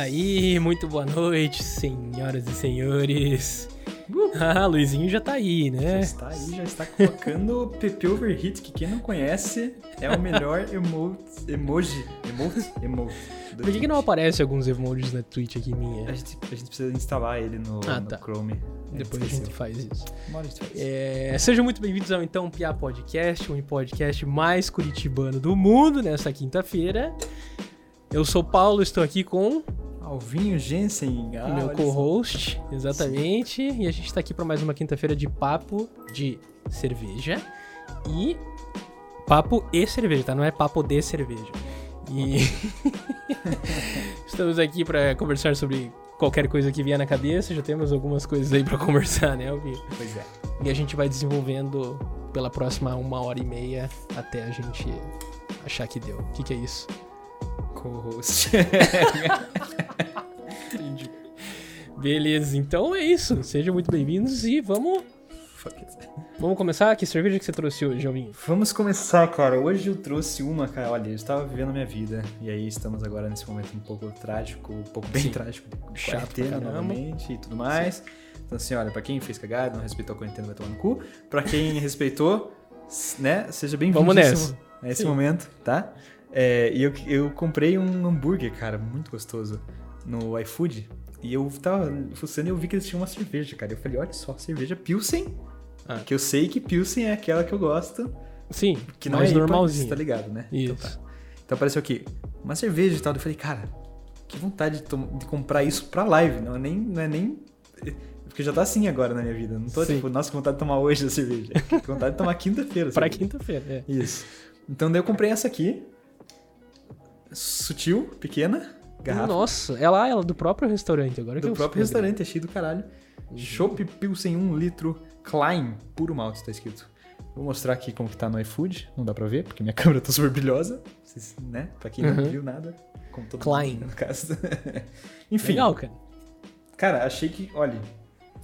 aí, muito boa noite, senhoras e senhores. Ah, Luizinho já tá aí, né? Já está aí, já está colocando PP Overhit, que quem não conhece é o melhor emote, emoji, emote, emote. Por que, que não aparece alguns emojis na Twitch aqui minha? A gente, a gente precisa instalar ele no, Ah, no tá. Chrome. Depois a gente faz isso. Uma hora a gente faz. É, sejam muito bem-vindos ao Então Piá Podcast, o podcast mais curitibano do mundo nessa quinta-feira. Eu sou Paulo, estou aqui com Alvinho Jensen, ah, meu co-host, exatamente. E a gente tá aqui para mais uma quinta-feira de papo de cerveja e papo e cerveja, tá? Não é papo de cerveja. E estamos aqui para conversar sobre qualquer coisa que vier na cabeça. Já temos algumas coisas aí para conversar, né, Alvin? só. Pois é. E a gente vai desenvolvendo pela próxima uma hora e meia até a gente achar que deu. O que, que é isso? Co-host. Entendi. Beleza, então é isso. Sejam muito bem-vindos e vamos, vamos começar. Que cerveja que você trouxe hoje, Alvinho? Vamos começar, cara. Hoje eu trouxe uma, cara. Olha, eu estava vivendo a minha vida. E aí estamos agora nesse momento um pouco trágico, um pouco bem Sim. trágico. de Chato novamente e tudo mais. Então, assim, olha, pra quem fez cagada, não respeitou a quarentena, vai tomar no cu. Pra quem respeitou, né, seja bem-vindo Vamos a esse nessa. mo- a esse Sim. momento, tá? É, e eu, eu comprei um hambúrguer, cara, muito gostoso, no iFood. E eu tava fuçando e eu vi que eles tinham uma cerveja, cara. Eu falei, olha só, cerveja Pilsen. Ah. Que eu sei que Pilsen é aquela que eu gosto. Sim, Que não mais é normalzinho. Você tá ligado, né? Isso. Então, tá. então apareceu aqui, uma cerveja e tal. Eu falei, cara, que vontade de, de comprar isso pra live. Não é nem. Não é nem... Porque já tá assim agora na minha vida. Não tô Sim. tipo, nossa, que vontade de tomar hoje a cerveja. Que vontade de tomar quinta-feira. Pra quinta-feira, é. Isso. Então daí eu comprei essa aqui. Sutil, pequena, garrafa. Nossa, ela, ela do próprio restaurante agora que do próprio restaurante, é cheio do caralho. Uhum. Chopp Pilsen 1 litro, Klein, puro malte, tá escrito. Vou mostrar aqui como que tá no iFood, não dá pra ver, porque minha câmera tá super brilhosa, Vocês, né? Pra quem não Uhum. viu nada, como todo Klein. mundo, no caso. Enfim, Legal, cara. cara, achei que, olha,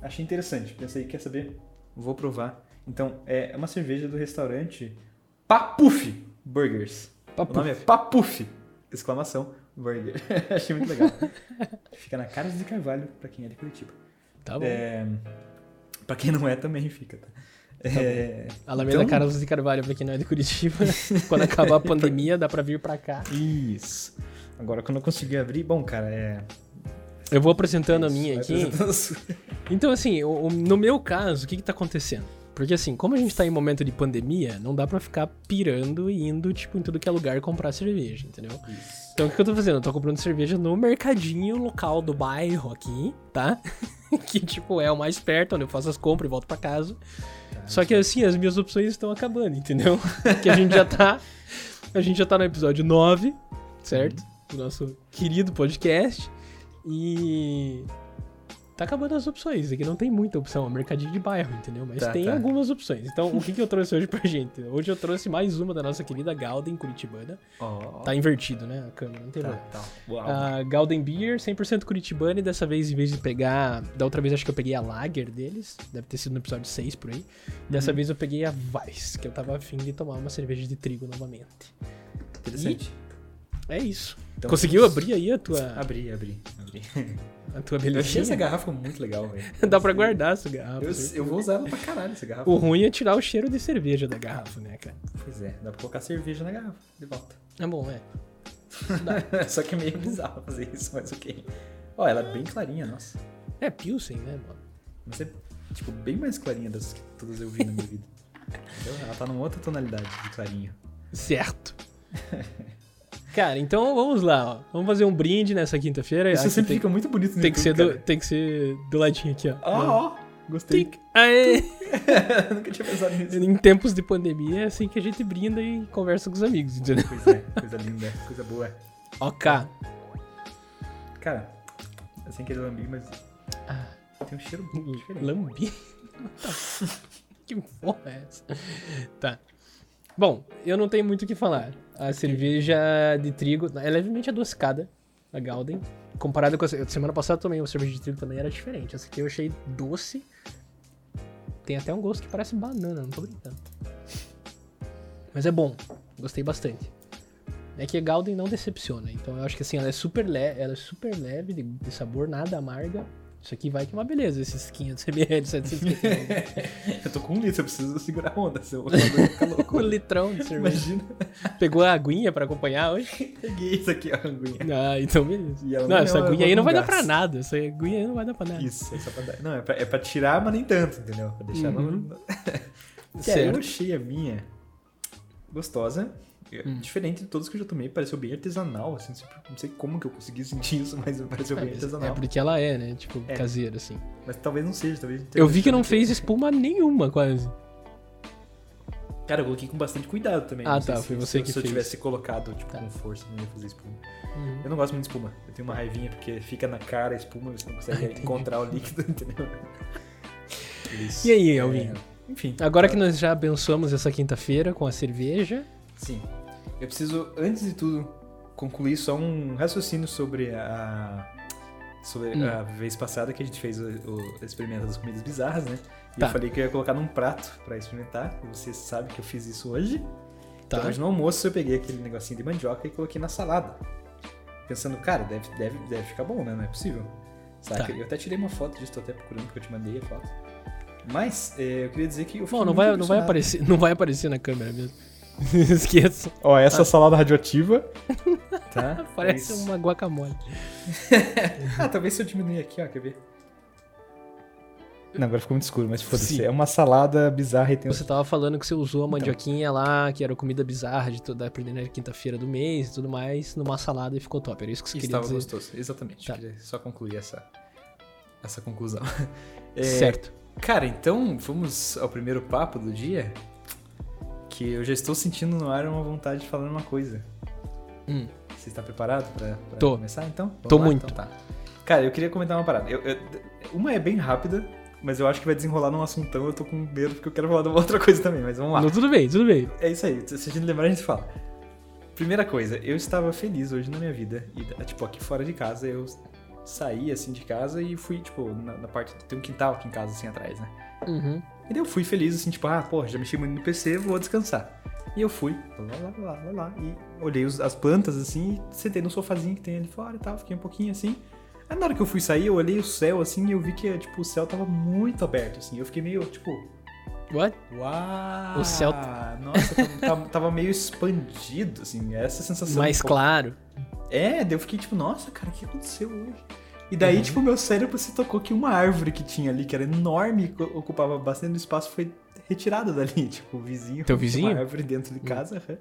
achei interessante, pensei, quer saber? Vou provar. Então, é uma cerveja do restaurante Papuf Burgers. Papuf. O nome é Papuf! Exclamação, burger. achei muito legal. Fica na Carlos de Carvalho, pra quem é de Curitiba. Tá bom. É, pra quem não é, também fica, tá? É, Alameda então- Carlos de Carvalho, pra quem não é de Curitiba. Quando acabar a pandemia, dá pra vir pra cá. Isso. Agora, quando eu conseguir abrir, bom, cara, é. Eu vou apresentando a isso, minha vai aqui. a. Então, assim, no meu caso, o que que tá acontecendo? Porque, assim, como a gente tá em momento de pandemia, não dá pra ficar pirando e indo, tipo, em tudo que é lugar comprar cerveja, entendeu? Então, o que eu tô fazendo? Eu tô comprando cerveja no mercadinho local do bairro aqui, tá? que, tipo, é o mais perto, onde eu faço as compras e volto pra casa. Só que, assim, as minhas opções estão acabando, entendeu? que a gente já tá... A gente já tá no episódio 9, certo? Do nosso querido podcast. E... Tá acabando as opções. Aqui não tem muita opção. É um mercadinho de bairro, entendeu? Mas Tá, tem tá. algumas opções. Então, o que, que eu trouxe hoje pra gente? Hoje eu trouxe mais uma da nossa querida Galden Curitibana. Ó, Tá invertido, né? A câmera, não tem tá, problema. tá. Uau. A Galden Beer, 100% Curitibana. E dessa vez, em vez de pegar... Da outra vez, acho que eu peguei a Lager deles. Deve ter sido no episódio 6, por aí. Dessa Uhum. vez, eu peguei a Weiss, que eu tava afim de tomar uma cerveja de trigo novamente. Interessante. É isso. Então, Conseguiu vamos- abrir aí a tua, Abri, abri, abri. a tua Eu achei belezinha? essa garrafa muito legal, velho. Dá pra guardar essa garrafa. Eu, eu vou usar ela pra caralho, essa garrafa. O ruim é tirar o cheiro de cerveja da garrafa, né, cara? Pois é, dá pra colocar cerveja na garrafa, de volta. É bom, é. Só que é meio bizarro fazer isso, mas ok. Ó, ela é bem clarinha, nossa. É Pilsen, né, mano? Mas é, tipo, bem mais clarinha das que todas eu vi na minha vida. Entendeu? Ela tá numa outra tonalidade de clarinho. Certo. Cara, então vamos lá, ó. Vamos fazer um brinde nessa quinta-feira. Isso Aqui sempre tem, fica muito bonito no tem que ser YouTube, do, tem que ser do ladinho aqui, ó. Ó, ó, gostei. Tic. Aê! Nunca tinha pensado nisso. Em tempos de pandemia é assim que a gente brinda e conversa com os amigos, entendeu? Pois é, coisa linda, coisa boa. Ok. Cara, eu sem querer lamber, mas Ah. tem um cheiro diferente. Lambi? que porra é essa? Tá. Bom, eu não tenho muito o que falar. A cerveja de trigo é levemente adocicada, a Galden. Comparada com a se- semana passada também, a cerveja de trigo também era diferente. Essa aqui eu achei doce. Tem até um gosto que parece banana, não tô brincando. Mas é bom, gostei bastante. É que a Gauden não decepciona. Então eu acho que assim, ela é super leve, ela é super leve de, de sabor, nada amarga. Isso aqui vai que é uma beleza, esses 500ml, 750 eu tô com um litro, eu preciso segurar a onda, senão eu vou ficar louco. um litrão de cerveja. Imagina. Pegou a aguinha pra acompanhar hoje? Peguei isso aqui, a aguinha. Ah, então beleza. Não, não essa é aguinha aí não vai dar pra nada. Essa aguinha aí não vai dar pra nada. Isso, é só pra dar. Não, é pra, é pra tirar, mas nem tanto, entendeu? Pra deixar Uhum. no. Certo. eu achei a minha gostosa. Hum. Diferente de todos que eu já tomei, pareceu bem artesanal, assim. sempre- Não sei como que eu consegui sentir isso, mas pareceu bem É artesanal. porque ela é, né? Tipo, É. caseira, assim. Mas talvez não seja, talvez. Eu vi que não fez espuma nenhuma, quase. Cara, eu coloquei com bastante cuidado também. Ah, tá, se- foi você se, que Se eu fez. tivesse colocado, tipo, Tá. com força, não ia fazer espuma. Uhum. Eu não gosto muito de espuma. Eu tenho uma raivinha porque fica na cara a espuma, você não consegue encontrar o líquido, entendeu? Isso. E aí, Alvinho? É, enfim. Agora que nós já abençoamos essa quinta-feira com a cerveja. Sim. Eu preciso, antes de tudo, concluir só um raciocínio sobre a. Sobre Hum. a vez passada que a gente fez o, o experimento das comidas bizarras, né? E Tá. eu falei que eu ia colocar num prato pra experimentar. E você sabe que eu fiz isso hoje. Tá. Então, hoje no almoço eu peguei aquele negocinho de mandioca e coloquei na salada. Pensando, cara, deve, deve, deve ficar bom, né? Não é possível. Saca? Tá. Eu até tirei uma foto disso, tô até procurando porque eu te mandei a foto. Mas, é, eu queria dizer que eu Bom, não vai, não vai aparecer, não vai aparecer na câmera mesmo. Esqueça. Ó, essa salada radioativa. Tá? Parece É isso. uma guacamole. Ah, talvez se eu diminuir aqui, ó, quer ver? Não, agora ficou muito escuro, mas foda-se. É uma salada bizarra e tem Você tava falando que você Então. usou a mandioquinha lá, que era comida bizarra de toda a primeira quinta-feira do mês e tudo mais, numa salada e ficou top. Era isso que você E queria estava dizer. gostoso, exatamente. Tá. Queria só concluir essa, essa conclusão. É, Certo. Cara, então vamos ao primeiro papo do dia. Que eu já estou sentindo no ar uma vontade de falar uma coisa. Hum. Você está preparado Tô. começar então? Vamos Tô lá? muito. Então tá. Cara, eu queria comentar uma parada. Eu- eu- uma é bem rápida, mas eu acho que vai desenrolar num assuntão. Eu tô com medo porque eu quero falar de uma outra coisa também, mas vamos lá. Não, tudo bem, tudo bem. É isso aí, se a gente lembrar, a gente fala. Primeira coisa, eu estava feliz hoje na minha vida. E, tipo, aqui fora de casa, eu saí, assim, de casa e fui, tipo, na, na parte... Tem um quintal aqui em casa, assim, atrás, né? Uhum. E daí eu fui feliz, assim, tipo, ah, pô, já mexi muito no PC, vou descansar. E eu fui, lá, lá, lá, lá, lá, e olhei os- as plantas, assim, e sentei no sofazinho que tem ali fora e tal, fiquei um pouquinho assim. Aí na hora que eu fui sair, eu olhei o céu, assim, e eu vi que, tipo, o céu tava muito aberto, assim. Eu fiquei meio, tipo, What? Uau! O céu- Nossa, tava, tava- meio expandido, assim, essa sensação. Mais pouco- claro. É, daí eu fiquei tipo, nossa, cara, o que aconteceu hoje? E daí, Uhum. tipo, meu cérebro se tocou que uma árvore que tinha ali, que era enorme, ocupava bastante espaço, foi retirada dali. Tipo, o vizinho. Teu tinha vizinho? Uma árvore dentro de casa, aham,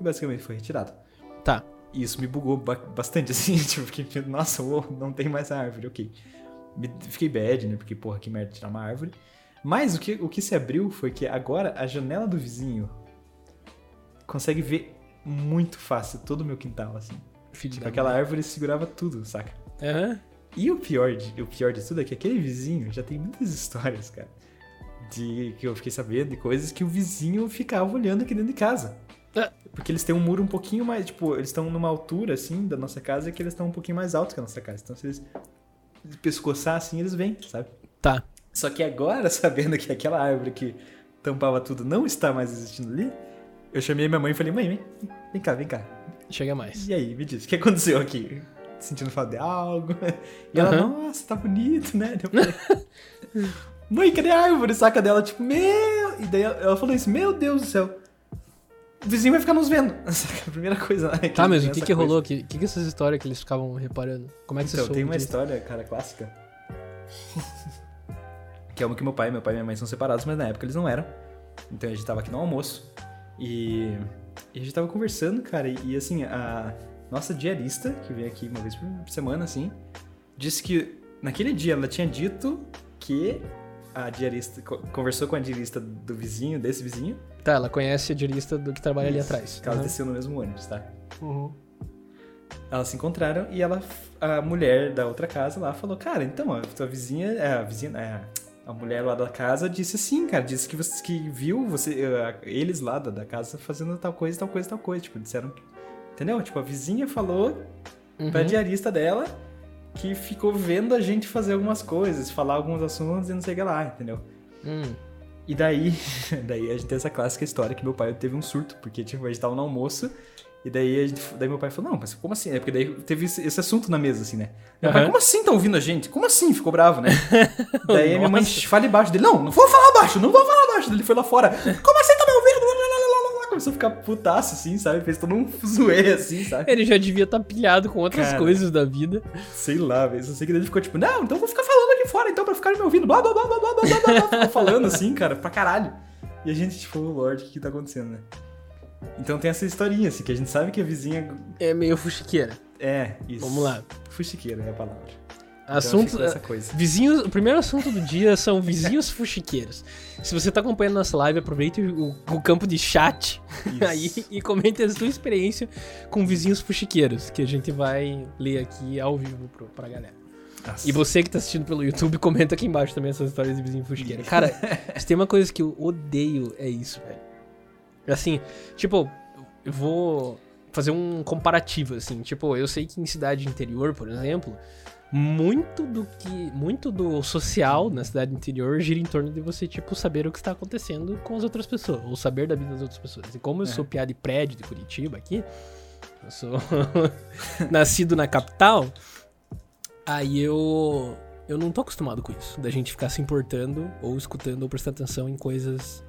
e basicamente foi retirada. Tá. E isso me bugou ba- bastante, assim, tipo, fiquei, nossa, uou, não tem mais árvore, ok. Fiquei bad, né, porque, porra, que merda tirar uma árvore. Mas o que, o que se abriu foi que agora a janela do vizinho consegue ver muito fácil todo o meu quintal, assim. Filho Tipo, aquela mãe. árvore segurava tudo, saca? Aham. E o pior, de, o pior de tudo é que aquele vizinho já tem muitas histórias, cara. De que eu fiquei sabendo de coisas que o vizinho ficava olhando aqui dentro de casa. Ah. Porque eles têm um muro um pouquinho mais, tipo, eles estão numa altura assim da nossa casa que eles estão um pouquinho mais altos que a nossa casa. Então se eles pescoçar assim, eles vêm, sabe? Tá. Só que agora, sabendo que aquela árvore que tampava tudo não está mais existindo ali, eu chamei minha mãe e falei, mãe, vem, vem cá, vem cá. Chega mais. E aí, me diz, o que aconteceu aqui? Sentindo falta de algo? E ela, Aham. nossa, tá bonito, né? Falei, Mãe, cadê a árvore? Saca dela, tipo, meu. E daí ela falou isso, meu Deus do céu. O vizinho vai ficar nos vendo. Saca? A primeira coisa. Né, Tá, mas o que que coisa. rolou? Que que que é essas histórias que eles ficavam reparando? Como é que você Então, soube tem uma disso? história, cara, clássica. que é uma que meu pai, meu pai e minha mãe são separados, mas na época eles não eram. Então a gente tava aqui no almoço. E, e a gente tava conversando, cara, e, e, assim, a nossa diarista, que vem aqui uma vez por semana, assim, disse que naquele dia ela tinha dito que a diarista co- conversou com a diarista do vizinho, desse vizinho. Tá, ela conhece a diarista do que trabalha ali Isso, atrás. Que elas Aham. desceu no mesmo ônibus, tá? Uhum. Elas se encontraram e ela, a mulher da outra casa lá falou, cara, então, a tua vizinha, é, a vizinha, é, a mulher lá da casa disse assim, cara, disse que você que viu você, eh, eles lá da, da casa fazendo tal coisa, tal coisa, tal coisa, tipo, disseram, que- entendeu? Tipo, a vizinha falou pra Uhum. diarista dela que ficou vendo a gente fazer algumas coisas, falar alguns assuntos e não sei o que lá, entendeu? Hum. E daí, daí a gente tem essa clássica história que meu pai teve um surto, porque tipo, a gente tava no almoço E daí, a gente, daí meu pai falou, não, mas como assim? É porque daí teve esse, assunto na mesa, assim, né? Meu pai, como assim tá ouvindo a gente? Como assim? Ficou bravo, né? daí a minha mãe fala embaixo dele, não, não vou falar baixo, não vou falar baixo. Ele foi lá fora, como assim tá me ouvindo? Lá, lá, lá, lá, lá. Começou a ficar putaço, assim, sabe? Fez todo um zoe, assim, sabe? Ele já devia estar pilhado com outras Cara. coisas da vida. Sei lá, velho. Só sei que ele ficou tipo, não, então eu vou ficar falando aqui fora, então, pra ficar me ouvindo. Blá, blá, blá, blá, blá, blá, blá, blá. Ficou falando assim, cara, pra caralho. E a gente, tipo, Lorde, o que que tá acontecendo, né? Então tem essa historinha, assim, que a gente sabe que a vizinha. É meio fuxiqueira. É, isso. Vamos lá. Fuxiqueira é a palavra. Então, coisa. Vizinhos, o primeiro assunto do dia são vizinhos fuxiqueiros. Se você tá acompanhando nossa live, aproveite o, o campo de chat Isso. aí e comente a sua experiência com vizinhos fuxiqueiros, que a gente vai ler aqui ao vivo pro, pra galera. Nossa. E você que tá assistindo pelo YouTube, comenta aqui embaixo também essas histórias de vizinho fuxiqueiro. Cara, se tem uma coisa que eu odeio, é isso, velho. Assim, tipo, eu vou fazer um comparativo, assim. Tipo, eu sei que em cidade interior, por exemplo, muito do que. Muito do social na cidade interior gira em torno de você, tipo, saber o que está acontecendo com as outras pessoas, ou saber da vida das outras pessoas. E como eu sou piada de prédio de Curitiba aqui, eu sou nascido na capital, aí eu. Eu não tô acostumado com isso, da gente ficar se importando, ou escutando, ou prestando atenção em coisas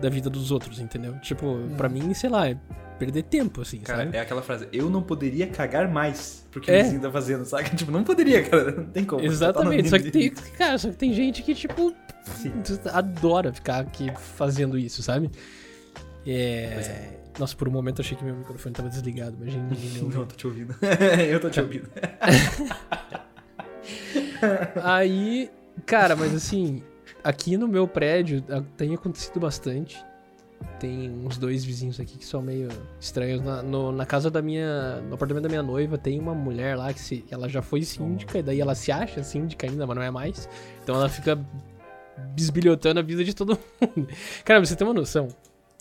da vida dos outros, entendeu? Tipo, pra mim, sei lá, é perder tempo, assim, Cara, sabe? é aquela frase, eu não poderia cagar mais porque É. o vizinho tá fazendo, sabe? Tipo, não poderia, cara. Não tem como. Exatamente, Você só tá que tem, cara, só que tem gente que, tipo, Sim. adora ficar aqui fazendo isso, sabe? É... Pois é. Nossa, por um momento eu achei que meu microfone tava desligado, mas ninguém me ouviu. Não, tô te ouvindo. eu tô te ouvindo. Aí, cara, mas assim, aqui no meu prédio tem acontecido bastante. Tem uns dois vizinhos aqui que são meio estranhos. Na, no- na casa da minha. No apartamento da minha noiva tem uma mulher lá que se, ela já foi síndica, e daí ela se acha síndica ainda, mas não é mais. Então ela fica bisbilhotando a vida de todo mundo. Cara, você ter uma noção.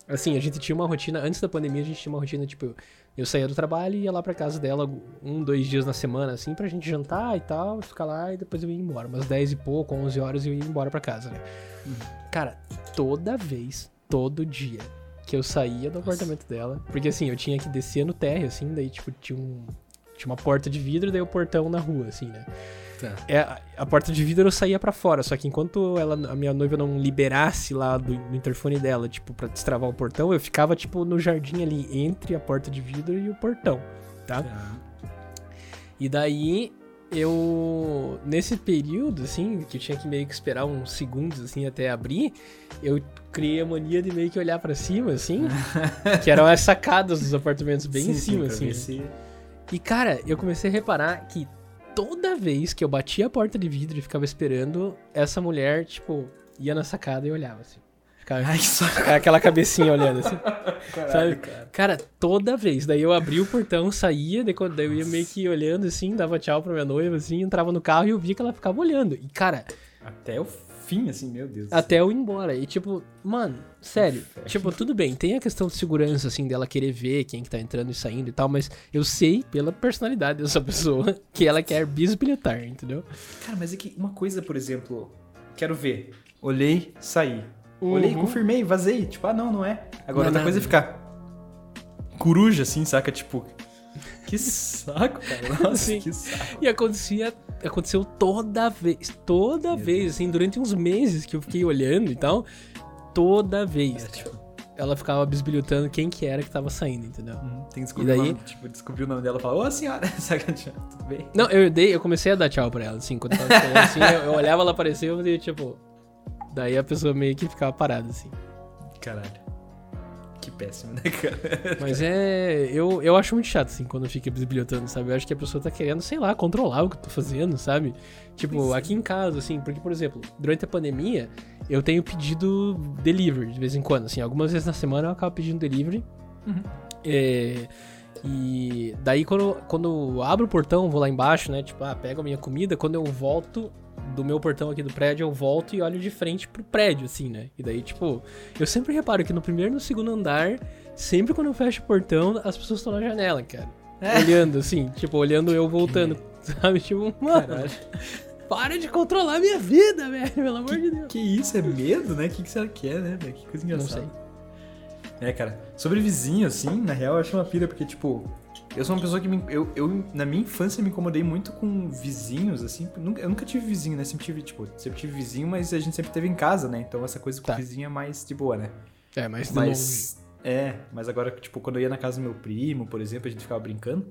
Assim, a gente tinha uma rotina, antes da pandemia, a gente tinha uma rotina, tipo, eu saía do trabalho e ia lá pra casa dela um, dois dias na semana, assim, pra gente jantar e tal, ficar lá e depois eu ia embora. Umas 10 e pouco, 11 horas eu ia embora pra casa, né? Cara, toda vez, todo dia que eu saía do apartamento dela, porque assim, eu tinha que descer no térreo, assim, daí, tipo, tinha um. Tinha uma porta de vidro e daí o portão na rua, assim, né? Tá. É, a, porta de vidro eu saía pra fora, só que enquanto ela, a minha noiva não liberasse lá do, do interfone dela, tipo, pra destravar o portão, eu ficava, tipo, no jardim ali, entre a porta de vidro e o portão, tá? E daí, eu... Nesse período, assim, que eu tinha que meio que esperar uns segundos, assim, até abrir, eu criei a mania de meio que olhar pra cima, assim, que eram as sacadas dos apartamentos bem Sim, em sim, cima, pra assim. se- E, cara, eu comecei a reparar que toda vez que eu batia a porta de vidro e ficava esperando, essa mulher, tipo, ia na sacada e olhava, assim. Ficava, Ai, ficava aquela cabecinha olhando, assim. Caralho, Sabe? cara. Cara, toda vez. Daí eu abria o portão, saía, daí, eu ia meio que olhando, assim, dava tchau pra minha noiva, assim, entrava no carro e eu via que ela ficava olhando. E, cara, Até o fim, assim, meu Deus. até eu ir embora. E, tipo, mano, sério. Inferno. Tipo, tudo bem, tem a questão de segurança, assim, dela querer ver quem que tá entrando e saindo e tal, mas eu sei, pela personalidade dessa pessoa, que ela quer bisbilhotar, entendeu? Cara, mas é que uma coisa, por exemplo, quero ver. Olhei, saí. Olhei, Uhum. confirmei, vazei. Tipo, ah, não, não é. Agora, Não é outra coisa é nada. ficar coruja, assim, saca? Tipo, que saco, cara. Nossa, Sim. que saco. E acontecia, aconteceu toda vez, toda Meu vez, assim, durante uns meses que eu fiquei olhando e tal, toda vez, É, tipo, ela ficava bisbilhotando quem que era que tava saindo, entendeu? hum, tem que descobrir E o daí? nome. Tipo, descobrir o nome dela e falar, ô senhora, saca? Tipo, Tudo bem? Não, eu dei, eu comecei a dar tchau pra ela, assim, quando tava assim, eu, eu olhava, ela apareceu, eu fazia, tipo... Daí a pessoa meio que ficava parada, assim. Caralho. Péssimo, né, cara? Mas é... Eu, eu acho muito chato, assim, quando fica bisbilhotando, sabe? Eu acho que a pessoa tá querendo, sei lá, controlar o que eu tô fazendo, sabe? Tipo, é. aqui em casa, assim, porque, por exemplo, durante a pandemia, eu tenho pedido delivery de vez em quando, assim, algumas vezes na semana eu acabo pedindo delivery. Uhum. É, e daí quando, quando eu abro o portão, vou lá embaixo, né? Tipo, ah, pego a minha comida, quando eu volto do meu portão aqui do prédio, eu volto e olho de frente pro prédio, assim, né? E daí, tipo, eu sempre reparo que no primeiro e no segundo andar, sempre quando eu fecho o portão, as pessoas estão na janela, cara. Olhando, assim, tipo, olhando eu voltando, sabe? Tipo, mano, Caralho. para de controlar minha vida, velho, pelo amor de Deus. Que isso? É medo, né? O que, que será que é, né, velho? Que coisa Não engraçada. sei. É, cara. Sobre vizinho, assim, na real, eu acho uma pira, porque, tipo, eu sou uma pessoa que me, eu, eu, na minha infância, me incomodei muito com vizinhos, assim. Nunca- Eu nunca tive vizinho, né? Sempre tive, tipo, sempre tive vizinho, mas a gente sempre teve em casa, né? Então essa coisa com Tá. vizinho é mais de boa, né? É, mas, de Mas. É, mas agora, tipo, quando eu ia na casa do meu primo, por exemplo, a gente ficava brincando.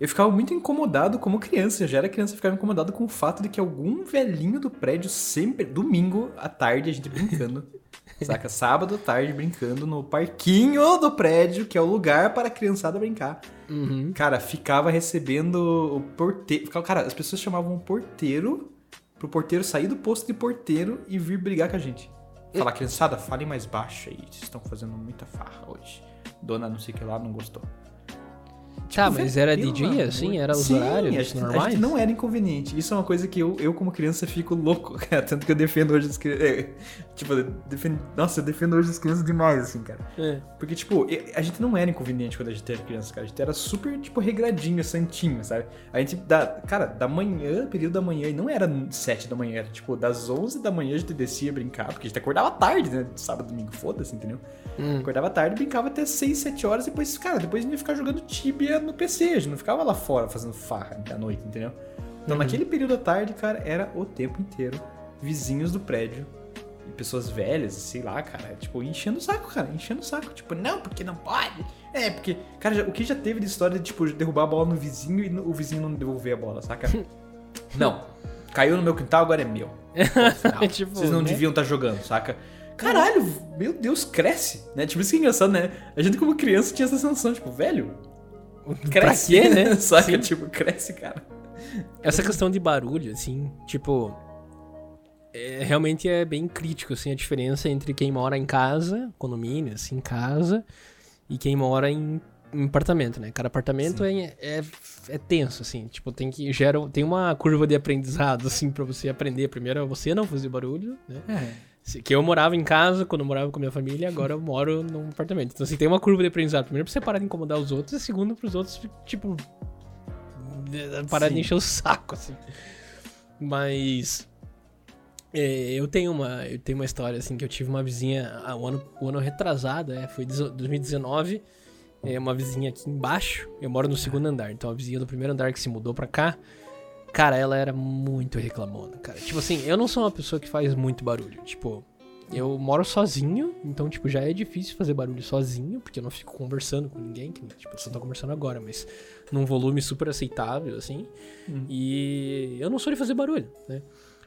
Eu ficava muito incomodado como criança. Eu já era criança, eu ficava incomodado com o fato de que algum velhinho do prédio sempre, domingo à tarde, a gente brincando. saca? Sábado à tarde brincando no parquinho do prédio, que é o lugar para a criançada brincar. Uhum. Cara, ficava recebendo o porteiro. Cara, as pessoas chamavam o porteiro pro porteiro sair do posto de porteiro e vir brigar com a gente. Falar, criançada, falem mais baixo aí, vocês estão fazendo muita farra hoje. Dona não sei o que lá não gostou. Tá, mas era de dia, amor assim? Era os Sim, horários a gente, a normais? gente não era inconveniente. Isso é uma coisa que eu, eu como criança, fico louco. Tanto que eu defendo hoje as crianças. Tipo, eu defendo... Nossa, eu defendo hoje as crianças demais, assim, cara. É. Porque, tipo, e- a gente não era inconveniente quando a gente era criança, cara. A gente era super, tipo, regradinho, santinho, sabe? A gente, da, cara, da manhã, período da manhã, e não era sete da manhã, era, tipo, das 11 da manhã a gente descia brincar, porque a gente acordava tarde, né? Sábado, domingo, foda-se, entendeu? Hum. Acordava tarde, brincava até 6, 7 horas, depois, cara, depois a gente ia ficar jogando Tibia no PC, a gente não ficava lá fora fazendo farra à noite, entendeu? Então, naquele período da tarde, cara, era o tempo inteiro vizinhos do prédio e pessoas velhas, sei lá, cara, tipo, enchendo o saco, cara, enchendo o saco. Tipo, não, porque não pode. É, porque, cara, já- o que já teve de história de, tipo, derrubar a bola no vizinho e no- o vizinho não devolver a bola, saca? não, caiu no meu quintal, agora é meu. Tipo, Vocês não né? deviam estar jogando, saca? Caralho, meu Deus, cresce, né? Tipo, isso que é engraçado, né? A gente como criança tinha essa sensação, tipo, velho, cresce, quê, né? saca? Sim. Tipo, cresce, cara. Essa questão de barulho, assim, tipo. É, realmente é bem crítico, assim, a diferença entre quem mora em casa, condomínio, assim, em casa, e quem mora em, em apartamento, né? Cada apartamento é, é, é tenso, assim, tipo, tem que. Gera, tem uma curva de aprendizado, assim, pra você aprender. Primeiro é você não fazer barulho, né? É. Que eu morava em casa quando eu morava com a minha família, agora eu moro num apartamento. Então, assim, tem uma curva de aprendizado. Primeiro pra você parar de incomodar os outros, e segundo pros outros, tipo. eh, Parar de Sim. encher o saco, assim. Mas. É, eu tenho uma. Eu tenho uma história, assim, que eu tive uma vizinha. ah, o ano, o ano retrasado, é, foi 2019. É uma vizinha aqui embaixo. Eu moro no segundo andar. Então a vizinha do primeiro andar que se mudou pra cá. Cara, ela era muito reclamona, cara. Tipo assim, eu não sou uma pessoa que faz muito barulho. Tipo, eu moro sozinho, então, tipo, já é difícil fazer barulho sozinho, porque eu não fico conversando com ninguém, que, tipo, eu só tô conversando agora, mas num volume super aceitável, assim. Hum. E eu não sou de fazer barulho, né?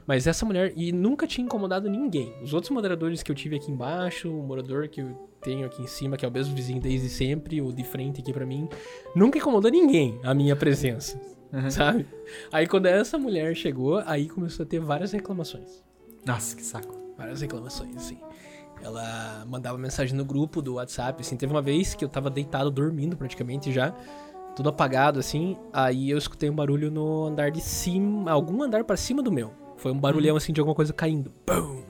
Mas essa mulher, e nunca tinha incomodado ninguém. Os outros moderadores que eu tive aqui embaixo, o morador que eu tenho aqui em cima, que é o mesmo vizinho desde sempre, o de frente aqui pra mim, nunca incomodou ninguém a minha presença, Uhum. sabe? Aí quando essa mulher chegou, aí começou a ter várias reclamações. Nossa, que saco. Várias reclamações, assim. Ela mandava mensagem no grupo do WhatsApp, assim. Teve uma vez que eu tava deitado, dormindo praticamente já, tudo apagado, assim. Aí eu escutei um barulho no andar de cima, algum andar pra cima do meu. Foi um barulhão, assim, de alguma coisa caindo. Pum!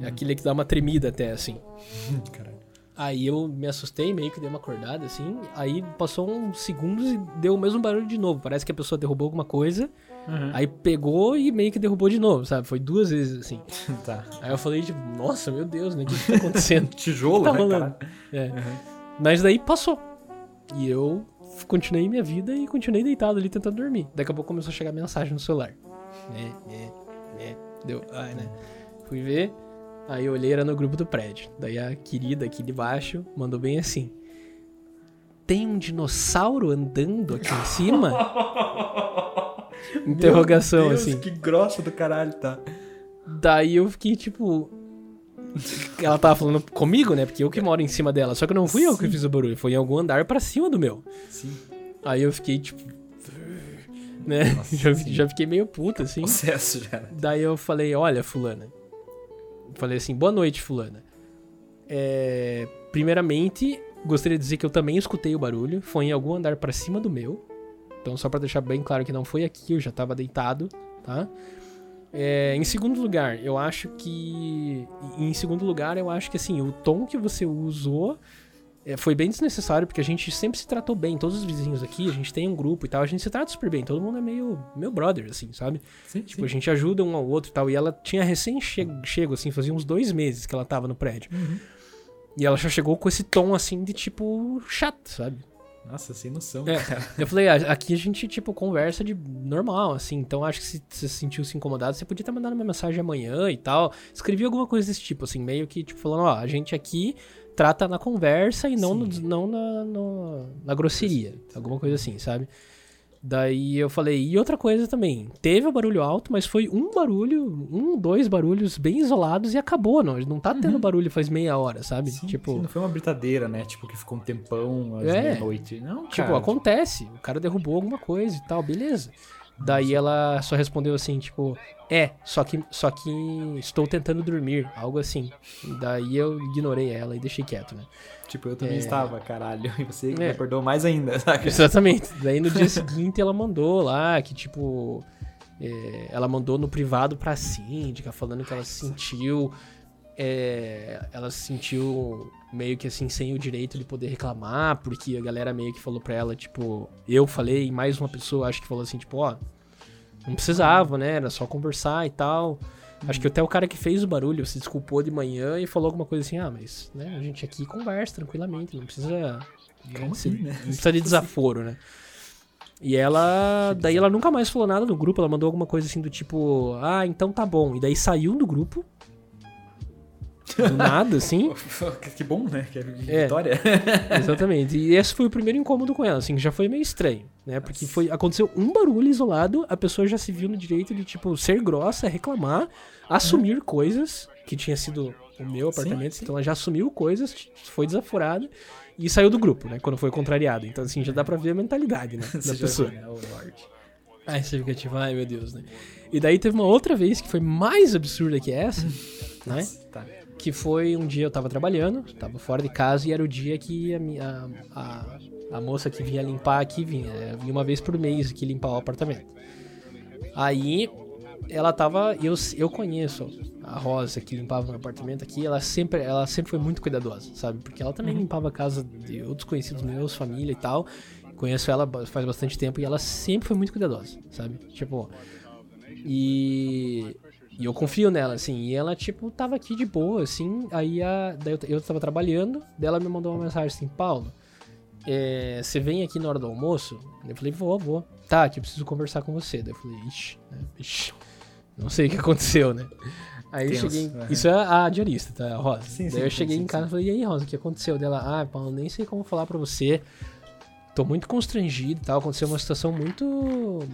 É Aquele que dá uma tremida até, assim. Caralho. Aí eu me assustei, meio que dei uma acordada, assim. Aí passou uns segundos e deu o mesmo barulho de novo. Parece que a pessoa derrubou alguma coisa. Uhum. Aí pegou e meio que derrubou de novo, sabe? Foi duas vezes, assim. Tá. Aí eu falei, tipo, nossa, meu Deus, né? O que, que tá acontecendo? Tijolo, tá né, rolando? cara? É. Mas daí passou. E eu continuei minha vida e continuei deitado ali tentando dormir. Daqui a pouco começou a chegar mensagem no celular. Né, né, né. Deu, ai, né. Fui ver, aí eu olhei, era no grupo do prédio. Daí a querida aqui de baixo mandou bem assim. Tem um dinossauro andando aqui em cima? Interrogação, Deus, assim. Que grossa do caralho, tá. Daí eu fiquei tipo. Ela tava falando comigo, né? Porque eu que moro em cima dela. Só que não fui eu que Sim. fiz o barulho, foi em algum andar pra cima do meu. Sim. Aí eu fiquei tipo. Né? Nossa, já, já fiquei meio puta, assim. Processo já. Daí eu falei: Olha, Fulana. Falei assim: Boa noite, Fulana. É, primeiramente, gostaria de dizer que eu também escutei o barulho. Foi em algum andar pra cima do meu. Então, só pra deixar bem claro que não foi aqui, eu já tava deitado, tá? É, em segundo lugar, eu acho que. Em segundo lugar, eu acho que assim, o tom que você usou é, foi bem desnecessário, porque a gente sempre se tratou bem, todos os vizinhos aqui, a gente tem um grupo e tal, a gente se trata super bem, todo mundo é meio, meio brother, assim, sabe? Sim, Tipo, a gente ajuda um ao outro e tal. E ela tinha recém che- chego, assim, fazia uns dois meses que ela tava no prédio. Uhum. E ela já chegou com esse tom assim de tipo chato, sabe? Nossa, sem noção. É. Eu falei, ah, aqui a gente, tipo, conversa de normal, assim. Então acho que se você se sentiu se incomodado, você podia estar mandando uma mensagem amanhã e tal. Escrevi alguma coisa desse tipo, assim, meio que, tipo, falando, ó, a gente aqui trata na conversa e não, no, não na, no, na grosseria. Alguma coisa assim, sabe? Daí eu falei, e outra coisa também, teve o barulho alto, mas foi um barulho, um, dois barulhos bem isolados e acabou, não, não tá tendo Uhum. barulho faz meia hora, sabe? Sim, tipo, sim, não foi uma britadeira, né? Tipo, que ficou um tempão às É. meia-noite. Não, tipo, cara. acontece, o cara derrubou alguma coisa e tal, beleza. Daí ela só respondeu assim, tipo, é, só que, só que estou tentando dormir, algo assim. Daí eu ignorei ela e deixei quieto, né? Tipo, eu também estava, caralho. E você me É. acordou mais ainda, saca? Exatamente. Daí no dia seguinte ela mandou lá que, tipo. é, ela mandou no privado pra síndica, falando que ela se sentiu. é, ela se sentiu meio que assim, sem o direito de poder reclamar, porque a galera meio que falou pra ela, tipo, eu falei, e mais uma pessoa acho que falou assim, tipo, ó, não precisava, né? Era só conversar e tal. Acho que até o cara que fez o barulho se desculpou de manhã e falou alguma coisa assim, ah, mas né, a gente aqui conversa tranquilamente, não precisa. né, Como se- assim, né? Não precisa de desaforo, né? E ela. Daí ela nunca mais falou nada no grupo, ela mandou alguma coisa assim do tipo, ah, então tá bom. E daí saiu do grupo. Do nada, assim. que bom, né? Que É. vitória. Exatamente. E esse foi o primeiro incômodo com ela, assim, que já foi meio estranho, né? Porque foi, aconteceu um barulho isolado, a pessoa já se viu no direito de, tipo, ser grossa, reclamar, assumir coisas, que tinha sido o meu Uhum. Sim, apartamento, sim. então ela já assumiu coisas, foi desaforada e saiu do grupo, né? Quando foi contrariada. Então, assim, já dá pra ver a mentalidade, né? Da já pessoa. viu, né? Aí você fica tipo, ai meu Deus, né? E daí teve uma outra vez que foi mais absurda que essa, né? Tá. Que foi um dia eu tava trabalhando, tava fora de casa e era o dia que a, a, a, a moça que vinha limpar aqui vinha. é, Vinha uma vez por mês aqui limpar o apartamento. Aí ela tava. Eu, eu conheço a Rosa que limpava meu apartamento aqui, ela sempre, ela sempre foi muito cuidadosa, sabe? Porque ela também limpava a casa de outros conhecidos meus, família e tal. Conheço ela faz bastante tempo e ela sempre foi muito cuidadosa, sabe? Tipo. E. E eu confio nela, assim. E ela, tipo, tava aqui de boa, assim. Aí a, daí eu, eu tava trabalhando, daí ela me mandou uma mensagem assim: Paulo, é, você vem aqui na hora do almoço? Eu falei: vou, vou. Tá, que eu preciso conversar com você. Daí eu falei: ixi, né? ixi. Não sei o que aconteceu, né? Aí eu Tenso, cheguei. aham. Isso é a diarista, tá? A Rosa. Sim, daí sim, eu cheguei sim, em casa e falei: e aí, Rosa, o que aconteceu? Dela: ah, Paulo, nem sei como falar pra você. Tô muito constrangido e tal. Aconteceu uma situação muito.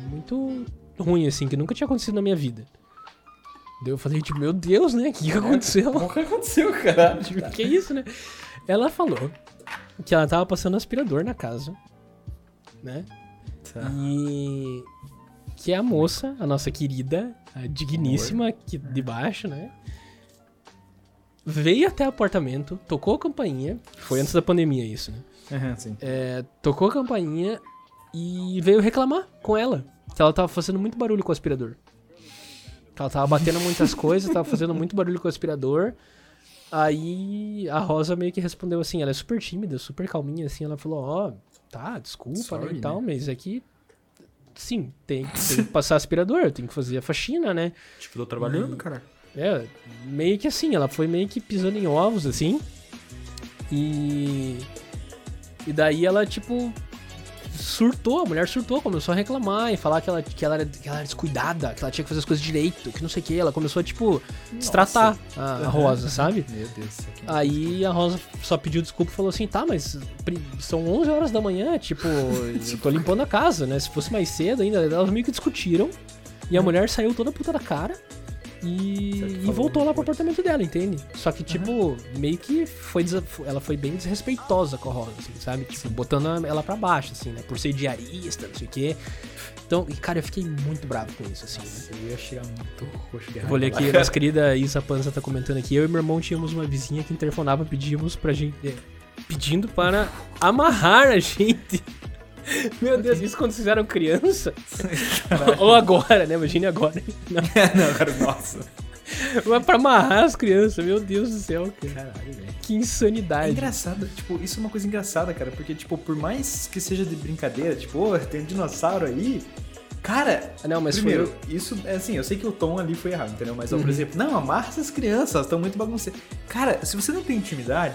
Muito ruim, assim, que nunca tinha acontecido na minha vida. Daí eu falei, tipo, meu Deus, né? O que, que aconteceu? O que aconteceu, cara? Tipo, que isso, né? Ela falou que ela tava passando aspirador na casa, né? Tá. E que a moça, a nossa querida, a digníssima aqui de baixo, né? Veio até o apartamento, tocou a campainha. Foi antes da pandemia isso, né? Aham, sim. É, tocou a campainha e veio reclamar com ela. Que ela tava fazendo muito barulho com o aspirador. Que ela tava batendo muitas coisas, tava fazendo muito barulho com o aspirador. Aí a Rosa meio que respondeu assim, ela é super tímida, super calminha, assim, ela falou, ó, tá, desculpa, né, Sorry, e tal, né? mas é que, sim, tem, tem que passar aspirador, eu tenho que fazer a faxina, né? Tipo, tô trabalhando, cara. É, meio que assim, ela foi meio que pisando em ovos, assim. E. E daí ela, tipo. Surtou, a mulher surtou, começou a reclamar e falar que ela, que ela, era, que ela era descuidada, que ela tinha que fazer as coisas direito, que não sei o que. Ela começou a, tipo, destratar a, a. Rosa, sabe? Meu Deus. é- Aí a Rosa só pediu desculpa e falou assim: tá, mas são 11 horas da manhã, tipo, eu tô limpando a casa, né? Se fosse mais cedo ainda, elas meio que discutiram. E a mulher saiu toda puta da cara e, Certo, e voltou lá pro apartamento dela, entende? Só que, tipo, meio que foi ela foi bem desrespeitosa com a Rosa, assim, sabe? Tipo, botando ela pra baixo, assim, né? Por ser diarista, não sei o quê. Então, e, cara, eu fiquei muito bravo com isso, assim. né? Eu ia chegar muito roxo de vou ler aqui, nossa querida Isa Panza tá comentando aqui. Eu e meu irmão tínhamos uma vizinha que interfonava, pedíamos pra gente. é, pedindo para amarrar a gente. Meu Deus, isso quando vocês eram criança? Ou agora, né? Imagine agora. Não, Não, cara, nossa. Mas pra amarrar as crianças, meu Deus do céu, cara. Caralho, velho. Que É insanidade. engraçado, tipo, isso é uma coisa engraçada, cara, porque, tipo, por mais que seja de brincadeira, tipo, ô, tem um dinossauro aí, cara, Ah, Não, mas primeiro, foi. isso, é assim, eu sei que o tom ali foi errado, entendeu? Mas, ó, por Uhum. exemplo, não, amarra essas crianças, elas estão muito bagunceiras. Cara, se você não tem intimidade,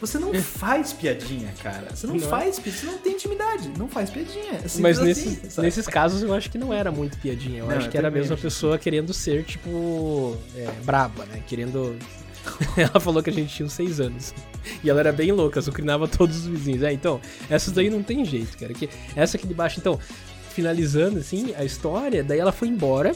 Você não faz piadinha, cara. Você não, Não é? faz piadinha, você não tem intimidade. Não faz piadinha. É Mas assim, nesses, casos eu acho que não era muito piadinha. Eu Não, acho que era mesmo a pessoa querendo ser, tipo, é, braba, né? Querendo. ela falou que a gente tinha uns seis anos. E ela era bem louca, sucrinava todos os vizinhos. É, então, essas daí não tem jeito, cara. Que, essa aqui de baixo, então, finalizando assim a história, daí ela foi embora,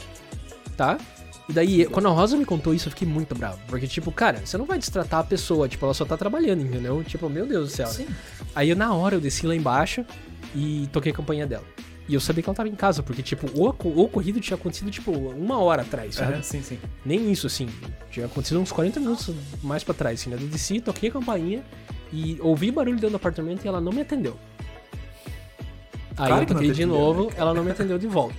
tá? E daí, quando a Rosa me contou isso, eu fiquei muito bravo. Porque, tipo, cara, você não vai destratar a pessoa, tipo, ela só tá trabalhando, entendeu? Tipo, meu Deus do céu. Sim. Aí eu, na hora eu desci lá embaixo e toquei a campanha dela. E eu sabia que ela tava em casa, porque, tipo, o, o ocorrido tinha acontecido, tipo, uma hora atrás, sabe? Aham, sim, sim. Nem isso, assim. Tinha acontecido uns 40 minutos mais pra trás, assim, né? Eu desci, toquei a campainha e ouvi barulho dentro do apartamento e ela não me atendeu. Aí Claro eu toquei de atendeu, novo, né, ela não me atendeu de volta.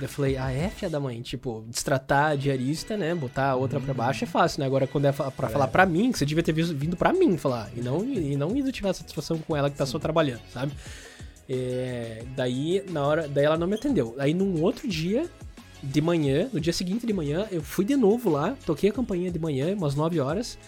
Eu falei, ah, é, filha da mãe, tipo, destratar a diarista, né? Botar a outra pra baixo é fácil, né? Agora, quando é pra É. falar pra mim, que você devia ter vindo pra mim falar. E não, e não ido tirar satisfação com ela que tá só trabalhando, sabe? É, daí, na hora. Daí ela não me atendeu. Aí num outro dia, de manhã, no dia seguinte de manhã, eu fui de novo lá, toquei a campainha de manhã, umas 9 horas.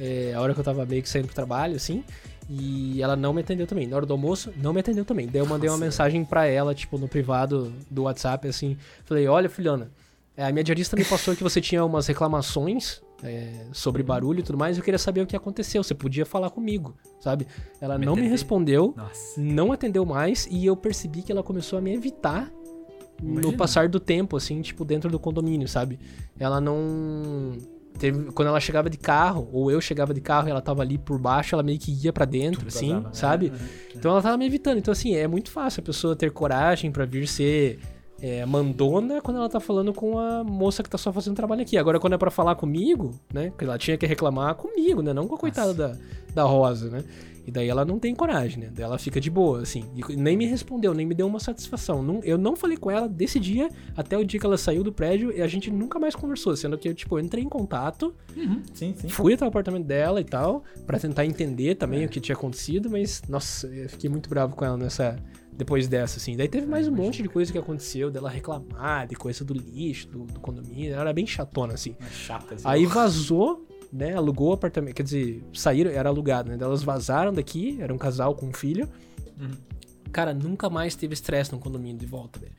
é, a hora que eu tava meio que saindo pro trabalho, assim. E ela não me atendeu também. Na hora do almoço, não me atendeu também. Daí eu mandei uma Nossa, mensagem pra ela, tipo, no privado do WhatsApp, assim. Falei, olha, filhona, é, a minha diarista me passou que você tinha umas reclamações é, sobre barulho e tudo mais. Eu queria saber o que aconteceu. Você podia falar comigo, sabe? Ela Me não me atender? respondeu Nossa. não atendeu mais e eu percebi que ela começou a me evitar no Imagina. passar do tempo, assim, tipo, dentro do condomínio, sabe? Ela não. Teve, quando ela chegava de carro, ou eu chegava de carro e ela tava ali por baixo, ela meio que ia pra dentro, assim, né? sabe? Uhum. Então ela tava me evitando. Então, assim, é muito fácil a pessoa ter coragem pra vir ser é, mandona quando ela tá falando com a moça que tá só fazendo trabalho aqui. Agora, quando é pra falar comigo, né? Que ela tinha que reclamar comigo, né? Não com a coitada da, da Rosa, né? E daí ela não tem coragem, né? Daí ela fica de boa, assim. E nem me respondeu, nem me deu uma satisfação. Não- eu não falei com ela desse dia até o dia que ela saiu do prédio e a gente nunca mais conversou. Sendo que eu, tipo, eu entrei em contato, Uhum, Sim, sim. fui até o apartamento dela e tal, pra tentar entender também o que tinha acontecido, mas, nossa, eu fiquei muito bravo com ela nessa. Depois dessa, assim. Daí teve mais um monte de coisa que aconteceu, dela reclamar, de coisa do lixo, do, do condomínio. Ela era bem chatona, assim. Chata, assim. Aí vazou, né? Alugou o apartamento. Quer dizer, saíram, era alugado, né? Elas vazaram daqui, era um casal com um filho. Uhum. Cara, nunca mais teve estresse no condomínio de volta, velho.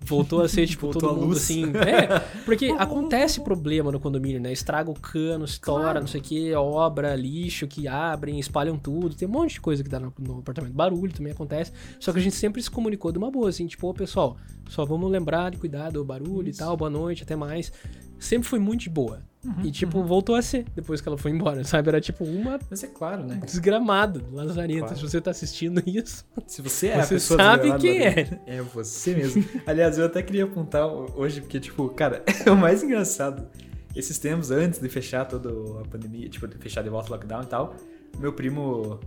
Voltou a ser, tipo, Voltou todo a mundo luz. assim. É, porque acontece problema no condomínio, né? Estraga o cano, estoura, Claro. não sei o que, obra, lixo que abrem, espalham tudo. Tem um monte de coisa que dá no, no apartamento. Barulho também acontece. Só que a gente sempre se comunicou de uma boa, assim, tipo, ô pessoal, só vamos lembrar de cuidar do barulho e tal, boa noite, até mais. Sempre foi muito de boa. Uhum, e, tipo, voltou a ser depois que ela foi embora, sabe? Era tipo uma Mas é claro, né? desgramada, lazarenta. Claro. Se você tá assistindo isso. Se você é a Você pessoa sabe desgramada, quem Lorena, É você mesmo. Aliás, eu até queria apontar hoje, porque, tipo, cara, é o mais engraçado. Esses tempos, antes de fechar toda a pandemia, tipo, de fechar de volta o lockdown e tal, meu primo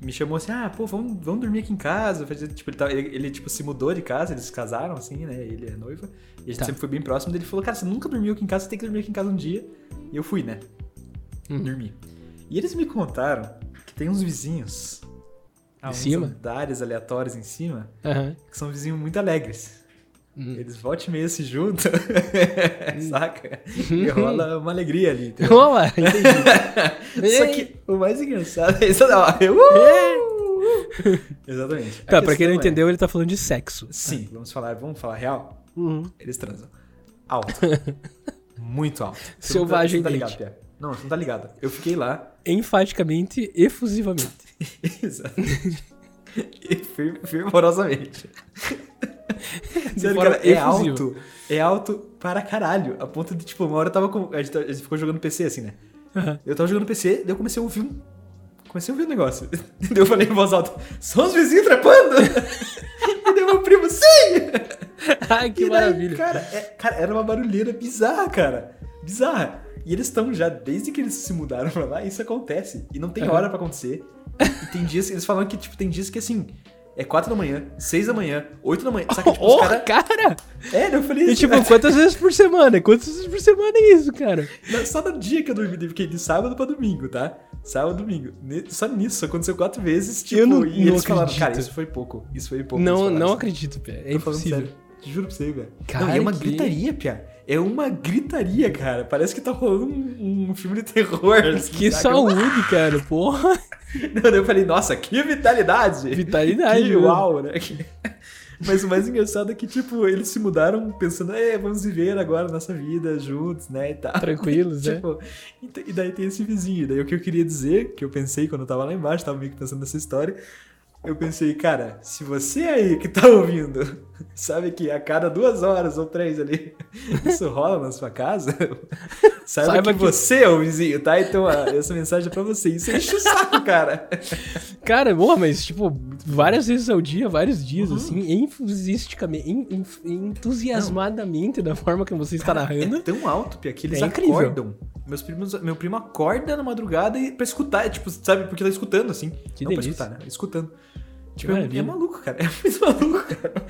me chamou assim, ah, pô, vamos, vamos dormir aqui em casa. Fazer, Tipo, ele, tá- ele, ele, tipo, se mudou de casa, eles se casaram, assim, né? Ele é noiva. E a gente Tá. sempre foi bem próximo. Ele falou, cara, você nunca dormiu aqui em casa, você tem que dormir aqui em casa um dia. E eu fui, né? Uhum. Dormi. E eles me contaram que tem uns vizinhos. uns cima? andares aleatórios em cima Aham. que são vizinhos muito alegres. Hum. Eles voltam e meia se juntam, saca? E rola uma alegria ali. entendeu? Olá, entendi. Só que o mais engraçado é isso. Uh! Exatamente. A Tá, pra quem não é- entendeu, ele tá falando de sexo. sim, vamos falar, vamos falar real. Uhum. Eles transam. Alto. Muito alto. Você Selvagem não tá, tá ligado, Pia. Não, você não tá ligado. Eu fiquei lá. Enfaticamente, efusivamente. Exatamente. E fir- fervorosamente. De Sério, cara, é alto. É alto para caralho. A ponto de, tipo, uma hora eu tava com. A gente, tá- a gente ficou jogando PC assim, né? Aham. Eu tava jogando PC, daí eu comecei a ouvir um. Comecei a ouvir um negócio. Daí eu falei em voz alta: São os vizinhos trepando? e daí meu primo, sim! Ai, que daí, maravilha. Cara, é- cara, era uma barulheira bizarra, cara. Bizarra. E eles estão já, desde que eles se mudaram pra lá, isso acontece. E não tem Aham. hora pra acontecer. E tem dias, eles falam que, tipo, tem dias que assim. É 4 da manhã, 6 da manhã, 8 da manhã. Que, tipo, Oh, os caras. cara! É, eu falei E assim, tipo, quantas vezes por semana? Quantas vezes por semana é isso, cara? Só no dia que eu dormi, fiquei de sábado pra domingo, tá? Sábado, domingo. Só nisso, aconteceu quatro vezes, tipo, Eu não- e não eles falaram, acredito. cara, isso foi pouco, isso foi pouco. Não, falaram não assim. acredito, Pé. É impossível. sério. Juro pra você, velho. Cara, Não, e é uma que- gritaria, Pia. É uma gritaria, cara. Parece que tá rolando um, um filme de terror. Que saca? saúde, cara, porra. Não, daí eu falei, nossa, que vitalidade! Vitalidade, Que mano. uau, né? Mas o mais engraçado é que, tipo, eles se mudaram pensando, é, vamos viver agora nossa vida juntos, né, e tal. Tranquilos, né? Tipo, e t- e daí tem esse vizinho. Daí o que eu queria dizer, que eu pensei quando eu tava lá embaixo, tava meio que pensando nessa história, eu pensei, cara, se você aí que tá ouvindo, sabe que a cada duas horas ou três ali, isso rola na sua casa, saiba, Saiba que, que- você é o vizinho, tá? Então essa mensagem é pra você. Isso enche o saco, cara. Cara, boa, mas, tipo, várias vezes ao dia, vários dias, Uhum. assim, enfusisticamente, en- en- entusiasmadamente da forma que você está narrando. É tão alto, Pia, que eles É incrível. acordam. Meus primos, meu primo acorda na madrugada e pra escutar, é, tipo, sabe, porque tá escutando, assim. Que não delícia. pra escutar, né? Escutando. Tipo, é, é maluco, cara. É muito maluco, cara.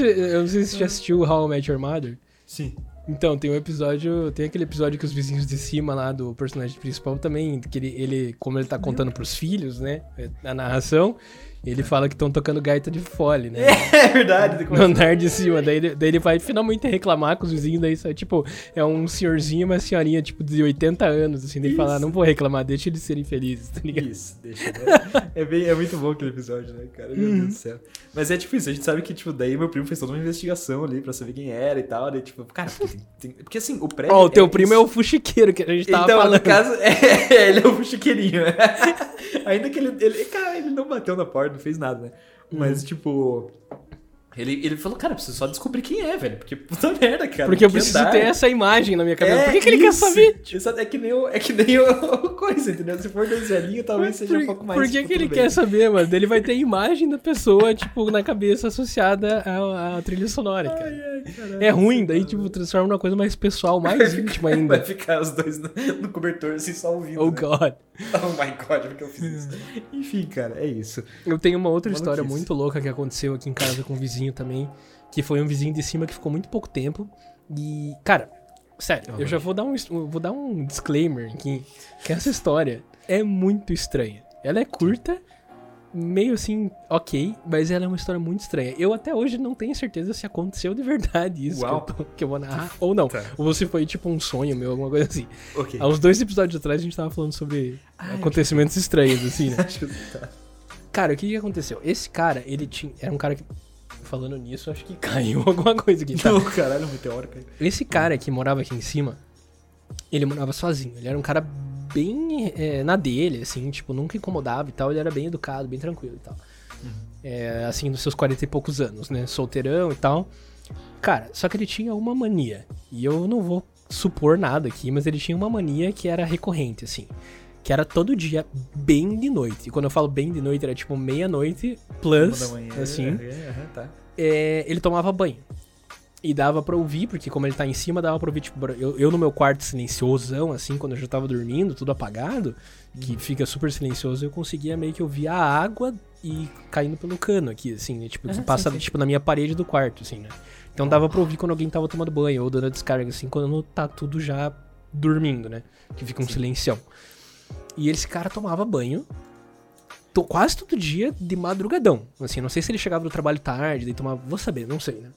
Eu não sei se você já assistiu How I Met Your Mother. Sim. Então, tem um episódio. Tem aquele episódio que os vizinhos de cima lá do personagem principal também. Que ele, ele como ele tá contando pros filhos, né? A narração, ele fala que estão tocando gaita de fole, né? É verdade. No andar de cima. Daí, ele- daí ele vai finalmente reclamar com os vizinhos. Daí, sai, tipo, é um senhorzinho e uma senhorinha, tipo, de 80 anos, assim. Daí ele fala, Isso. não vou reclamar, deixa eles serem felizes, tá ligado? Isso, deixa. Né? É, bem, é muito bom aquele episódio, né, cara? Meu Uhum. Deus do céu. Mas é tipo isso, a gente sabe que, tipo, daí meu primo fez toda uma investigação ali pra saber quem era e tal. Daí, tipo, cara, porque, tem- tem- porque assim, o prédio. Ó, o teu é primo é o fuxiqueiro que a gente tava então, falando. no caso, é, ele é o chiqueirinho. Ainda que ele, ele. Cara, ele não bateu na porta, fez nada, né? Uhum. Mas, tipo. Ele, ele falou, cara, preciso só descobrir quem é, velho. Porque puta merda, cara. Porque eu preciso andar. ter essa imagem na minha cabeça. É Por que, que ele quer isso. saber? Exato, É que nem o, é que nem o, o coisa, entendeu? Se for dois velhinhos, talvez seja por, um pouco mais. Por que, tipo, que ele tudo quer saber, mano? Ele vai ter a imagem da pessoa, tipo, na cabeça associada à, à trilha sonora, cara. Ai. É ruim, daí, tipo, transforma numa coisa mais pessoal, mais íntima ainda. Vai ficar os dois no, no cobertor, assim, só ouvindo. Oh, né? God. Oh my god, porque eu fiz isso. Enfim, cara, é isso. Eu tenho uma outra história muito louca que aconteceu aqui em casa com um vizinho também, que foi um vizinho de cima que ficou muito pouco tempo. E, cara, sério, eu já vou dar um, vou dar um disclaimer aqui, que essa história é muito estranha. Ela é curta, meio assim, ok, mas ela é uma história muito estranha. Eu até hoje não tenho certeza se aconteceu de verdade isso que eu, tô- que eu vou narrar, ou não. Tá. Ou se foi tipo um sonho meu, alguma coisa assim. Ok. Há uns dois episódios atrás a gente tava falando sobre Ah, acontecimentos estranhos, assim, né? Que tá. Cara, o que que aconteceu? Esse cara, ele tinha. Era um cara que. Falando nisso, acho que caiu alguma coisa aqui. Tá? Não, caralho, um meteoro, cara. Esse cara que morava aqui em cima, ele morava sozinho. Ele era um cara bem é, na dele, assim, tipo, nunca incomodava e tal. Ele era bem educado, bem tranquilo e tal. É, assim, nos seus 40 e poucos anos, né? Solteirão e tal. Cara, só que ele tinha uma mania. E eu não vou supor nada aqui, mas ele tinha uma mania que era recorrente, assim. Que era todo dia, bem de noite. E quando eu falo bem de noite, era tipo meia-noite plus, manhã. assim É, aham, tá. é, ele tomava banho. E dava pra ouvir, porque como ele tá em cima, dava pra ouvir, tipo, eu, eu no meu quarto silenciosão, assim, quando eu já tava dormindo, tudo apagado, que fica super silencioso, eu conseguia meio que ouvir a água e caindo pelo cano aqui, assim, né? Tipo, que Ah, sim, passa, sim. tipo, na minha parede do quarto, assim, né? Então dava pra ouvir quando alguém tava tomando banho, ou dando a descarga, assim, quando tá tudo já dormindo, né? Que fica um silencião. E esse cara tomava banho to- quase todo dia de madrugadão. Assim, não sei se ele chegava do trabalho tarde, daí tomava. Vou saber, não sei, né?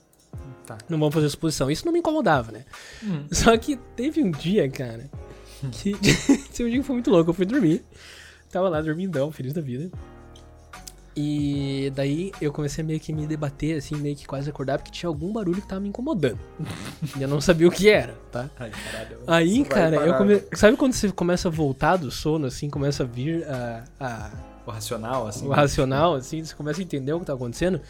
Tá. Não vamos fazer suposição. Isso não me incomodava, né? Hum. Só que teve um dia, cara, que. Esse um dia foi muito louco. Eu fui dormir. Tava lá dormindão, feliz da vida. E daí eu comecei a meio que me debater, assim, meio que quase acordar, porque tinha algum barulho que tava me incomodando. e eu não sabia o que era, tá? Ai, caralho. Aí, cara, eu come... sabe quando você começa a voltar do sono, assim, começa a vir a, a, O racional, assim. o racional, assim, você começa a entender o que tá acontecendo.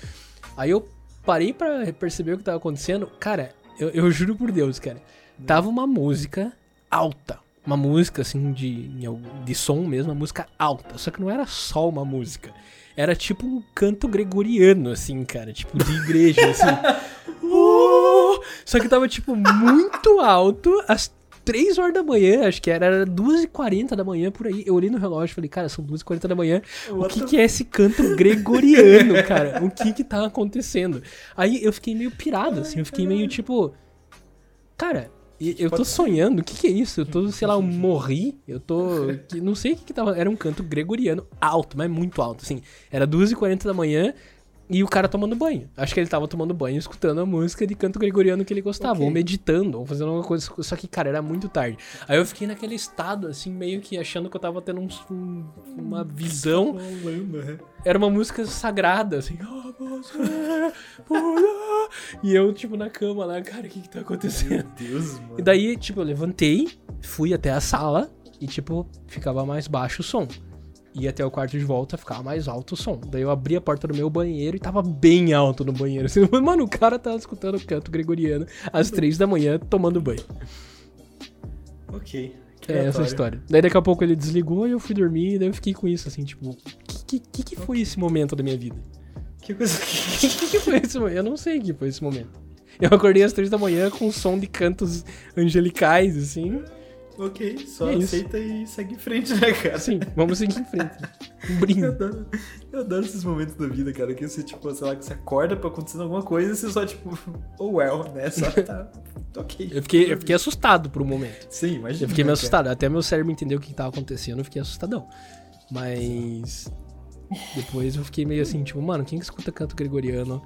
Aí eu parei pra perceber o que tava acontecendo. Cara, eu, eu juro por Deus, cara. Tava uma música alta. Uma música, assim, de, de som mesmo, uma música alta. Só que não era só uma música. Era tipo um canto gregoriano, assim, cara. Tipo, de igreja, assim. Uh! Só que tava, tipo, muito alto. Às 3 horas da manhã, acho que era, era 2h40 da manhã, por aí. Eu olhei no relógio e falei, cara, são 2h40 da manhã. O What que, que é esse canto gregoriano, cara? O que que tá acontecendo? Aí eu fiquei meio pirado, assim. Eu fiquei meio, tipo... Cara... e- Eu tô sonhando, o que que é isso? Eu tô, sei lá, eu morri, eu tô... Não sei o que que tava... Era um canto gregoriano alto, mas muito alto, assim. Era 2h40 da manhã, E o cara tomando banho. Acho que ele tava tomando banho, escutando a música de canto gregoriano que ele gostava, Ok. ou meditando, ou fazendo alguma coisa. Só que, cara, era muito tarde. Aí eu fiquei naquele estado, assim, meio que achando que eu tava tendo um- um- uma visão. Né? Era uma música sagrada, assim. E eu, tipo, na cama lá, cara, o que que tá acontecendo? Meu Deus, mano. E daí, tipo, eu levantei, fui até a sala e, tipo, ficava mais baixo o som. Ia até o quarto de volta, ficava mais alto o som. Daí eu abri a porta do meu banheiro e tava bem alto no banheiro. Assim, mano, o cara tava escutando o canto gregoriano às três da manhã tomando banho. Ok. que É essa história. Daí daqui a pouco ele desligou e eu fui dormir. E daí eu fiquei com isso, assim, tipo, o que, que, que foi esse momento da minha vida? Que coisa O que, que, que foi esse momento? Eu não sei o que foi esse momento. Eu acordei às três da manhã com um som de cantos angelicais, assim. Ok, só É isso. aceita e segue em frente, né, cara? Assim, vamos seguir em frente. Um Eu brinde. adoro, eu adoro esses momentos da vida, cara, que você, tipo, sei lá, que você acorda pra acontecer alguma coisa e você só, tipo, oh well, né? Só tá. ok. Eu fiquei, eu fiquei assustado por um momento. Sim, imagina. Eu fiquei meio cara. assustado. Até meu cérebro entendeu o que tava acontecendo, eu fiquei assustadão. Mas. Depois eu fiquei meio assim, tipo, mano, quem que escuta canto gregoriano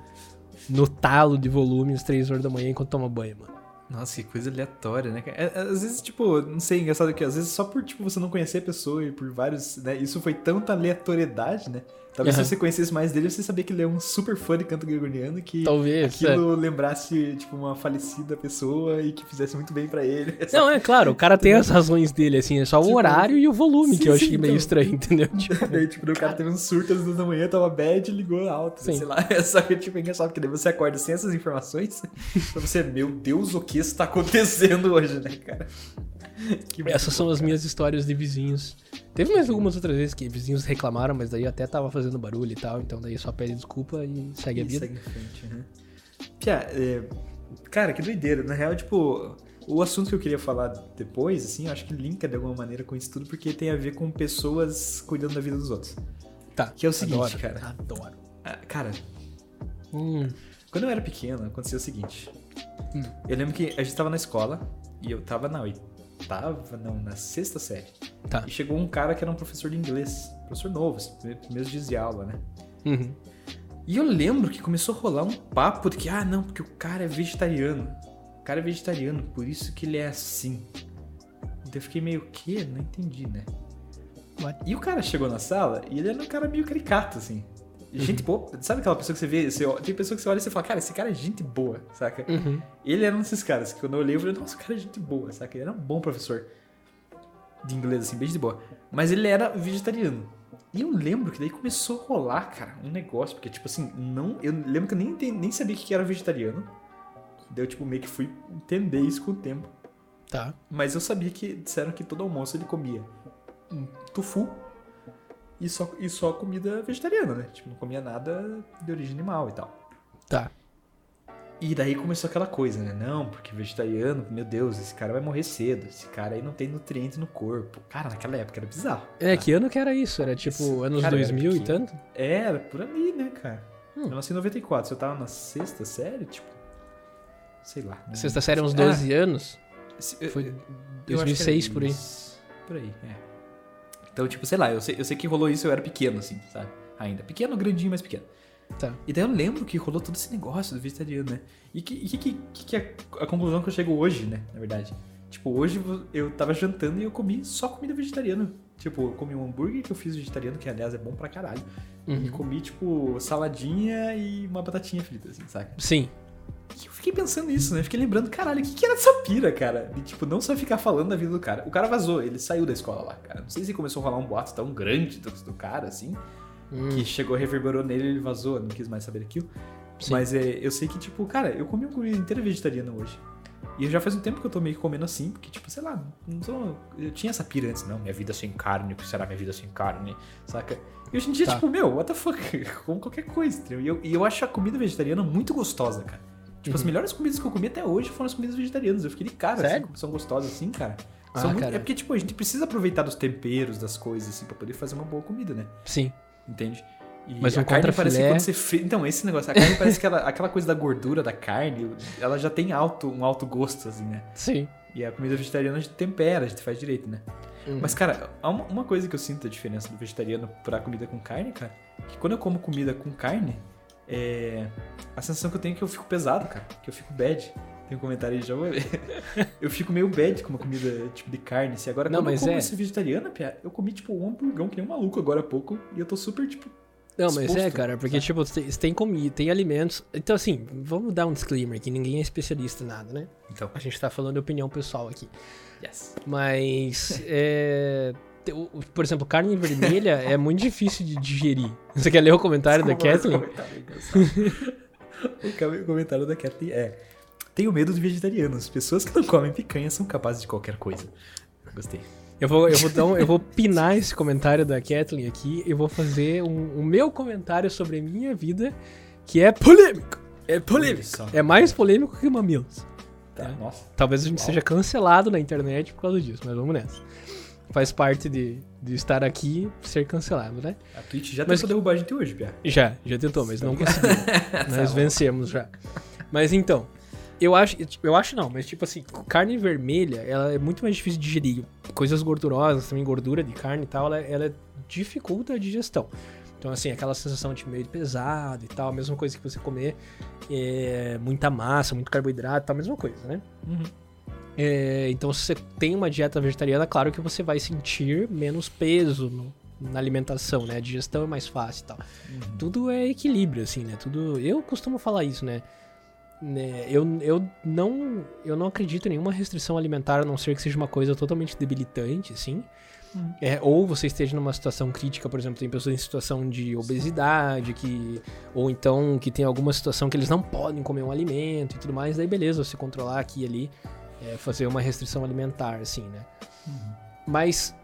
no talo de volume às 3 horas da manhã enquanto toma banho, mano? Nossa, que coisa aleatória, né? É, é, Às vezes, tipo, não sei, engraçado que às vezes só por, tipo, você não conhecer a pessoa e por vários, né? Isso foi tanta aleatoriedade, né? Talvez Aham. se você conhecesse mais dele, você sabia que ele é um super fã de canto gregoriano que Talvez. é. aquilo lembrasse, tipo, uma falecida pessoa e que fizesse muito bem pra ele. Não, é claro, o cara tem as razões dele, assim, é só o Tipo, horário e o volume sim, que eu sim, achei meio então. estranho, entendeu? Tipo, Daí, tipo, o cara teve um surto às duas da manhã, tava bad e ligou alto, Sim. sei lá. Só que, tipo, é engraçado, porque daí você acorda sem essas informações, pra você, meu Deus, o que está acontecendo hoje, né, cara? Essas são as minhas histórias de vizinhos. Teve mais algumas outras vezes que vizinhos reclamaram, mas daí até tava fazendo barulho e tal, então daí só pede desculpa e segue a E vida. segue em frente, uhum. Pia, é, cara, que doideira. Na real, tipo, o assunto que eu queria falar depois, assim, eu acho que linka de alguma maneira com isso tudo, porque tem a ver com pessoas cuidando da vida dos outros. Tá. Que é o seguinte, adoro, cara. Adoro. Ah, cara, Hum, quando eu era pequeno, aconteceu o seguinte. Hum. Eu lembro que a gente tava na escola e eu tava na oitava, não, na sexta série. tá. E chegou um cara que era um professor de inglês. Professor novo, assim, primeiros dias de aula, né? Uhum. E eu lembro que começou a rolar um papo de que, ah, não, porque o cara é vegetariano. O cara é vegetariano, por isso que ele é assim. Então eu fiquei meio, o quê? Não entendi, né? What? E o cara chegou na sala e ele era um cara meio caricato, assim. Gente boa. Sabe aquela pessoa que você vê? Você, tem pessoa que você olha e você fala, cara, esse cara é gente boa, saca? Uhum. Ele era um desses caras que quando eu olhei, eu falei, nossa, o cara é gente boa, saca? Ele era um bom professor de inglês, assim, bem de boa. Mas ele era vegetariano. E eu lembro que daí começou a rolar, cara, um negócio, porque, tipo assim, não. Eu lembro que eu nem, nem sabia o que era vegetariano. Daí eu, tipo, meio que fui entender isso com o tempo. Tá. Mas eu sabia que disseram que todo almoço ele comia um tofu e só, e só comida vegetariana, né? Tipo, não comia nada de origem animal e tal. Tá. E daí começou aquela coisa, né? Não, porque vegetariano, meu Deus, esse cara vai morrer cedo. Esse cara aí não tem nutriente no corpo. Cara, naquela época era bizarro. É, que ano que era isso? Era tipo Isso. anos Cara, eu era 2000 e tanto? Era, por ali, né, cara? Hum. Eu nasci em 94. Se eu tava na sexta série, tipo. Sei lá. né? Sexta série, uns Ah, 12 anos? se- eu- Foi eu acho que era 2006 por aí. Por aí, é. Então, tipo, sei lá, eu sei, eu sei que rolou isso, eu era pequeno, assim, sabe? Ainda. Pequeno, grandinho, mas pequeno. Tá. E daí eu lembro que rolou todo esse negócio do vegetariano, né? E que, e que, que, que é a conclusão que eu chego hoje, né? Na verdade. Tipo, hoje eu tava jantando e eu comi só comida vegetariana. Tipo, eu comi um hambúrguer que eu fiz vegetariano, que aliás é bom pra caralho. E Uhum. comi, tipo, saladinha e uma batatinha frita, assim, saca? Sim. E eu fiquei pensando nisso, né? Fiquei lembrando, caralho, o que, que era essa pira, cara? E, tipo, não só ficar falando da vida do cara. O cara vazou, ele saiu da escola lá, cara. Não sei se começou a rolar um boato tão grande do, do cara, assim, Hum, que chegou, reverberou nele, ele vazou, não quis mais saber daquilo. Sim. Mas é, eu sei que, tipo, cara, eu comi uma comida inteira vegetariana hoje. E já faz um tempo que eu tô meio que comendo assim, porque, tipo, sei lá, não eu tinha essa pira antes, não, minha vida sem carne, o que será minha vida sem carne, saca? E hoje em dia, Tá. tipo, meu, what the fuck, como qualquer coisa, entendeu? E eu, e eu acho a comida vegetariana muito gostosa, cara. Tipo, as Uhum. melhores comidas que eu comi até hoje foram as comidas vegetarianas. Eu fiquei de cara, assim, Sério? como são gostosas assim, cara. Ah, São muito-. É porque, tipo, a gente precisa aproveitar dos temperos, das coisas, assim, pra poder fazer uma boa comida, né? Sim. Entende? E Mas a carne parece que quando você fri... Então, esse negócio, a carne parece que ela- aquela coisa da gordura da carne, ela já tem alto, um alto gosto, assim, né? Sim. E a comida vegetariana a gente tempera, a gente faz direito, né? Uhum. Mas, cara, uma, uma coisa que eu sinto a diferença do vegetariano pra comida com carne, cara, que quando eu como comida com carne, é, a sensação que eu tenho é que eu fico pesado, cara. Que eu fico bad. Tem um comentário aí, já vou ver. eu fico meio bad com uma comida tipo de carne. Assim. Agora, Não, quando mas eu como é. esse vegetariana, Pia, eu comi tipo um hamburgão que nem um maluco agora há pouco. E eu tô super, tipo. Não, mas é, cara, porque, sabe? tipo, tem, tem comida, tem alimentos. Então, assim, vamos dar um disclaimer que ninguém é especialista em nada, né? Então. A gente tá falando de opinião pessoal aqui. Yes. Mas, é. O- o- Por exemplo, carne vermelha é muito difícil de digerir. Você quer ler o comentário da Kathleen? o com- o comentário da Kathleen é: Tenho medo de vegetarianos. Pessoas que não comem picanha são capazes de qualquer coisa. Gostei. Eu vou, eu, vou dar um- eu vou pinar esse comentário da Kathleen aqui e vou fazer um- o meu comentário sobre a minha vida, que é polêmico. É polêmico. É mais polêmico que mamilos. Tá, É. Talvez a gente Uau. seja cancelado na internet por causa disso, mas vamos nessa. Faz parte de, de estar aqui ser cancelado, né? A Twitch já Mas- tentou derrubar a gente hoje, Pia. Já, já tentou, mas não conseguiu. Nós bom. vencemos já. Mas então, eu acho, eu acho não, mas tipo assim, carne vermelha, ela é muito mais difícil de digerir. Coisas gordurosas, também gordura de carne e tal, ela, ela dificulta a digestão. Então, assim, aquela sensação de meio pesado e tal, a mesma coisa que você comer é, muita massa, muito carboidrato e tal, a mesma coisa, né? Uhum. É, então, se você tem uma dieta vegetariana, claro que você vai sentir menos peso no- na alimentação, né? A digestão é mais fácil e tal. Tudo é equilíbrio, assim, né? Tudo. Eu costumo falar isso, né? Né, Eu, eu, não, eu não acredito em nenhuma restrição alimentar, a não ser que seja uma coisa totalmente debilitante, assim. Uhum. É, ou você esteja numa situação crítica, por exemplo, tem pessoas em situação de obesidade, que, ou então que tem alguma situação que eles não podem comer um alimento e tudo mais, daí beleza, você controlar aqui e ali, é, fazer uma restrição alimentar, assim, né? Mas,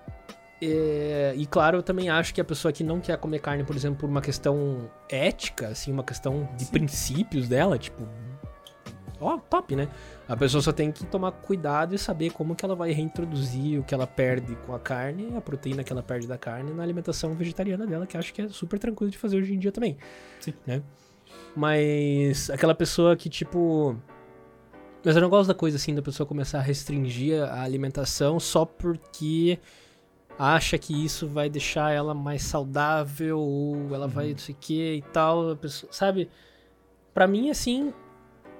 é, e claro, eu também acho que a pessoa que não quer comer carne, por exemplo, por uma questão ética, assim, uma questão de princípios dela, tipo, ó, top, né? A pessoa só tem que tomar cuidado e saber como que ela vai reintroduzir o que ela perde com a carne, a proteína que ela perde da carne na alimentação vegetariana dela, que acho que é super tranquilo de fazer hoje em dia também. Sim. Né? Mas aquela pessoa que, tipo. Mas eu não gosto da coisa assim da pessoa começar a restringir a alimentação só porque acha que isso vai deixar ela mais saudável ou ela vai não sei o que e tal. A pessoa, sabe? Pra mim, assim,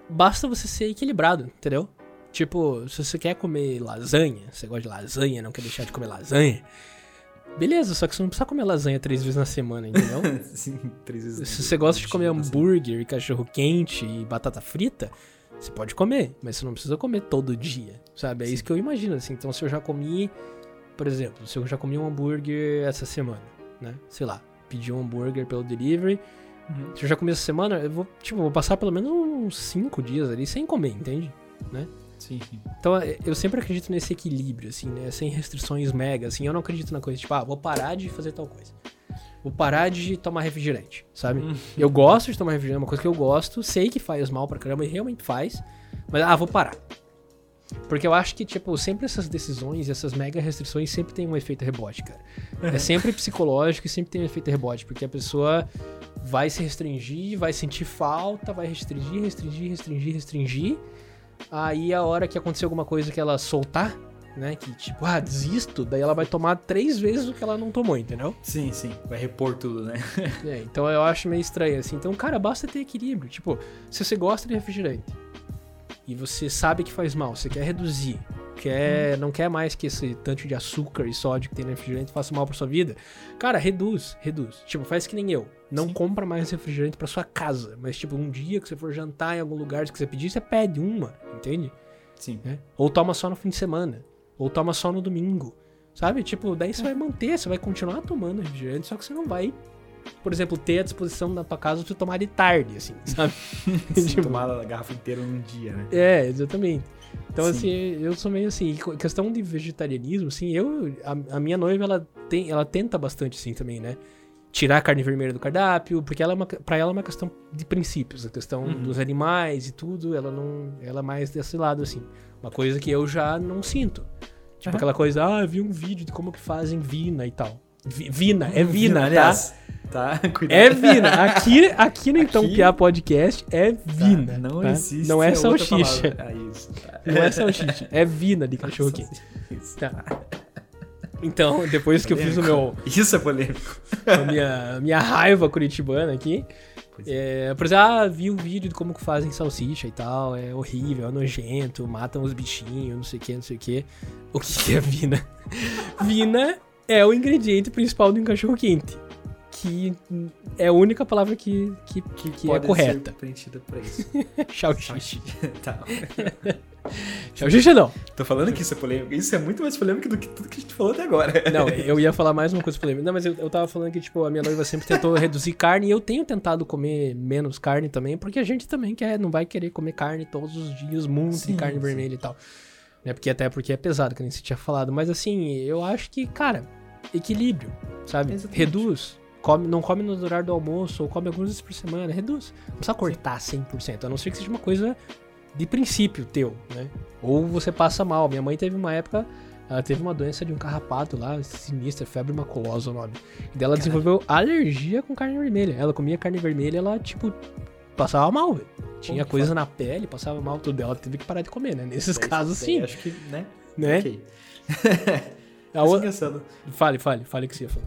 basta você ser equilibrado, entendeu? Tipo, se você quer comer lasanha, você gosta de lasanha, não quer deixar de comer lasanha, beleza, só que você não precisa comer lasanha três vezes na semana, entendeu? Sim, três vezes. se você gosta de comer hambúrguer e cachorro quente e batata frita, você pode comer, mas você não precisa comer todo dia, sabe? É isso que eu imagino, assim. Então, se eu já comi, por exemplo, se eu já comi um hambúrguer essa semana, né? Sei lá, pedi um hambúrguer pelo delivery, Uhum. se eu já comi essa semana, eu vou, tipo, vou passar pelo menos uns 5 dias ali sem comer, entende? Sim, sim. Então, é, eu sempre acredito nesse equilíbrio, assim, né? Sem restrições mega, assim. Eu não acredito na coisa, tipo, ah, vou parar de fazer tal coisa. Vou parar de tomar refrigerante, sabe? Eu gosto de tomar refrigerante, é uma coisa que eu gosto, sei que faz mal pra caramba e realmente faz, mas, ah, vou parar. Porque eu acho que, tipo, sempre essas decisões, essas mega restrições sempre tem um efeito rebote, cara. É sempre psicológico e sempre tem um efeito rebote, porque a pessoa vai se restringir, vai sentir falta, vai restringir, restringir, restringir, restringir. Aí a hora que acontecer alguma coisa que ela soltar, né, que tipo, ah, desisto, daí ela vai tomar três vezes o que ela não tomou, entendeu? Sim, sim. Vai repor tudo, né? É, então eu acho meio estranho assim. Então, cara, basta ter equilíbrio. Tipo, se você gosta de refrigerante e você sabe que faz mal, você quer reduzir, quer, não quer mais que esse tanto de açúcar e sódio que tem no refrigerante faça mal pra sua vida, cara, reduz, reduz. Tipo, faz que nem eu. Não Sim. compra mais refrigerante pra sua casa, mas tipo, um dia que você for jantar em algum lugar que você pedir, você pede uma, entende? Sim. né? Ou toma só no fim de semana. Ou toma só no domingo. Sabe? Tipo, daí você vai manter, você vai continuar tomando refrigerante, só que você não vai, por exemplo, ter à disposição na tua casa pra você tomar de tarde, assim, sabe? Sim, Tipo, tomar a garrafa inteira num dia, né? É, exatamente. Então, Sim. assim, eu sou meio assim, questão de vegetarianismo, assim, eu, a, a minha noiva, ela tem, ela tenta bastante, assim, também, né? Tirar a carne vermelha do cardápio, porque ela é uma, pra ela é uma questão de princípios, a questão Uhum. dos animais e tudo, ela não, ela é mais desse lado, assim. Uma coisa que eu já não sinto. Tipo Aham. aquela coisa, ah, eu vi um vídeo de como que fazem vina e tal. Vi- Vina, é vina, tá? aliás. Tá, cuidado. É vina. Aqui, aqui no Então Aqui- Piá Podcast é Tá, vina. Não tá? existe. Não é salsicha. Ah, isso. Tá. Não é salsicha. É vina de cachorro quente. Isso. Tá. Então, depois que eu fiz o meu, Isso é polêmico. a minha, minha raiva curitibana aqui, É, por exemplo, ah, vi um vídeo de como que fazem salsicha e tal, é horrível, é nojento, matam os bichinhos, não sei o que, não sei o que. O que, é vina? vina é o ingrediente principal de um cachorro quente. Que é a única palavra que, que, que, que é correta. Ser preenchida pra isso. Xiaoxishi. tá. Não. Tô falando que isso é polêmico. Isso é muito mais polêmico do que tudo que a gente falou até agora. Não, eu ia falar mais uma coisa polêmica. Não, mas eu, eu tava falando que, tipo, a minha noiva sempre tentou reduzir carne e eu tenho tentado comer menos carne também, porque a gente também quer, não vai querer comer carne todos os dias, muito Sim, de carne sim. vermelha e tal. Né? Porque até porque é pesado, que nem você tinha falado. Mas assim, eu acho que, cara, equilíbrio, sabe? Exatamente. Reduz. Come, não come no horário do almoço, ou come algumas vezes por semana, reduz. Não precisa cortar 100%, a não ser que seja uma coisa de princípio teu, né? Ou você passa mal. Minha mãe teve uma época, ela teve uma doença de um carrapato lá, sinistra, febre maculosa o nome. E daí ela desenvolveu alergia com carne vermelha. Ela comia carne vermelha, ela, tipo, passava mal, velho. Tinha coisa na pele, passava mal tudo dela, teve que parar de comer, né? Nesses casos, sim. Acho que, né? Né? Ok. A Isso o- engraçado. Fale, fale, fale o que você ia falar.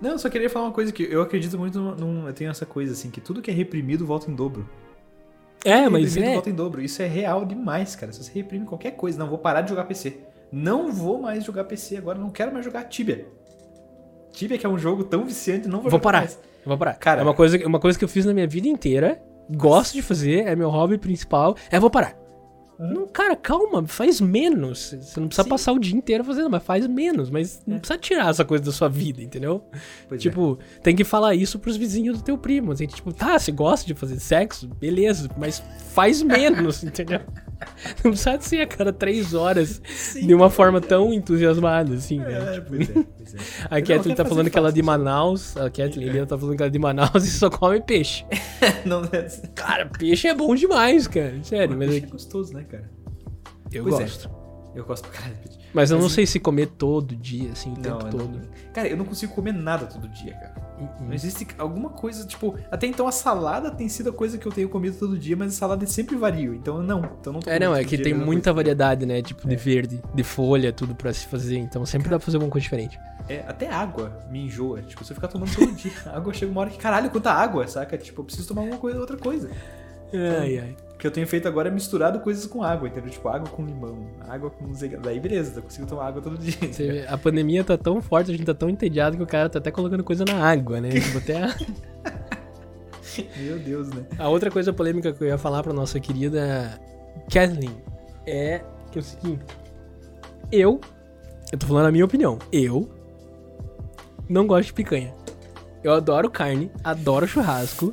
Não, eu só queria falar uma coisa que eu acredito muito num, num- Eu tenho essa coisa assim, que tudo que é reprimido volta em dobro. É, mas é. volta em dobro. Isso é real demais, cara. Se você reprime qualquer coisa, não vou parar de jogar PC. Não vou mais jogar PC agora, não quero mais jogar Tibia. Tibia que é um jogo tão viciante, não vou, Vou jogar parar. mais. Vou parar. Cara- é uma coisa, uma coisa que eu fiz na minha vida inteira. Gosto de fazer, é meu hobby principal. É, vou parar. Não, cara, calma, faz menos. Você não precisa Sim. passar o dia inteiro fazendo, mas faz menos. Mas não É. precisa tirar essa coisa da sua vida, entendeu? Pois é. tipo, tem que falar isso pros vizinhos do teu primo. Assim, tipo, tá, você gosta de fazer sexo? Beleza, mas faz menos, entendeu? Não precisa ser a cada três horas Sim, de uma forma é. tão entusiasmada, assim, né? É, Tipo, pois é, pois é. a Kathleen tá falando que ela é de. Manaus. A Kathleen ela tá falando que ela é de Manaus e só come peixe. não, é, Cara, peixe é bom demais, cara. Sério, mas peixe é eu, gostoso, né, cara? eu Pois é. gosto. Eu gosto pra caralho de peixe. Mas eu não Mas- sei se comer todo dia, assim, o Não, tempo todo. não. Cara, eu não consigo comer nada todo dia, cara. Hum, Não existe alguma coisa, tipo, até então a salada tem sido a coisa que eu tenho comido todo dia, mas a salada sempre vario. Então não, então não tô É, não, é que tem muita variedade, né? Tipo, de É. verde, de folha, tudo pra se fazer. Então sempre dá pra fazer alguma coisa diferente. É, até água me enjoa. Tipo, se eu ficar tomando todo dia, a água chega uma hora que, caralho, quanta água, saca? Tipo, eu preciso tomar alguma coisa, outra coisa. Ai, ai. O que eu tenho feito agora é misturado coisas com água, entendeu? Tipo, água com limão, água com... Daí beleza, eu consigo tomar água todo dia. Vê, a pandemia tá tão forte, a gente tá tão entediado que o cara tá até colocando coisa na água, né? Tipo, até a... Meu Deus, né? A outra coisa polêmica que eu ia falar pra nossa querida Kathleen é que é o seguinte. Eu, eu tô falando a minha opinião, eu não gosto de picanha. Eu adoro carne, adoro churrasco,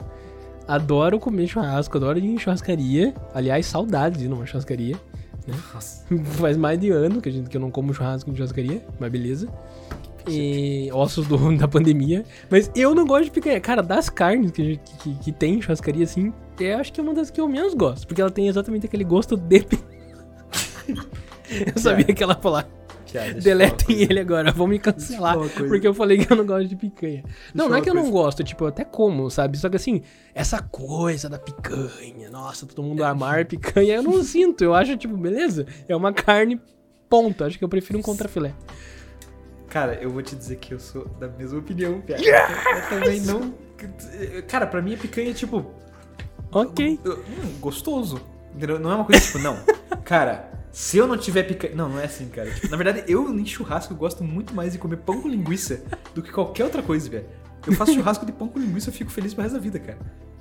adoro comer churrasco, adoro ir em churrascaria. Aliás, saudades de ir numa churrascaria. Nossa. Faz mais de ano que, a gente, que eu não como churrasco em churrascaria, mas beleza. E ossos do, da pandemia. Mas eu não gosto de picanha. Cara, das carnes que, que, que tem em churrascaria, assim, eu acho que é uma das que eu menos gosto. Porque ela tem exatamente aquele gosto de. Eu sabia que ela ia falar. Eu Deletem ele agora, vão me cancelar. Eu. Porque eu falei que eu não gosto de picanha. Não, eu não é que eu não gosto, tipo, eu até como, sabe? Só que assim, essa coisa da picanha, nossa, todo mundo amar picanha, eu não sinto. Eu acho, tipo, beleza, é uma carne, ponto. Acho que eu prefiro um contrafilé. Cara, eu vou te dizer que eu sou da mesma opinião, piada. Eu também não. Cara, pra mim a picanha é tipo. Ok. Hum, gostoso. Não é uma coisa tipo, não. Cara, se eu não tiver picanha. Não, não é assim, cara. Tipo, na verdade, eu em churrasco eu gosto muito mais de comer pão com linguiça do que qualquer outra coisa, velho. Eu faço churrasco de pão com linguiça eu fico feliz pro resto da vida, cara.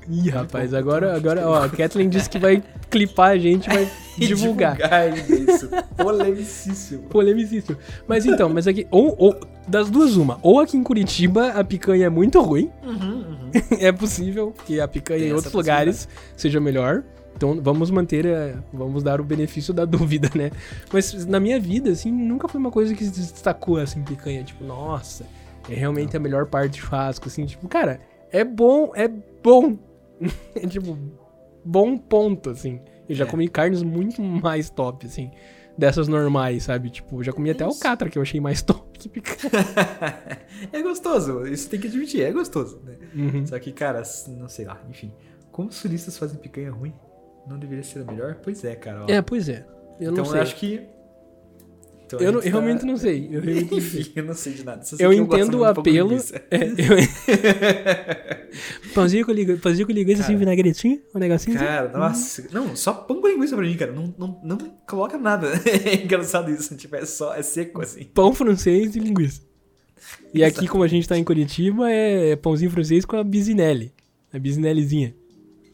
Ih, rapaz, agora, agora, ó, a Kathleen disse que vai clipar a gente, vai E divulgar. ainda isso. Polemicíssimo. Polemicíssimo. Mas então, mas aqui, ou, ou, das duas, uma. Ou aqui em Curitiba a picanha é muito ruim, Uhum, uhum. é possível que a picanha Tem em outros lugares seja melhor. Então vamos manter, a- vamos dar o benefício da dúvida, né? Mas na minha vida, assim, nunca foi uma coisa que se destacou, assim, picanha. Tipo, nossa, é realmente a melhor parte do churrasco, assim. Tipo, cara, é bom, é bom. é tipo, bom ponto, assim. Eu já É. comi carnes muito mais top, assim. Dessas normais, sabe? Tipo, já comi até o Isso. catra, que eu achei mais top que picanha. é gostoso, isso tem que admitir, é gostoso, né? Uhum. Só que, cara, não sei lá, enfim. Como os sulistas fazem picanha ruim? Não deveria ser a melhor? Pois é, cara. ó. É, pois é. Eu então não sei. eu acho que. Então Eu, não- gente eu tá- realmente não sei. Eu, realmente. Enfim, eu não sei de nada. Eu entendo o apelo. linguiça. É, eu... pãozinho, com linguiça, pãozinho com linguiça assim, Cara. vinagretinho, um negocinho assim. Cara, nossa. Não, só pão com linguiça pra mim, cara. Não, não, não coloca nada. É engraçado isso. Tipo, é só, é seco assim. Pão francês e linguiça. E aqui, como a gente tá em Curitiba, é pãozinho francês com a bisinelli. A bisinellizinha.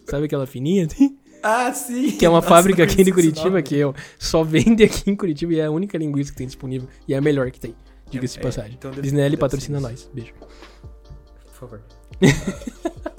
Sabe aquela fininha assim? Ah, sim! Que é uma Nossa, fábrica aqui de Curitiba que eu só vende aqui em Curitiba e é a única linguiça que tem disponível. E é a melhor que tem. Diga-se de É, passagem. então deve- Bisinelli deve patrocina nós. Beijo. Por favor.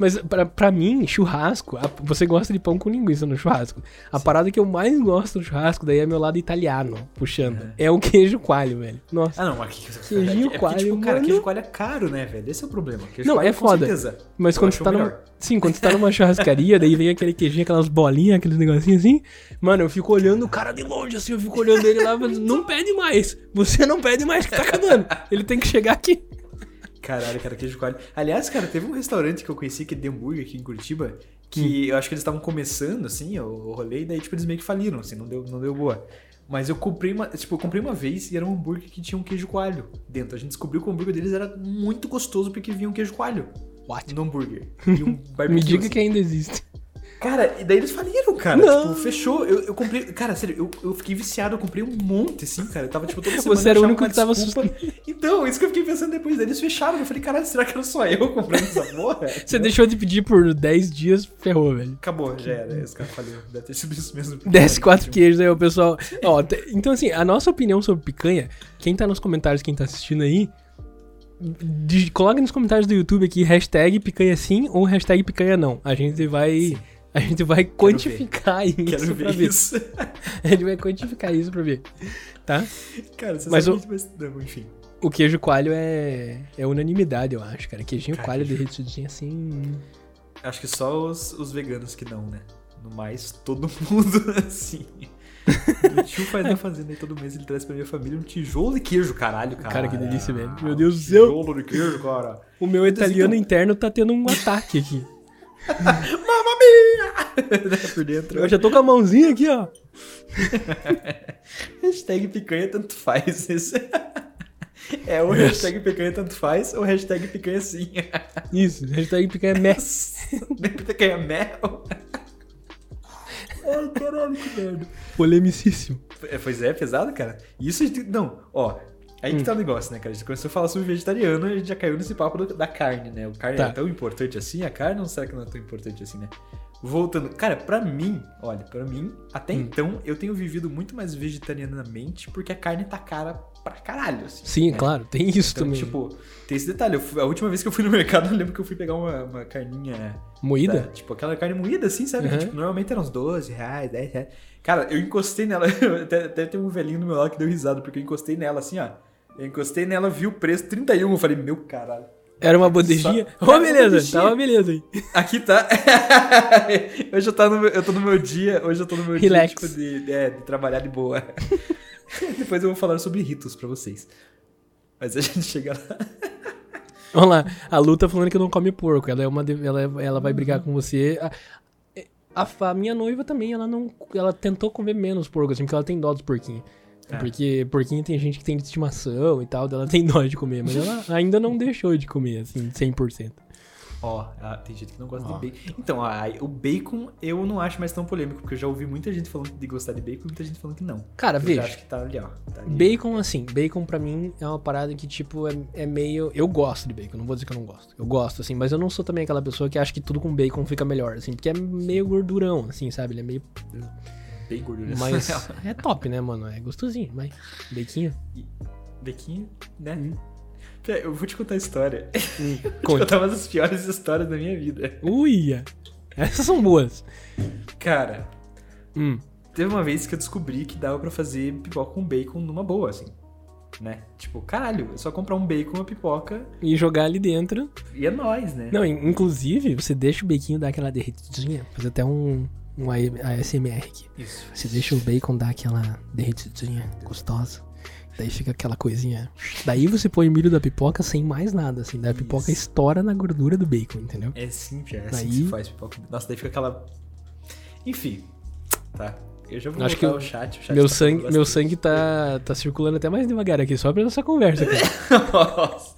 Mas pra, pra mim, churrasco, a- você gosta de pão com linguiça no churrasco. A parada que eu mais gosto no churrasco, daí é meu lado italiano, puxando. Uhum. É o queijo coalho, velho. Nossa. Ah, não, mas que, Queijinho é porque, coalho, tipo, cara, mano. queijo coalho é caro, né, velho? Esse é o problema. Queijo Não, coalho, é foda. certeza. Mas quando você tá numa. Sim, quando você tá numa churrascaria, daí vem aquele queijinho, aquelas bolinhas, aqueles negocinhos assim. Mano, eu fico olhando o cara de longe, assim, eu fico olhando ele lá, mas não pede mais. Você não pede mais que tá acabando. Ele tem que chegar aqui. Caralho, cara, queijo coalho. Aliás, cara, teve um restaurante que eu conheci que é de hambúrguer aqui em Curitiba, que Hum. eu acho que eles estavam começando, assim, o, o rolê, e daí, tipo, eles meio que faliram, assim, não deu, não deu boa. Mas eu comprei uma, tipo, eu comprei uma vez e era um hambúrguer que tinha um queijo coalho dentro. A gente descobriu que o hambúrguer deles era muito gostoso porque vinha um queijo coalho What? no hambúrguer. E um barbecue, Me diga assim. que ainda existe. Cara, e daí eles faliram, cara. Não. Tipo, fechou. Eu, eu comprei. Cara, sério, eu, eu fiquei viciado, eu comprei um monte, assim, cara. Eu tava, tipo, toda semana. Você era o único que tava desculpa. Então, isso que eu fiquei pensando depois. Daí eles fecharam. Eu falei, caralho, será que era só eu comprando essa porra? Você deixou de pedir por 10 dias, ferrou, velho. Acabou, já era. Os caras faliram. Deve ter sido isso mesmo. Desce quatro queijos aí, o pessoal. Ó, então assim, a nossa opinião sobre picanha, quem tá nos comentários, quem tá assistindo aí, coloca nos comentários do YouTube aqui, hashtag picanha sim ou hashtag picanha não. A gente vai. A gente vai quantificar isso Quero pra ver ver. isso. A gente vai quantificar isso pra ver. Tá? Cara, você Mas sabe o- mas, não, enfim. O queijo coalho é, é unanimidade, eu acho, cara. Queijinho Cara, coalho queijo- derretidinho assim. Acho que só os, os veganos que não, né? No mais, todo mundo, assim. Meu tio faz na fazenda e todo mês ele traz pra minha família um tijolo de queijo, caralho, cara. Cara, que delícia, velho. Meu Deus do céu. Tijolo de queijo, cara. O meu italiano então- interno tá tendo um ataque aqui. Mamma mia! Por dentro. Eu já tô com a mãozinha aqui, ó. Hashtag picanha tanto faz. Esse- É o hashtag picanha tanto faz ou hashtag picanha sim. Isso, hashtag picanha mess. picanha mel. Ai, caralho, que merda. Polemicíssimo. É, Pois é, pesado, cara. Isso, não, ó. Aí Hum. que tá o negócio, né, cara? A gente começou a falar sobre vegetariano e a gente já caiu nesse papo da carne, né? O carne Tá. é tão importante assim, a carne não será que não é tão importante assim, né? Voltando, cara, pra mim, olha, pra mim, até Hum. então, eu tenho vivido muito mais vegetarianamente porque a carne tá cara pra caralho, assim. Sim, né? claro, tem isso Então, também. tipo, tem esse detalhe. Fui- a última vez que eu fui no mercado, eu lembro que eu fui pegar uma, uma carninha Moída? Tá, tipo, aquela carne moída, assim, sabe? Que, Uhum. tipo, normalmente era uns 12 reais, 10 reais. Cara, eu encostei nela, até, até tem um velhinho do meu lado que deu risada, porque eu encostei nela, assim, ó. Eu encostei nela, vi o preço, 31. Eu falei, meu caralho. Era uma bandejinha? Ô, uma beleza, tá uma beleza aí. Aqui tá. hoje eu, no meu, eu tô no meu dia, hoje eu tô no meu Relax. dia, tipo, de, é, de trabalhar de boa. Depois eu vou falar sobre ritos pra vocês. Mas a gente chega lá. Vamos lá, a Lu tá falando que não come porco. Ela é uma. Ela, ela vai brigar com você. A, a- a minha noiva também, ela não. Ela tentou comer menos porco, assim, porque ela tem dó dos porquinhos. É. Porque porquinho tem gente que tem de estimação e tal, dela tem dó de comer, mas ela ainda não deixou de comer, assim, 100%. Ó, ah, tem gente que não gosta Ó. de bacon. Então, ah, o bacon eu não acho mais tão polêmico, porque eu já ouvi muita gente falando de gostar de bacon e muita gente falando que não. Cara, eu veja. acho que tá ali, ó. Tá ali. Bacon, assim, bacon pra mim é uma parada que, tipo, é, é meio. Eu gosto de bacon, não vou dizer que eu não gosto. Eu gosto, assim, mas eu não sou também aquela pessoa que acha que tudo com bacon fica melhor, assim, porque é meio gordurão, assim, sabe? Ele é meio. Bem gordura. Mas é top, né, mano? É gostosinho, mas. Baconho. Bequinho, né? Hum. Eu vou te contar a história. Vou te contar uma das piores histórias da minha vida. Uia! Essas são boas. Cara, Hum. teve uma vez que eu descobri que dava pra fazer pipoca com bacon numa boa, assim. Né? Tipo, caralho, é só comprar um bacon, uma pipoca E jogar ali dentro. e é nóis, né? Não, in- inclusive, você deixa o baconho dar aquela derretidinha. Fazer até um, um ASMR aqui. Isso. Você deixa o bacon dar aquela derretidinha gostosa. Daí fica aquela coisinha. Daí você põe o milho da pipoca sem mais nada, assim. Daí a pipoca Isso. estoura na gordura do bacon, entendeu? É simples, é assim Daí- que se faz pipoca. Nossa, daí fica aquela. Enfim, tá. Eu já vou Acho que o chat. O chat Meu tá sangue, meu sangue tá, tá circulando até mais devagar aqui, só pra essa conversa, cara. Nossa.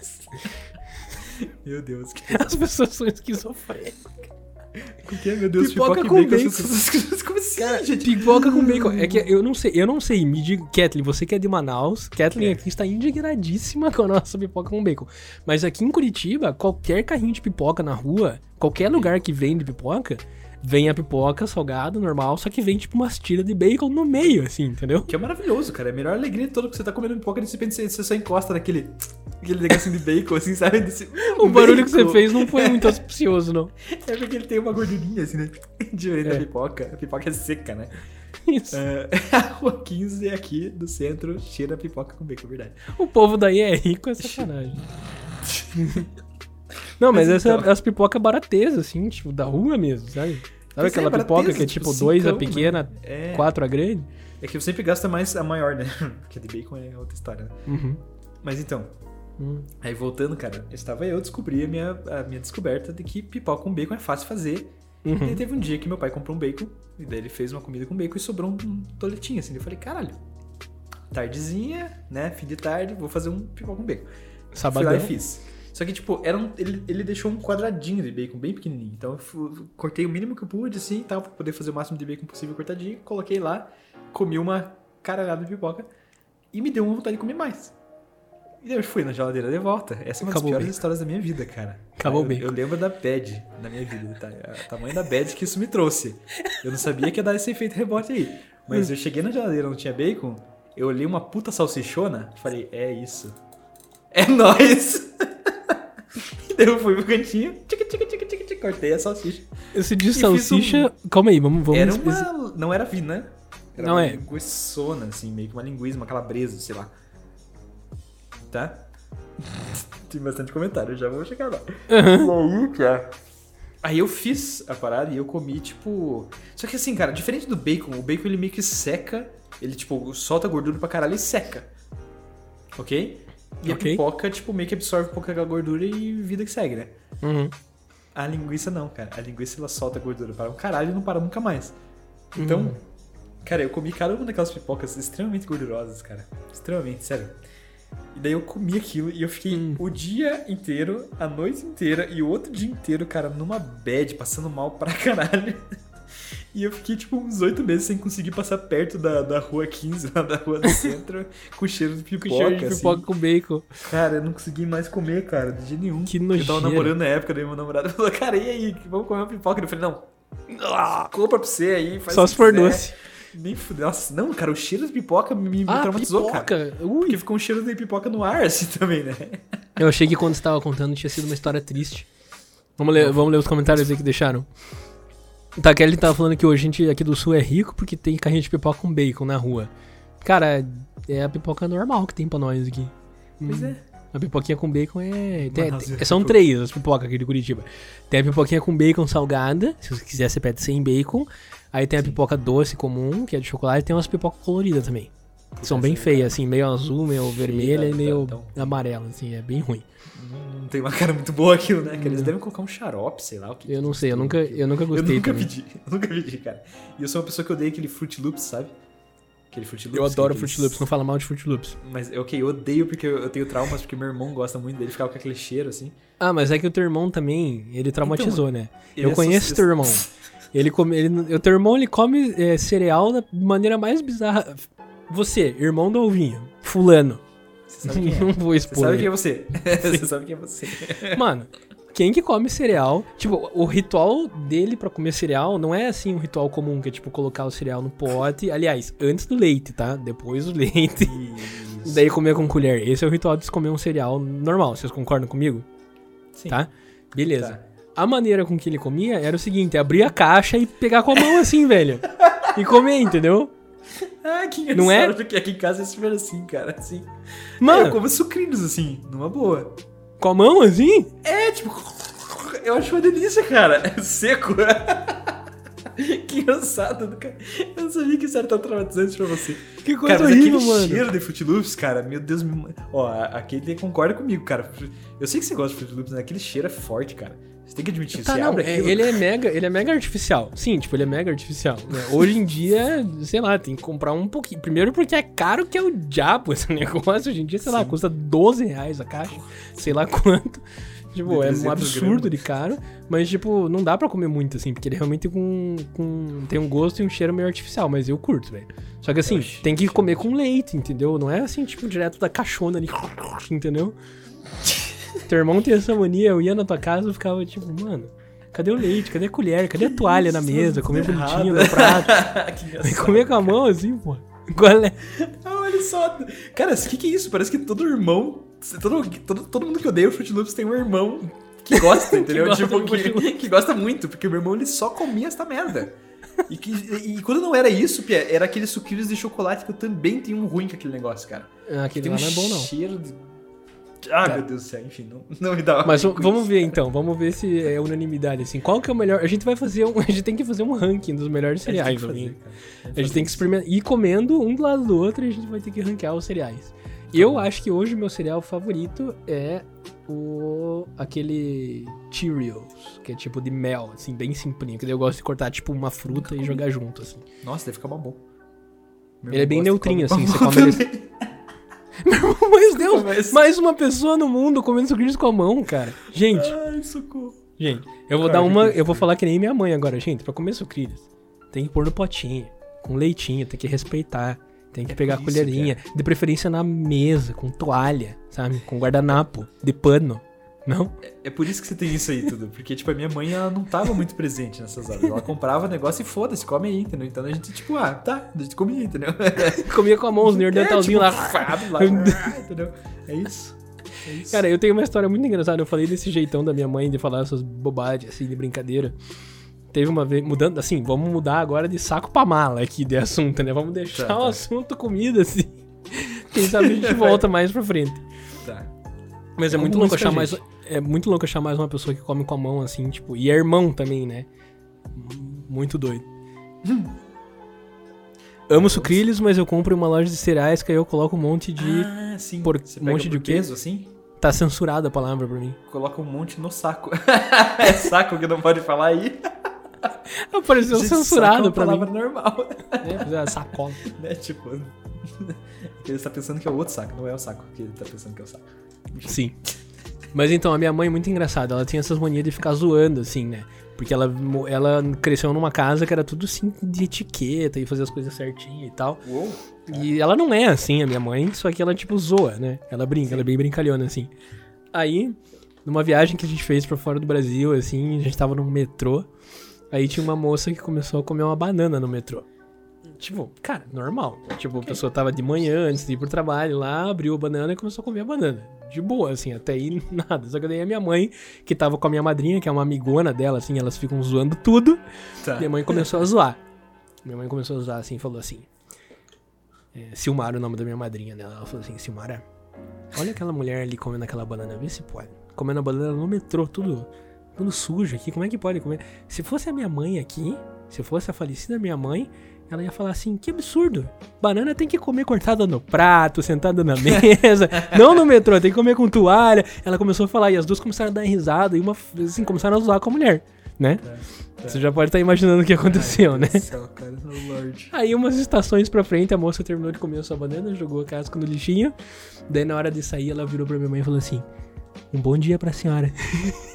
Meu Deus. Que... As pessoas são esquizofrênicas. O que é, meu Deus? Pipoca com bacon. bacon. Como assim, gente? Pipoca com bacon. É que eu não sei, eu não sei. Me diga, Kathleen, você que é de Manaus, Kathleen É. aqui está indignadíssima com a nossa pipoca com bacon. Mas aqui em Curitiba, qualquer carrinho de pipoca na rua, qualquer lugar que vende pipoca, vem a pipoca salgada, normal, só que vem tipo umas tiras de bacon no meio, assim, entendeu? Que é maravilhoso, cara. É a melhor alegria de todo que você tá comendo pipoca e de repente você, você só encosta naquele. Aquele negocinho de bacon, assim, sabe? Desse- O barulho que você bacon. fez não foi muito auspicioso, não. É porque ele tem uma gordurinha, assim, né? Diferente É. da pipoca. A pipoca é seca, né? Isso. É, a rua 15 aqui do centro cheira pipoca com bacon, verdade. O povo daí é rico, é sacanagem. Não, mas, Mas essa então. as pipocas baratezas, assim, tipo, da rua mesmo, sabe? Sabe é, aquela pipoca barateza, que é tipo, tipo dois a pequena, né? É. quatro a grande? É que eu sempre gasta mais a maior, né? Porque a de bacon é outra história, né? Uhum. Mas então, Hum. aí voltando, cara, estava eu descobri a minha, a minha descoberta de que pipoca com bacon é fácil fazer. Uhum. E teve um dia que meu pai comprou um bacon, e daí ele fez uma comida com bacon e sobrou um, um toletinho, assim. Eu falei, caralho, tardezinha, né? Fim de tarde, vou fazer um pipoca com bacon. Fui lá Sabadão. e fiz. Só que, tipo, era um, ele, ele deixou um quadradinho de bacon bem pequenininho. Então eu cortei o mínimo que eu pude, assim, e tal, pra poder fazer o máximo de bacon possível cortadinho. Coloquei lá, comi uma caralhada de pipoca e me deu uma vontade de comer mais. E daí eu fui na geladeira de volta. Essa é uma Acabou das piores bem. histórias da minha vida, cara. Acabou eu, bem. Eu lembro da bad na minha vida, tá? O tamanho da bad que isso me trouxe. Eu não sabia que ia dar esse efeito rebote aí. Mas eu cheguei na geladeira, não tinha bacon, eu olhei uma puta salsichona, falei, é isso. É nóis! E daí eu fui pro cantinho, tica, tica, tica, tica, tica, cortei a salsicha. Esse de salsicha. Calma aí, vamos. vamos Era uma. Não era vina. Era Não uma é. linguiçona, assim, meio que uma linguiça, uma calabresa, sei lá. Tá? Tem bastante comentário, já vou chegar lá. Uhum. Aí eu fiz a parada e eu comi, tipo. Só que assim, cara, diferente do bacon, o bacon ele meio que seca. Ele, tipo, solta gordura pra caralho e seca. Ok? E Ok. a pipoca, tipo, meio que absorve um pouco aquela gordura e vida que segue, né? Uhum. A linguiça não, cara. A linguiça ela solta gordura para um caralho e não para nunca mais. Então, Hum. cara, eu comi cada uma daquelas pipocas extremamente gordurosas, cara. Extremamente, sério. E daí eu comi aquilo e eu fiquei Hum. o dia inteiro, a noite inteira e o outro dia inteiro, cara, numa bad, passando mal pra caralho. E eu fiquei, tipo, uns oito meses sem conseguir passar perto da, da rua 15, lá da rua do centro, com cheiro de Com pipoca. cheiro de assim. pipoca com bacon. Cara, eu não consegui mais comer, cara, de jeito nenhum. Que Eu tava nojeira. namorando na época, daí meu namorado falou, cara, e aí, vamos comer uma pipoca? Eu falei, não, compra pra você aí, faz Só se for doce. Nem fudeu. Nossa, não, cara, o cheiro de pipoca me, me Ah, traumatizou, cara. pipoca. Ui. Porque ficou um cheiro de pipoca no ar, assim, também, né? Eu achei que quando você tava contando tinha sido uma história triste. Vamos ler, vamos ler os comentários aí que deixaram. Tá, Kelly tava falando que hoje a gente aqui do sul é rico porque tem carrinho de pipoca com bacon na rua. Cara, é a pipoca normal que tem pra nós aqui. Pois Hum, é. A pipoquinha com bacon é. tem- tem- é são três as pipocas aqui de Curitiba. Tem a pipoquinha com bacon salgada, se você quiser você pede sem bacon. Aí tem a pipoca doce comum, que é de chocolate, e tem umas pipocas coloridas também. Que são bem é- feias, assim, meio azul, meio vermelha e tá- meio amarela, assim, é bem ruim. Não, tem uma cara muito boa aquilo, né? Que eles devem colocar um xarope, sei lá o que. Eu não sei, eu nunca, eu nunca Eu gostei nunca também. pedi, eu nunca pedi, cara. E eu sou uma pessoa que odeia aquele Fruit Loops, sabe? Aquele Fruit Loops. Eu adoro que Fruit aqueles- Loops, não fala mal de Fruit Loops. Mas, ok, eu odeio porque eu eu tenho traumas, porque meu irmão gosta muito dele, ficava com aquele cheiro, assim. Ah, mas é que o teu irmão também, ele traumatizou, né? Ele Eu é conheço só- teu irmão. Ele come, ele, o teu irmão, ele come é, cereal da maneira mais bizarra. Você, irmão do Alvinho, fulano. Você sabe quem é? Não vou Você expor. sabe ele. quem é você. você sabe quem é você. Mano, quem que come cereal? Tipo, o ritual dele pra comer cereal não é assim um ritual comum, que é tipo colocar o cereal no pote. Aliás, antes do leite, tá? Depois do leite. Isso. Daí comer com colher. Esse é o ritual de se comer um cereal normal. Vocês concordam comigo? Sim. Tá? Beleza. Tá. A maneira com que ele comia era o seguinte: abrir a caixa e pegar com a mão assim, velho. E comer, entendeu? Ah, que engraçado, Não é? porque aqui em casa é super assim, cara, assim. Mano, eu como sucrilhos, assim, numa boa. com a mão assim? É, tipo, eu acho uma delícia, cara. É seco. que engraçado, cara. Eu não sabia que isso era tão traumatizante pra você. Que coisa cara, mas horrível, aquele mano. cheiro de Fruit Loops, cara, meu Deus, me... ó, a a Katie concorda comigo, cara. Eu sei que você gosta de Fruit Loops, né? Aquele cheiro é forte, cara. Você tem que admitir isso. Tá, não, é, aquilo. ele é mega, ele é mega artificial. Sim, tipo, ele é mega artificial. né? Hoje em dia, sei lá, tem que comprar um pouquinho. Primeiro porque é caro que é o diabo esse negócio. Hoje em dia, sei lá, custa 12 reais a caixa. Sei lá quanto. Tipo, é um 300 absurdo gramas. de caro. Mas, tipo, não dá pra comer muito, assim, porque ele realmente com, com, tem um gosto e um cheiro meio artificial. Mas eu curto, velho. Só que assim, Oxi. tem que comer com leite, entendeu? Não é assim, tipo, direto da caixona ali, entendeu? Teu irmão tem essa mania, eu ia na tua casa e ficava tipo, mano, cadê o leite? Cadê a colher? Cadê a toalha na mesa? Comer bonitinho no prato. que comer com a mão assim, pô. Qual é? Ah, olha só. Cara, o que, que é isso? Parece que todo irmão. Todo, todo, todo mundo que odeia o Fruit Loops tem um irmão que gosta, entendeu? gosta tipo, do Fruit que, que gosta muito, porque o meu irmão ele só comia essa merda. E, que, e, e quando não era isso, Pia, era aqueles suquinhos de chocolate que eu também tenho um ruim com aquele negócio, cara. Ah, Aquele Tem um não é bom, não. cheiro de. Ah, Tá. meu Deus do céu, enfim, não, não me dá Mas vamos isso. ver então, vamos ver se é unanimidade, assim. Qual que é o melhor? A gente vai fazer um. A gente tem que fazer um ranking dos melhores A gente tem cereais, que fazer. A gente tem que experimentar. Ir comendo um do lado do outro e a gente vai ter que ranquear os cereais. Eu acho que hoje o meu cereal favorito é o. aquele Cheerios, que é tipo de mel, assim, bem simplinho. Que daí eu gosto de cortar tipo uma fruta e jogar junto, assim. Nossa, deve ficar bom Ele é bem neutrinho, assim, você come ele- Deus, Mas- mais uma pessoa no mundo comendo sucrilhos com a mão, cara. Gente, Ai, socorro. gente, eu vou Cara, dar uma. Eu vou falar que nem minha mãe agora, gente. Pra comer sucrilhos, tem que pôr no potinho, com leitinho, tem que respeitar. Tem que É pegar a isso, colherinha, de preferência na mesa, com toalha, sabe? Com guardanapo, de pano. Não? É por isso que você tem isso aí tudo. Porque, tipo, a minha mãe, ela não tava muito presente nessas horas. Ela comprava o negócio e foda-se, come aí, entendeu? Então a gente, tipo, ah, tá, a gente comia, entendeu? Comia com a mão, os neandertalzinhos é, lá. tipo, fado lá, entendeu? É isso. É isso. Cara, eu tenho uma história muito engraçada. Eu falei desse jeitão da minha mãe de falar essas bobagens, assim, de brincadeira. Teve uma vez, mudando, assim, vamos mudar agora de saco pra mala aqui de assunto, né? Vamos deixar Tá, o tá. assunto comida, assim. Quem sabe a gente volta mais pra frente. Tá. Mas é, É muito louco achar mais. É muito louco achar mais uma pessoa que come com a mão, assim, tipo. E é irmão também, né? Muito doido. Amo sucrilhos, mas eu compro em uma loja de cereais que aí eu coloco um monte de. Ah, sim. por- Você um monte de quê? peso, assim, Tá censurada a palavra pra mim. coloca um monte no saco. é saco que não pode falar aí. Apareceu Gente, saco é censurado uma pra mim. palavra normal. É, é, sacola. né? Tipo... Ele tá pensando que é o outro saco, não é o saco que ele tá pensando que é o saco. Sim. Mas então, a minha mãe é muito engraçada. Ela tinha essas manias de ficar zoando, assim, né? Porque ela, ela cresceu numa casa que era tudo assim de etiqueta e fazer as coisas certinho e tal. Uou. E ela não é assim, a minha mãe, só que ela, tipo, zoa, né? Ela brinca, ela é bem brincalhona, assim. Aí, numa viagem que a gente fez pra fora do Brasil, assim, a gente tava num metrô. Aí tinha uma moça que começou a comer uma banana no metrô. Tipo, cara, normal. Tipo, a pessoa tava de manhã, antes de ir pro trabalho lá, abriu a banana e começou a comer a banana. De boa, assim, até aí nada. Só que daí a minha mãe, que tava com a minha madrinha, que é uma amigona dela, assim, elas ficam zoando tudo. Tá. Minha mãe começou a zoar. Minha mãe começou a zoar assim, falou assim. É, Silmara, o nome da minha madrinha dela. Ela falou assim: Silmara, olha aquela mulher ali comendo aquela banana, vê se pode. Comendo a banana no metrô, tudo, tudo sujo aqui, como é que pode comer? Se fosse a minha mãe aqui, se fosse a falecida minha mãe, ela ia falar assim: que absurdo, banana tem que comer cortada no prato, sentada na mesa, não no metrô, tem que comer com toalha. Ela começou a falar e as duas começaram a dar risada e uma, assim, começaram a zoar com a mulher, né? Você já pode estar imaginando o que aconteceu, né? Ai, do céu, cara. Aí umas estações pra frente, a moça terminou de comer a sua banana, jogou a casca no lixinho. Daí na hora de sair, ela virou pra minha mãe e falou assim: Um bom dia pra senhora.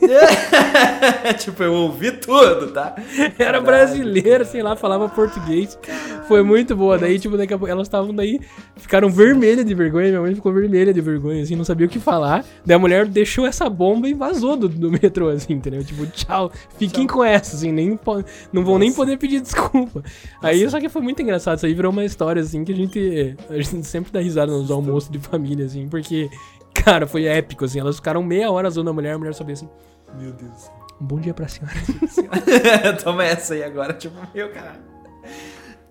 tipo, eu ouvi tudo, tá? Era brasileira, sei lá, falava português. Foi muito boa. Daí, tipo, daqui a pouco elas estavam daí, ficaram vermelhas de vergonha. Minha mãe ficou vermelha de vergonha, assim, não sabia o que falar. Daí a mulher deixou essa bomba e vazou do, do metrô, assim, entendeu? Tipo, tchau, fiquem com essa, assim, nem, não vão nem Nossa. poder pedir desculpa. Aí, só que foi muito engraçado. Isso aí virou uma história, assim, que a gente, a gente sempre dá risada nos almoços de família, assim, porque, cara, foi épico, assim. Elas ficaram meia hora zoando a mulher, a mulher sabia assim: Meu Deus. um bom dia pra senhora. Toma essa aí agora, tipo, meu caralho.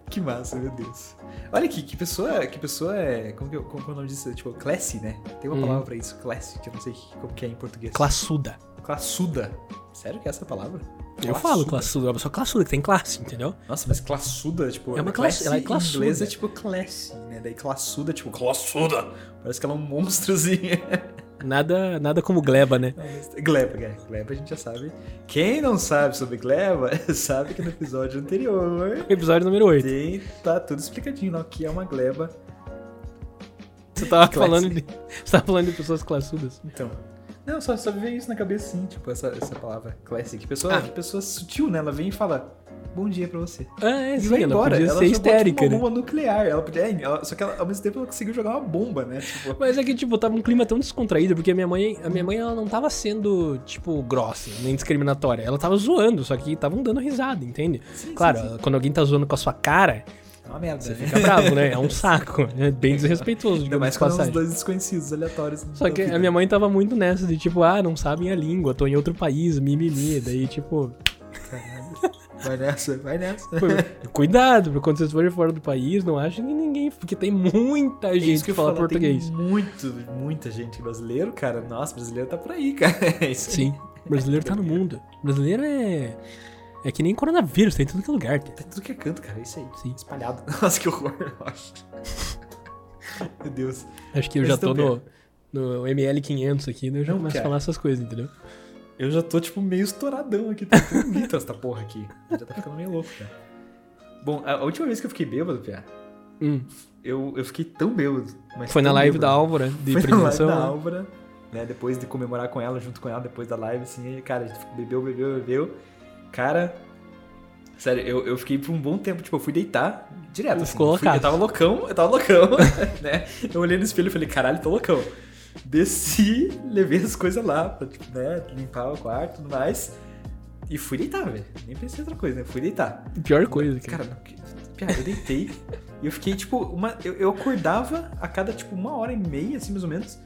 Que massa, meu Deus. Olha aqui, que pessoa, que pessoa é. Como que, como que é o nome disso? Tipo, classe, né? Tem uma Uhum. palavra pra isso, classe, que eu não sei como que é em português. Classuda. Classuda. Sério que é essa palavra? Eu falo classuda, é uma pessoa classuda, que tem classe, entendeu? Nossa, mas classuda, tipo. É uma classe- ela é classuda. inglês é tipo classe, né? Daí classuda, tipo, classuda. Parece que ela é um monstrozinho. Nada, nada como gleba, né? Gleba, é. Gleba a gente já sabe. Quem não sabe sobre Gleba, sabe que no episódio anterior Episódio número 8. tem, tá tudo explicadinho lá, o que é uma Gleba. Você tava Classe. falando de. Você tava falando de pessoas classudas. Então. Não, só, só veio isso na cabeça assim, tipo, essa, essa palavra classic. Pessoa, Ah. pessoa sutil, né? Ela vem e fala, bom dia pra você. Ah, é, E sim, vai ela embora. podia ela ser histérica, tipo, né? uma bomba nuclear. Ela podia, é, ela- só que ela, ao mesmo tempo ela conseguiu jogar uma bomba, né? Tipo, Mas é que, tipo, tava um clima tão descontraído, porque a minha mãe, a minha mãe, ela não tava sendo, tipo, grossa, nem discriminatória. Ela tava zoando, só que estavam dando risada, entende? Sim, claro, sim, sim. quando alguém tá zoando com a sua cara, é uma merda. você né? fica bravo, né? É um saco. É bem desrespeitoso, Ainda mais são passagem. os dois desconhecidos aleatórios. Só da que vida. a minha mãe tava muito nessa de, tipo, ah, não sabem a língua, tô em outro país, mimimi. Daí, tipo, Vai nessa, vai nessa. cuidado, pra quando vocês forem fora do país, não achem que ninguém. Porque tem muita É gente que, eu fala falo, português. Muito, muita gente brasileiro, cara. Nossa, brasileiro tá por aí, cara. É. Sim, brasileiro tá no mundo. Brasileiro é. É que nem coronavírus, tem em tudo que é lugar. cara. Tem tudo que é canto, cara. Isso aí. Sim. Espalhado. Nossa, que horror, eu acho. Meu Deus. Acho que eu Mas já tô no, no ML500 aqui, daí eu já Não, começo a falar essas coisas, entendeu? Eu já tô, tipo, meio estouradão aqui. Tá tão bonito essa porra aqui. Já tá ficando meio louco, cara. Bom, a última vez que eu fiquei bêbado, Pia, Hum. eu, eu fiquei tão bêbado. mas Foi na tão live da bêbado. Álvara, de Foi na live da né? Álvara, né? Depois de comemorar com ela, junto com ela, depois da live, assim, cara, a gente bebeu, bebeu, bebeu. Cara, sério, eu, eu fiquei por um bom tempo, tipo, eu fui deitar direto. Assim, Ficou eu, fui- eu tava loucão, eu tava loucão, né? Eu olhei no espelho e falei, caralho, tô loucão. Desci, levei as coisas lá pra, tipo, né, limpar o quarto e tudo mais. E fui deitar, velho. Nem pensei em outra coisa, né? Fui deitar. Pior coisa, cara. Cara, Piá, eu deitei e eu fiquei, tipo, uma. Eu, eu acordava a cada, tipo, uma hora e meia, assim, mais ou menos.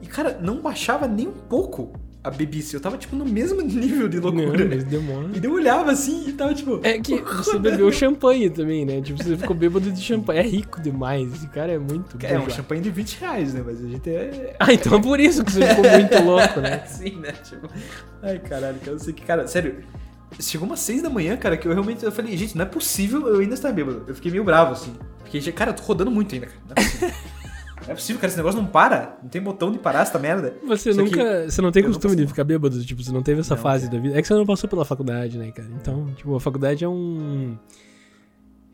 E, cara, não baixava nem um pouco a bebice. Eu tava, tipo, no mesmo nível de loucura. Não, mas demora. E eu olhava assim e tava, tipo. É que você bebeu champanhe também, né? Tipo, você ficou bêbado de champanhe. É rico demais. Esse cara é muito. É um bourgeois. champanhe de 20 reais, né? Mas a gente é. Ah, então é por isso que você ficou muito louco, né? Sim, né? Tipo. Ai, caralho, cara, eu sei que, cara, sério. Chegou umas 6 da manhã, cara, que eu realmente eu falei, gente, não é possível eu ainda estar bêbado. Eu fiquei meio bravo, assim. Fiquei, cara, eu tô rodando muito ainda, cara. Não é possível. É possível, cara, esse negócio não para. Não tem botão de parar essa merda. Você que nunca. Você não tem eu não costume de ficar bêbado? Tipo, você não teve essa Não, fase cara. da vida. É que você não passou pela faculdade, né, cara? Então, tipo, a faculdade é um.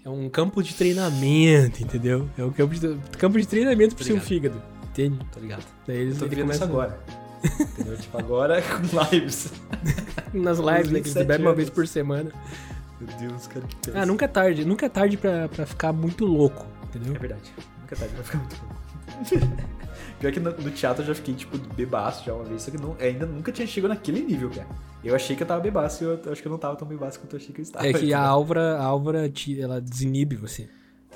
É um campo de treinamento, entendeu? É um campo de, campo de treinamento pro seu fígado. Entende? Tô ligado. Daí eles Tô ele vivendo isso começa agora. Entendeu? Tipo, agora com lives. nas lives, né? Que você 27 bebe uma vez por semana. Meu Deus, cara, que. Ah, nunca é tarde. Nunca é tarde pra, pra ficar muito louco, entendeu? É verdade. Nunca tá, vai ficar muito louco. Pior que no, no teatro eu já fiquei, tipo, bebaço já uma vez, só que não, ainda nunca tinha chegado naquele nível, cara. Eu achei que eu tava bebaço e eu, eu acho que eu não tava tão bebaço quanto eu achei que eu estava. É que a? Álvara, a Álvara te- ela desinibe você.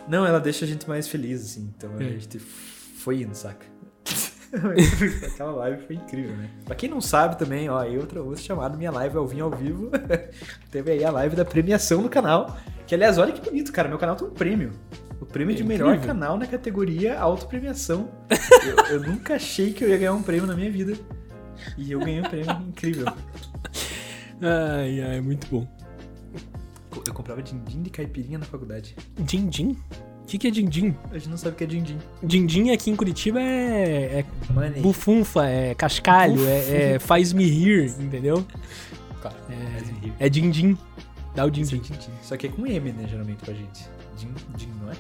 Não, ela deixa a gente mais feliz, assim, então a É. gente foi indo, saca? Aquela live foi incrível, né? Pra quem não sabe também, ó, eu outra outra chamada minha live ao Vinho ao Vivo. Teve aí a live da premiação no canal. Que aliás, olha que bonito, cara. Meu canal tem um prêmio. O prêmio É de melhor incrível. canal na categoria autopremiação. eu, eu nunca achei que eu ia ganhar um prêmio na minha vida. E eu ganhei um prêmio incrível. Ai, ai, muito bom. Eu comprava din-din de caipirinha na faculdade. Din-din? O que, que é din-din? A gente não sabe o que é din-din. Din-din aqui em Curitiba é, é Money. bufunfa, é cascalho, é, é faz-me rir, entendeu? Faz-me rir. É din-din. Dá o din-din. din-din. Só que é com M, né, geralmente, pra gente. Din-din, não é?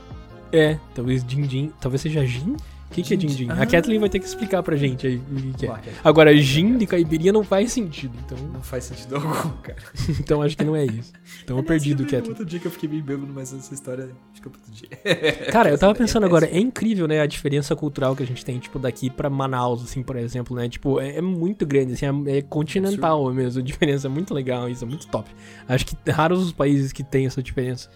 É, talvez din-din. Talvez seja gin? O que, que é Din-din. din-din? Ah. A Kathleen vai ter que explicar pra gente aí o que, que é. Que é. Agora, gin de caipirinha não faz sentido, então, Não faz sentido algum, cara. então acho que não é isso. Então eu perdi do Kathleen. Outro dia que eu fiquei bem bêbado, mas essa história fica pra outro dia. Cara, eu tava daí pensando é agora, é incrível, né, a diferença cultural que a gente tem, tipo, daqui pra Manaus, assim, por exemplo, né? Tipo, é, é muito grande, assim, é, é continental mesmo, a diferença é muito legal, isso é muito top. Acho que raros os países que tem essa diferença.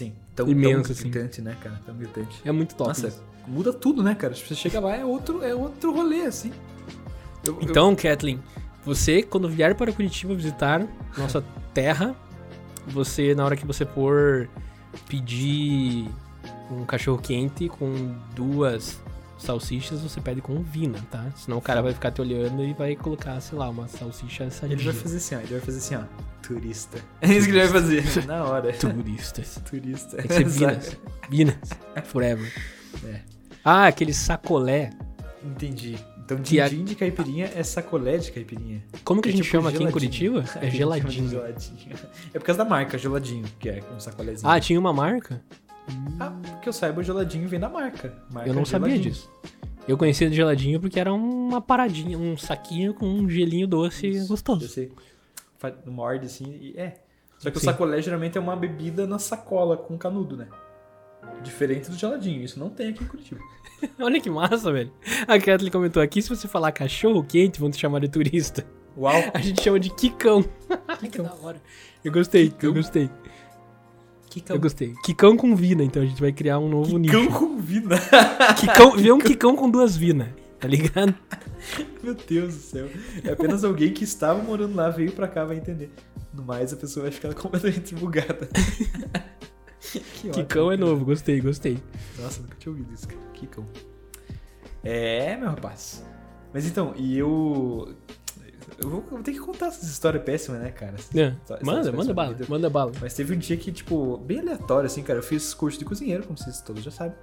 Sim, tão, Imenso, tão assim. gritante, né, cara? Tão gritante. É muito top. Nossa, isso. muda tudo, né, cara? Você chega lá, é outro, é outro rolê, assim. Eu- eu- Então, Kathleen, você, quando vier para Curitiba visitar nossa terra, você, na hora que você for pedir um cachorro quente com duas salsichas, você pede com vina, tá? Senão o cara vai ficar te olhando e vai colocar, sei lá, uma salsicha sadia. Ele vai fazer assim, ó. Ele vai fazer assim, ó. Turista. É isso que ele vai fazer. Na hora. Turistas. Turista. Tem que ser Vinas. Vinas. Forever. É. Ah, aquele sacolé. Entendi. Então, Que a- de caipirinha é sacolé de caipirinha. Como que a É gente tipo chama aqui em geladinho. Curitiba? A É gente geladinho. geladinho. É por causa da marca, geladinho, que é um sacolézinho. Ah, tinha uma marca? Ah, porque eu saiba, o geladinho vem da marca. Marca Eu não sabia Geladinho. disso. Eu conhecia de geladinho porque era uma paradinha, um saquinho com um gelinho doce Eu gostoso. Fa- Morde assim e é. Só que o Sim. sacolé geralmente é uma bebida na sacola com canudo, né? Diferente do geladinho. Isso não tem aqui em Curitiba. Olha que massa, velho. A Kathleen comentou aqui, se você falar cachorro quente, vão te chamar de turista. Uau! A gente chama de Kikão. que da hora. Eu gostei, eu gostei. Kikão. Eu gostei. Kikão com vina, então a gente vai criar um novo Kikão nicho. com vida. Kikão, vê um Kikão com duas vinas, tá ligado? Meu Deus do céu. É apenas alguém que estava morando lá, veio pra cá, vai entender. No mais, a pessoa vai ficar completamente bugada. que ótimo, é cara. novo, gostei, gostei. Nossa, nunca tinha ouvido isso, cara. Kikão. É, meu rapaz. Mas então, e eu. Eu vou, vou ter que contar essas histórias péssimas, né, cara? É, Manda, manda da bala, vida. manda bala. Mas teve um dia que, tipo, bem aleatório, assim, cara. Eu fiz curso de cozinheiro, como vocês todos já sabem.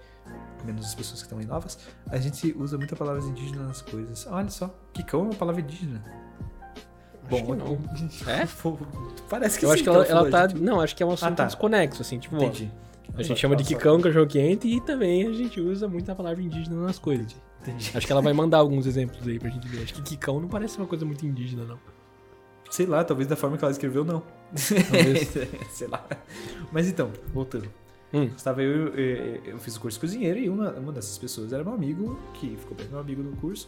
Menos as pessoas que estão aí novas. A gente usa muita palavras indígenas nas coisas. Olha só, Kikão é uma palavra indígena. Acho que não. É? Parece que Eu sim, acho que ela, ela tá. gente- Não, acho que é um assunto tá. desconexo, assim, tipo. Entendi. A gente chama de Kikão, cachorro quente, e também a gente usa muito a palavra indígena nas coisas. Acho que ela vai mandar alguns exemplos aí pra gente ver. Acho que Kikão não parece uma coisa muito indígena, não. Sei lá, talvez da forma que ela escreveu, não. Talvez. Sei lá. Mas então, voltando. Hum. Estava eu, eu, eu fiz o curso de cozinheiro e uma, uma dessas pessoas era meu amigo, que ficou bem meu amigo no curso.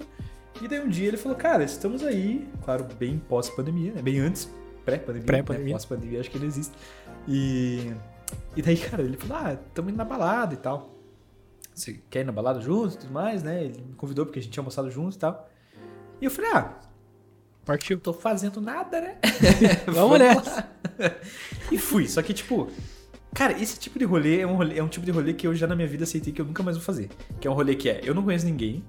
E daí um dia ele falou, cara, estamos aí, claro, bem pós-pandemia, né? Bem antes, pré-pandemia. Pré-pandemia. Né? Pós-pandemia, acho que ele existe. E, e daí, cara, ele falou, ah, estamos indo na balada e tal. Você quer ir na balada junto e tudo mais, né? Ele me convidou porque a gente tinha almoçado junto e tal. E eu falei, ah, Partiu. tô fazendo nada, né? Vamos nessa. E fui, só que tipo, cara, esse tipo de rolê é um, rolê é um tipo de rolê que eu já na minha vida aceitei que eu nunca mais vou fazer. Que é um rolê que é, eu não conheço ninguém.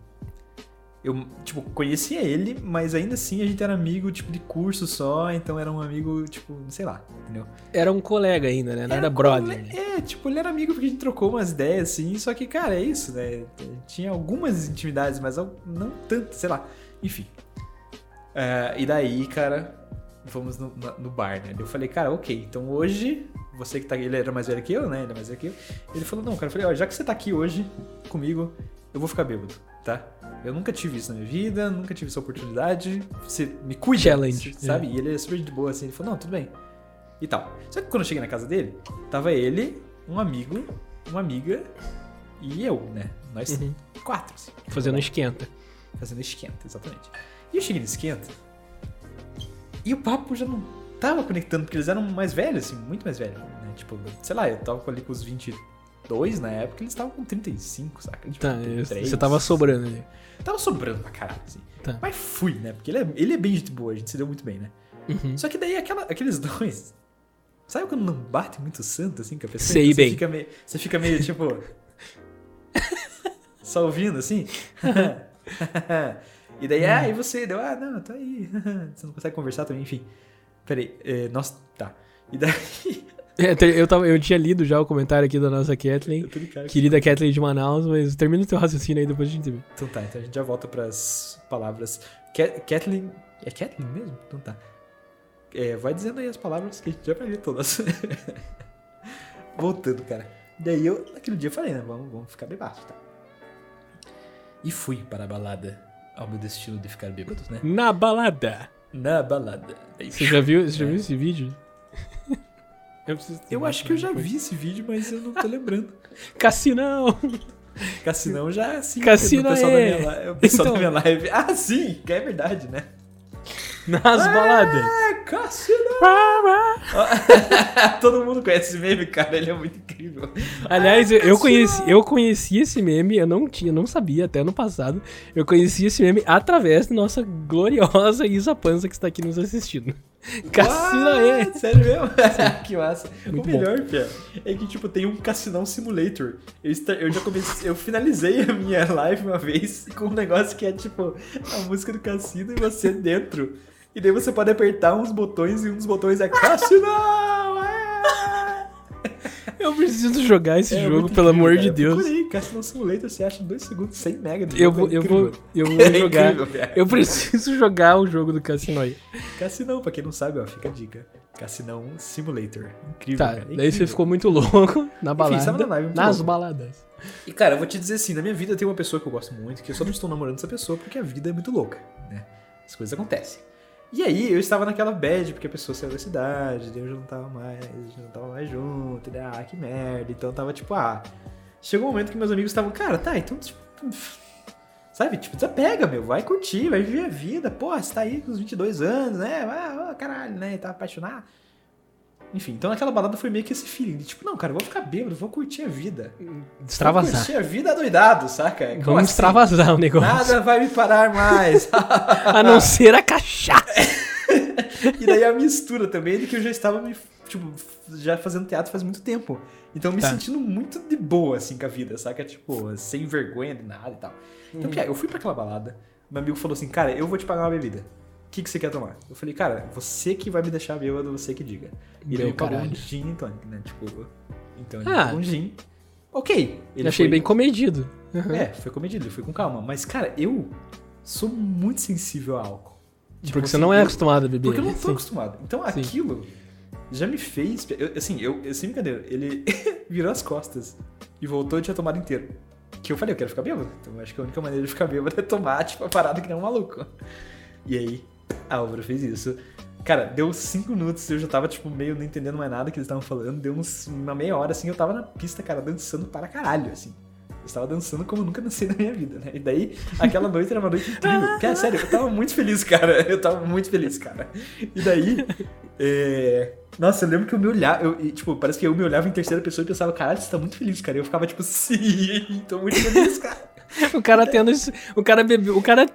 Eu, tipo, conhecia ele, mas ainda assim a gente era amigo, tipo, de curso só, então era um amigo, tipo, sei lá, entendeu? Era um colega ainda, né? Não era, brother. né? É, tipo, ele era amigo porque a gente trocou umas ideias, assim, só que, cara, é isso, né? Tinha algumas intimidades, mas não tanto, sei lá. Enfim. É, e daí, cara, fomos no, no bar, né? Eu falei, cara, ok, então hoje, você que tá. Ele era mais velho que eu, né? Ele é mais velho que eu. Ele falou, não, cara, eu falei, ó, já que você tá aqui hoje comigo, eu vou ficar bêbado, tá? Eu nunca tive isso na minha vida, nunca tive essa oportunidade. Você me cuida, Challenge, sabe? E ele é super de boa, assim. Ele falou, não, tudo bem. E tal. Só que quando eu cheguei na casa dele, tava ele, um amigo, uma amiga e eu, né? Nós Uhum. quatro, assim. Fazendo esquenta. Fazendo esquenta, exatamente. E eu cheguei no esquenta e o papo já não tava conectando, porque eles eram mais velhos, assim, muito mais velhos, né? Tipo, sei lá, eu tava ali com os 22 na época, eles estavam com 35, saca? Tipo, Tá, 33. você tava sobrando ali. Tava sobrando pra caralho, assim. Tá. Mas fui, né? Porque ele é, ele é bem gente boa, a gente se deu muito bem, né? Uhum. Só que daí aquela- aqueles dois. Sabe quando não bate muito santo assim com a pessoa? Sei Então você bem. Fica meio, você fica meio tipo. só ouvindo assim? e daí, ah, e você? Deu, ah, não, tá aí. você não consegue conversar também, enfim. Peraí, é, nossa, tá. E daí. É, eu, tava, eu tinha lido já o comentário aqui da nossa Kathleen. Querida Kathleen de Manaus, mas termina o teu raciocínio aí, depois a gente vê. Então tá, então a gente já volta pras palavras. Kathleen. É Kathleen mesmo? Então tá. É, vai dizendo aí as palavras que a gente já aprendeu todas. Voltando, cara. Daí eu, naquele dia, falei, né? Vamos, vamos ficar bebaço, tá? E fui para a balada. Ao meu destino de ficar bêbado, né? Na balada. Na balada. Daí, Você já viu, você já É. viu esse vídeo? Eu, Eu acho que eu já vi esse vídeo, mas eu não tô lembrando. Cassinão! Cassinão já, sim. Cassino o pessoal, é. da minha, li- o pessoal Então. da minha live. Ah, sim, que é verdade, né? Nas baladas. Ah, Cassinão! Todo mundo conhece esse meme, cara. Ele é muito incrível. Aliás, eu, eu conheci, eu conheci esse meme, eu não tinha, não sabia até ano passado. Eu conheci esse meme através da nossa gloriosa Isa Panza que está aqui nos assistindo. Cassinaê! What? Sério mesmo? que massa. Muito o melhor, Pia, é que, tipo, tem um Cassinão Simulator. Eu, eu já comecei... Eu finalizei a minha live uma vez com um negócio que é, tipo, a música do cassino e você dentro. E daí você pode apertar uns botões e um dos botões é Cassinão! Eu preciso jogar esse É jogo, pelo incrível, amor cara. de Deus. Procura aí, Casino Simulator, você acha em 2 segundos, 100 mega de Eu jogo, vou, é eu vou, eu vou É jogar. incrível. Eu preciso jogar o jogo do Cassino aí. Cassinão, pra quem não sabe, ó, fica a dica. Cassinão Simulator. Incrível, Tá, cara. daí incrível. você ficou muito louco na balada. estava na live, nas louco. baladas. E cara, eu vou te dizer assim, na minha vida tem uma pessoa que eu gosto muito, que eu só não estou namorando essa pessoa porque a vida é muito louca, né? As coisas acontecem. E aí eu estava naquela bad porque a pessoa saiu da cidade, eu já não tava mais, já não tava mais junto, né? Ah, que merda. Então eu tava tipo, ah. Chegou um momento que meus amigos estavam, cara, tá, então tipo. Sabe, tipo, desapega, meu, vai curtir, vai viver a vida. Pô, você tá aí com os 22 anos, né? Ah, oh, caralho, né? Tá apaixonado. Enfim, então naquela balada foi meio que esse feeling de tipo, não, cara, eu vou ficar bêbado, vou curtir a vida. Vou Extravasar. curtir a vida doidado, saca? Como Vamos assim? extravasar o negócio. Nada vai me parar mais. A não ser a cachaça. e daí a mistura também de que eu já estava me, tipo, já fazendo teatro faz muito tempo. Então me Tá. sentindo muito de boa, assim, com a vida, saca? Tipo, sem vergonha de nada e tal. Então, cara, eu fui pra aquela balada, meu amigo falou assim, cara, eu vou te pagar uma bebida. O que, que você quer tomar? Eu falei, cara, você que vai me deixar bêbado, você que diga. E ele me pagou um gin tonic, né? Tipo, então ele Ah. um gin. Ok. Ele Achei foi- bem comedido. Uhum. É, foi comedido, eu fui com calma. Mas, cara, eu sou muito sensível a álcool. Tipo Porque você assim, não é acostumado a beber. Porque eu não tô Sim. acostumado. Então Sim. aquilo já me fez. eu- assim, eu, eu sem brincadeira, ele virou as costas e voltou e tinha tomado inteiro. Que eu falei, eu quero ficar bêbado. Então eu acho que a única maneira de ficar bêbado é tomar, tipo, a parada que nem um maluco. E aí, a Álvaro fez isso. Cara, deu cinco minutos, eu já tava, tipo, meio não entendendo mais nada que eles estavam falando. Deu uns, uma meia hora, assim, eu tava na pista, cara, dançando para caralho, assim. Eu estava dançando como eu nunca dancei na minha vida, né? E daí, aquela noite era uma noite incrível. Cara, sério, eu tava muito feliz, cara. Eu tava muito feliz, cara. E daí, é... Nossa, eu lembro que eu me olhava, eu, e, tipo, parece que eu me olhava em terceira pessoa e pensava, caralho, você tá muito feliz, cara. E eu ficava, tipo, sim, tô muito feliz, cara. O cara tendo. O cara bebeu. O cara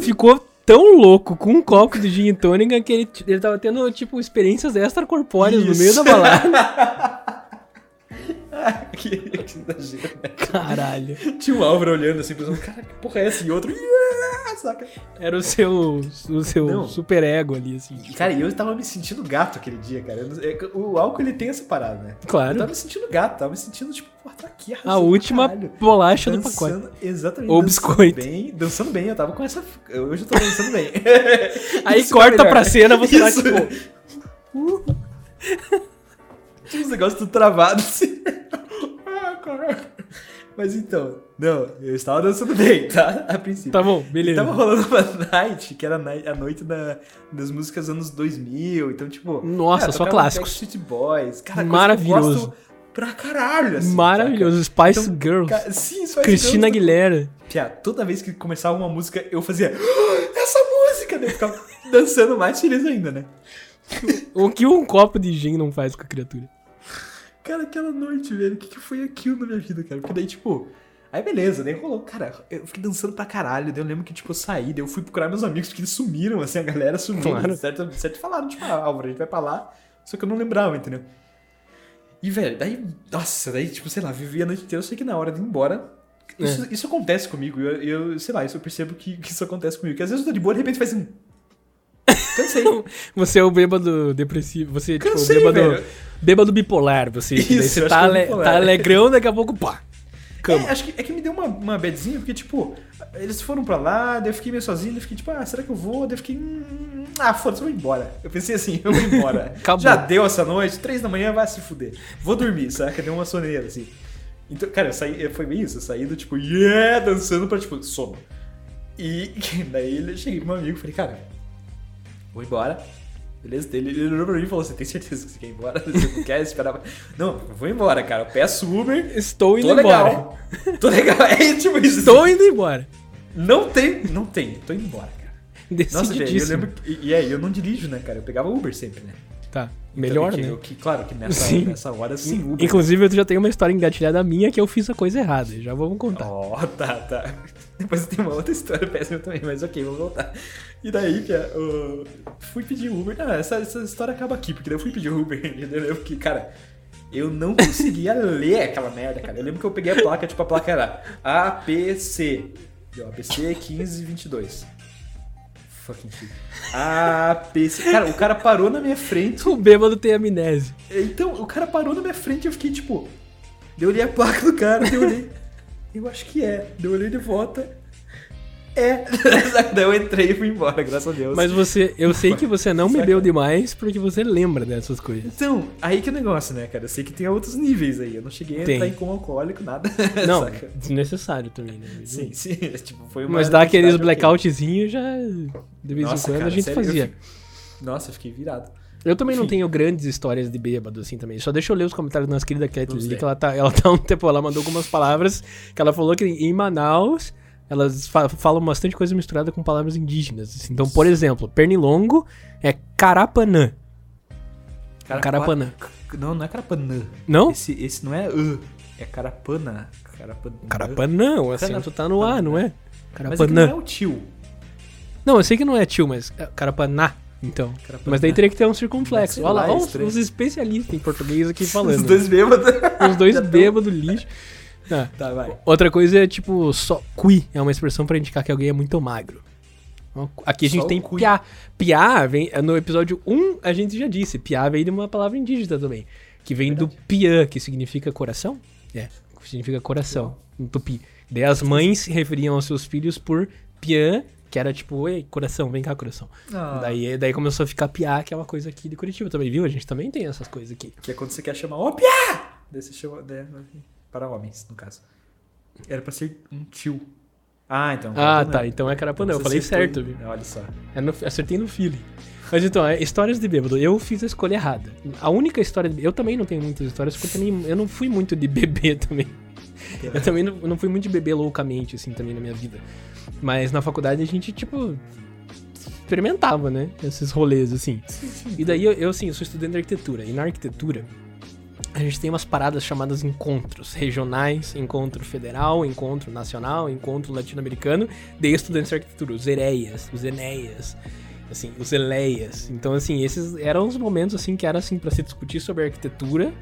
ficou tão louco com um copo de gin tônica que ele, ele tava tendo, tipo, experiências extracorpóreas no meio da balada. que, que exagero, né? Caralho. Tinha um Álvaro olhando assim, pensando, cara, que porra é essa? E outro, yeah! saca? Era o seu, o seu Não. super ego ali, assim. Cara, e eu tava me sentindo gato aquele dia, cara. Eu é O álcool, ele tem essa parada, né? Eu Claro. tava me sentindo gato, tava me sentindo, tipo, pô, tá aqui A última caralho. bolacha do pacote. Dançando, exatamente. Ou dançando biscoito. Bem, dançando bem, eu tava com essa. Hoje eu tô dançando bem. Aí Isso é corta melhor. pra cena, você tá tipo. Tinha uns negócios tudo travados assim. ah, caralho. Mas então, não, eu estava dançando bem, tá? A princípio. Tá bom, E beleza. tava rolando uma night, que era a noite da- das músicas anos 2000, então, tipo... Nossa, cara, só clássicos. Backstreet Boys, cara, Maravilhoso. gosto pra caralho, assim, Maravilhoso. Spice Então, Girls. saca? Ca- Sim, Spice Cristina Girls, Aguilera. Pia, toda vez que começava uma música, eu fazia... "Ah, Essa música! Daí eu ficava dançando mais feliz ainda, né? O que um copo de gin não faz com a criatura? Cara, aquela noite, velho, o que, que foi aquilo na minha vida, cara? Porque daí, tipo. Aí beleza, daí rolou, cara, eu fiquei dançando pra caralho, daí eu lembro que, tipo, eu saí, daí eu fui procurar meus amigos, porque eles sumiram, assim, a galera sumiu, Claro. certo? Certo falaram, tipo, ah, Álvaro, a gente vai pra lá, só que eu não lembrava, entendeu? E, velho, daí, nossa, daí, tipo, sei lá, vivi a noite inteira, eu sei que na hora de ir embora, isso, É. isso acontece comigo, eu, eu, sei lá, isso eu percebo que, que isso acontece comigo, que às vezes eu tô de boa, de repente faz um... Cansei. Você é o bêbado depressivo. Você é tipo, o bêbado, velho. bêbado bipolar. Você, Isso, você tá, é ale- bipolar. tá alegrão, daqui a pouco, pá. Cama. É, acho que, é que me deu uma, uma badzinha, porque, tipo, eles foram pra lá, daí eu fiquei meio sozinho, daí eu fiquei, tipo, ah, será que eu vou? Daí eu fiquei, hum, ah, foda-se, eu vou embora. Eu pensei assim, eu vou embora. Já deu essa noite, três da manhã, vai se fuder. Vou dormir, saca? Deu uma soneira, assim. Então, cara, eu saí, foi bem isso, eu saí do, tipo, yeah, dançando pra, tipo, sono. E daí eu cheguei pro meu amigo e falei, cara, vou embora. Beleza? Ele, olhou pra mim e falou: Você tem certeza que você quer ir embora? Você não quer esperar? Não, vou embora, cara. Eu peço Uber. Estou indo Tô embora. legal. Tô legal. É tipo isso. Estou indo embora. Não tem, não tem. Tô indo embora, cara. Nossa, velho, eu lembro. que- E, e aí, eu não dirijo, né, cara? Eu pegava Uber sempre, né? Tá. Melhor, Então, que- né? eu- que, claro que nessa, Sim. nessa hora, sim, Uber. Inclusive, eu já tenho uma história engatilhada minha que eu fiz a coisa errada. Já vamos contar. Ó, tá, tá. Depois tem uma outra história péssima também, mas ok, vamos voltar. E daí, Pia, eu fui pedir Uber. Não, essa, essa história acaba aqui, porque daí eu fui pedir Uber, entendeu? Eu fiquei, cara, eu não conseguia ler aquela merda, cara. Eu lembro que eu peguei a placa, tipo, a placa era APC. Deu APC 1522. fucking shit. Ah, PC. Cara, o cara parou na minha frente. O bêbado tem amnésia. Então, o cara parou na minha frente e eu fiquei tipo. Eu olhei a placa do cara, eu olhei. Eu acho que é. Eu olhei de volta. É. Daí eu entrei e fui embora, graças a Deus. Mas você, eu sei que você não Saca. bebeu demais porque você lembra dessas coisas. Então, aí que é o negócio, né, cara? Eu sei que tem outros níveis aí. Eu não cheguei a Tem. entrar em coma alcoólico, nada. Não, Saca? desnecessário também, né? Sim, sim. Tipo, foi uma Mas dá aqueles blackoutzinhos já. De vez Nossa, em quando cara, a gente sério, eu fazia. fiquei- Nossa, eu fiquei virado. Eu também não Enfim. tenho grandes histórias de bêbado, assim, também. Só deixa eu ler os comentários da nossa querida Kathleen que ela tá, ela tá um tempo, ela mandou algumas palavras, que ela falou que em Manaus, elas fa- falam bastante coisa misturada com palavras indígenas. assim. Então, por exemplo, pernilongo é carapanã. Carapanã. Não, não é carapanã. Não? Esse, esse não é uh, é carapana. Carapanã. Carapanã, o acento tá no A, não é? Mas é que não é Carapanã. o tio. Não, eu sei que não é tio, mas é carapaná, então. Carapanã. Mas daí teria que ter um circunflexo. Olha lá, lá, é os, os especialistas em português aqui falando. Os dois bêbados. Os dois bêbados lixo. Ah, Tá, vai. Outra coisa é tipo, só cui é uma expressão pra indicar que alguém é muito magro. Aqui a gente Só tem cui. piá. Piá vem. No episódio 1 a gente já disse. Piá vem de uma palavra indígena também. Que vem do piã, que significa coração. É, que significa coração. Em tupi. Daí as mães se referiam aos seus filhos por piã, que era tipo, ei, coração, vem cá, coração. Ah, Daí, daí começou a ficar piá, que é uma coisa aqui de Curitiba também, viu? A gente também tem essas coisas aqui. Que é quando você quer chamar ó piá! Daí você chama né, para homens, no caso. Era pra ser um tio. Ah, então. Ah, tá. Então é carapanã. Eu você falei certo, viu? Olha só. É no- acertei no feeling. Mas então, é, histórias de bêbado. Eu fiz a escolha errada. A única história de Eu também não tenho muitas histórias, porque eu, também, eu não fui muito de beber também. Eu também não, eu não fui muito de beber loucamente, assim, também na minha vida. Mas na faculdade a gente, tipo, experimentava, né? Esses rolês, assim. E daí eu, eu, assim, eu sou estudante de arquitetura. E na arquitetura, a gente tem umas paradas chamadas encontros regionais, encontro federal, encontro nacional, encontro latino-americano de estudantes de arquitetura, os EREIAS, os ENEAS, assim, os ELEIAS. Então, assim, esses eram os momentos, assim, que era, assim, pra se discutir sobre arquitetura,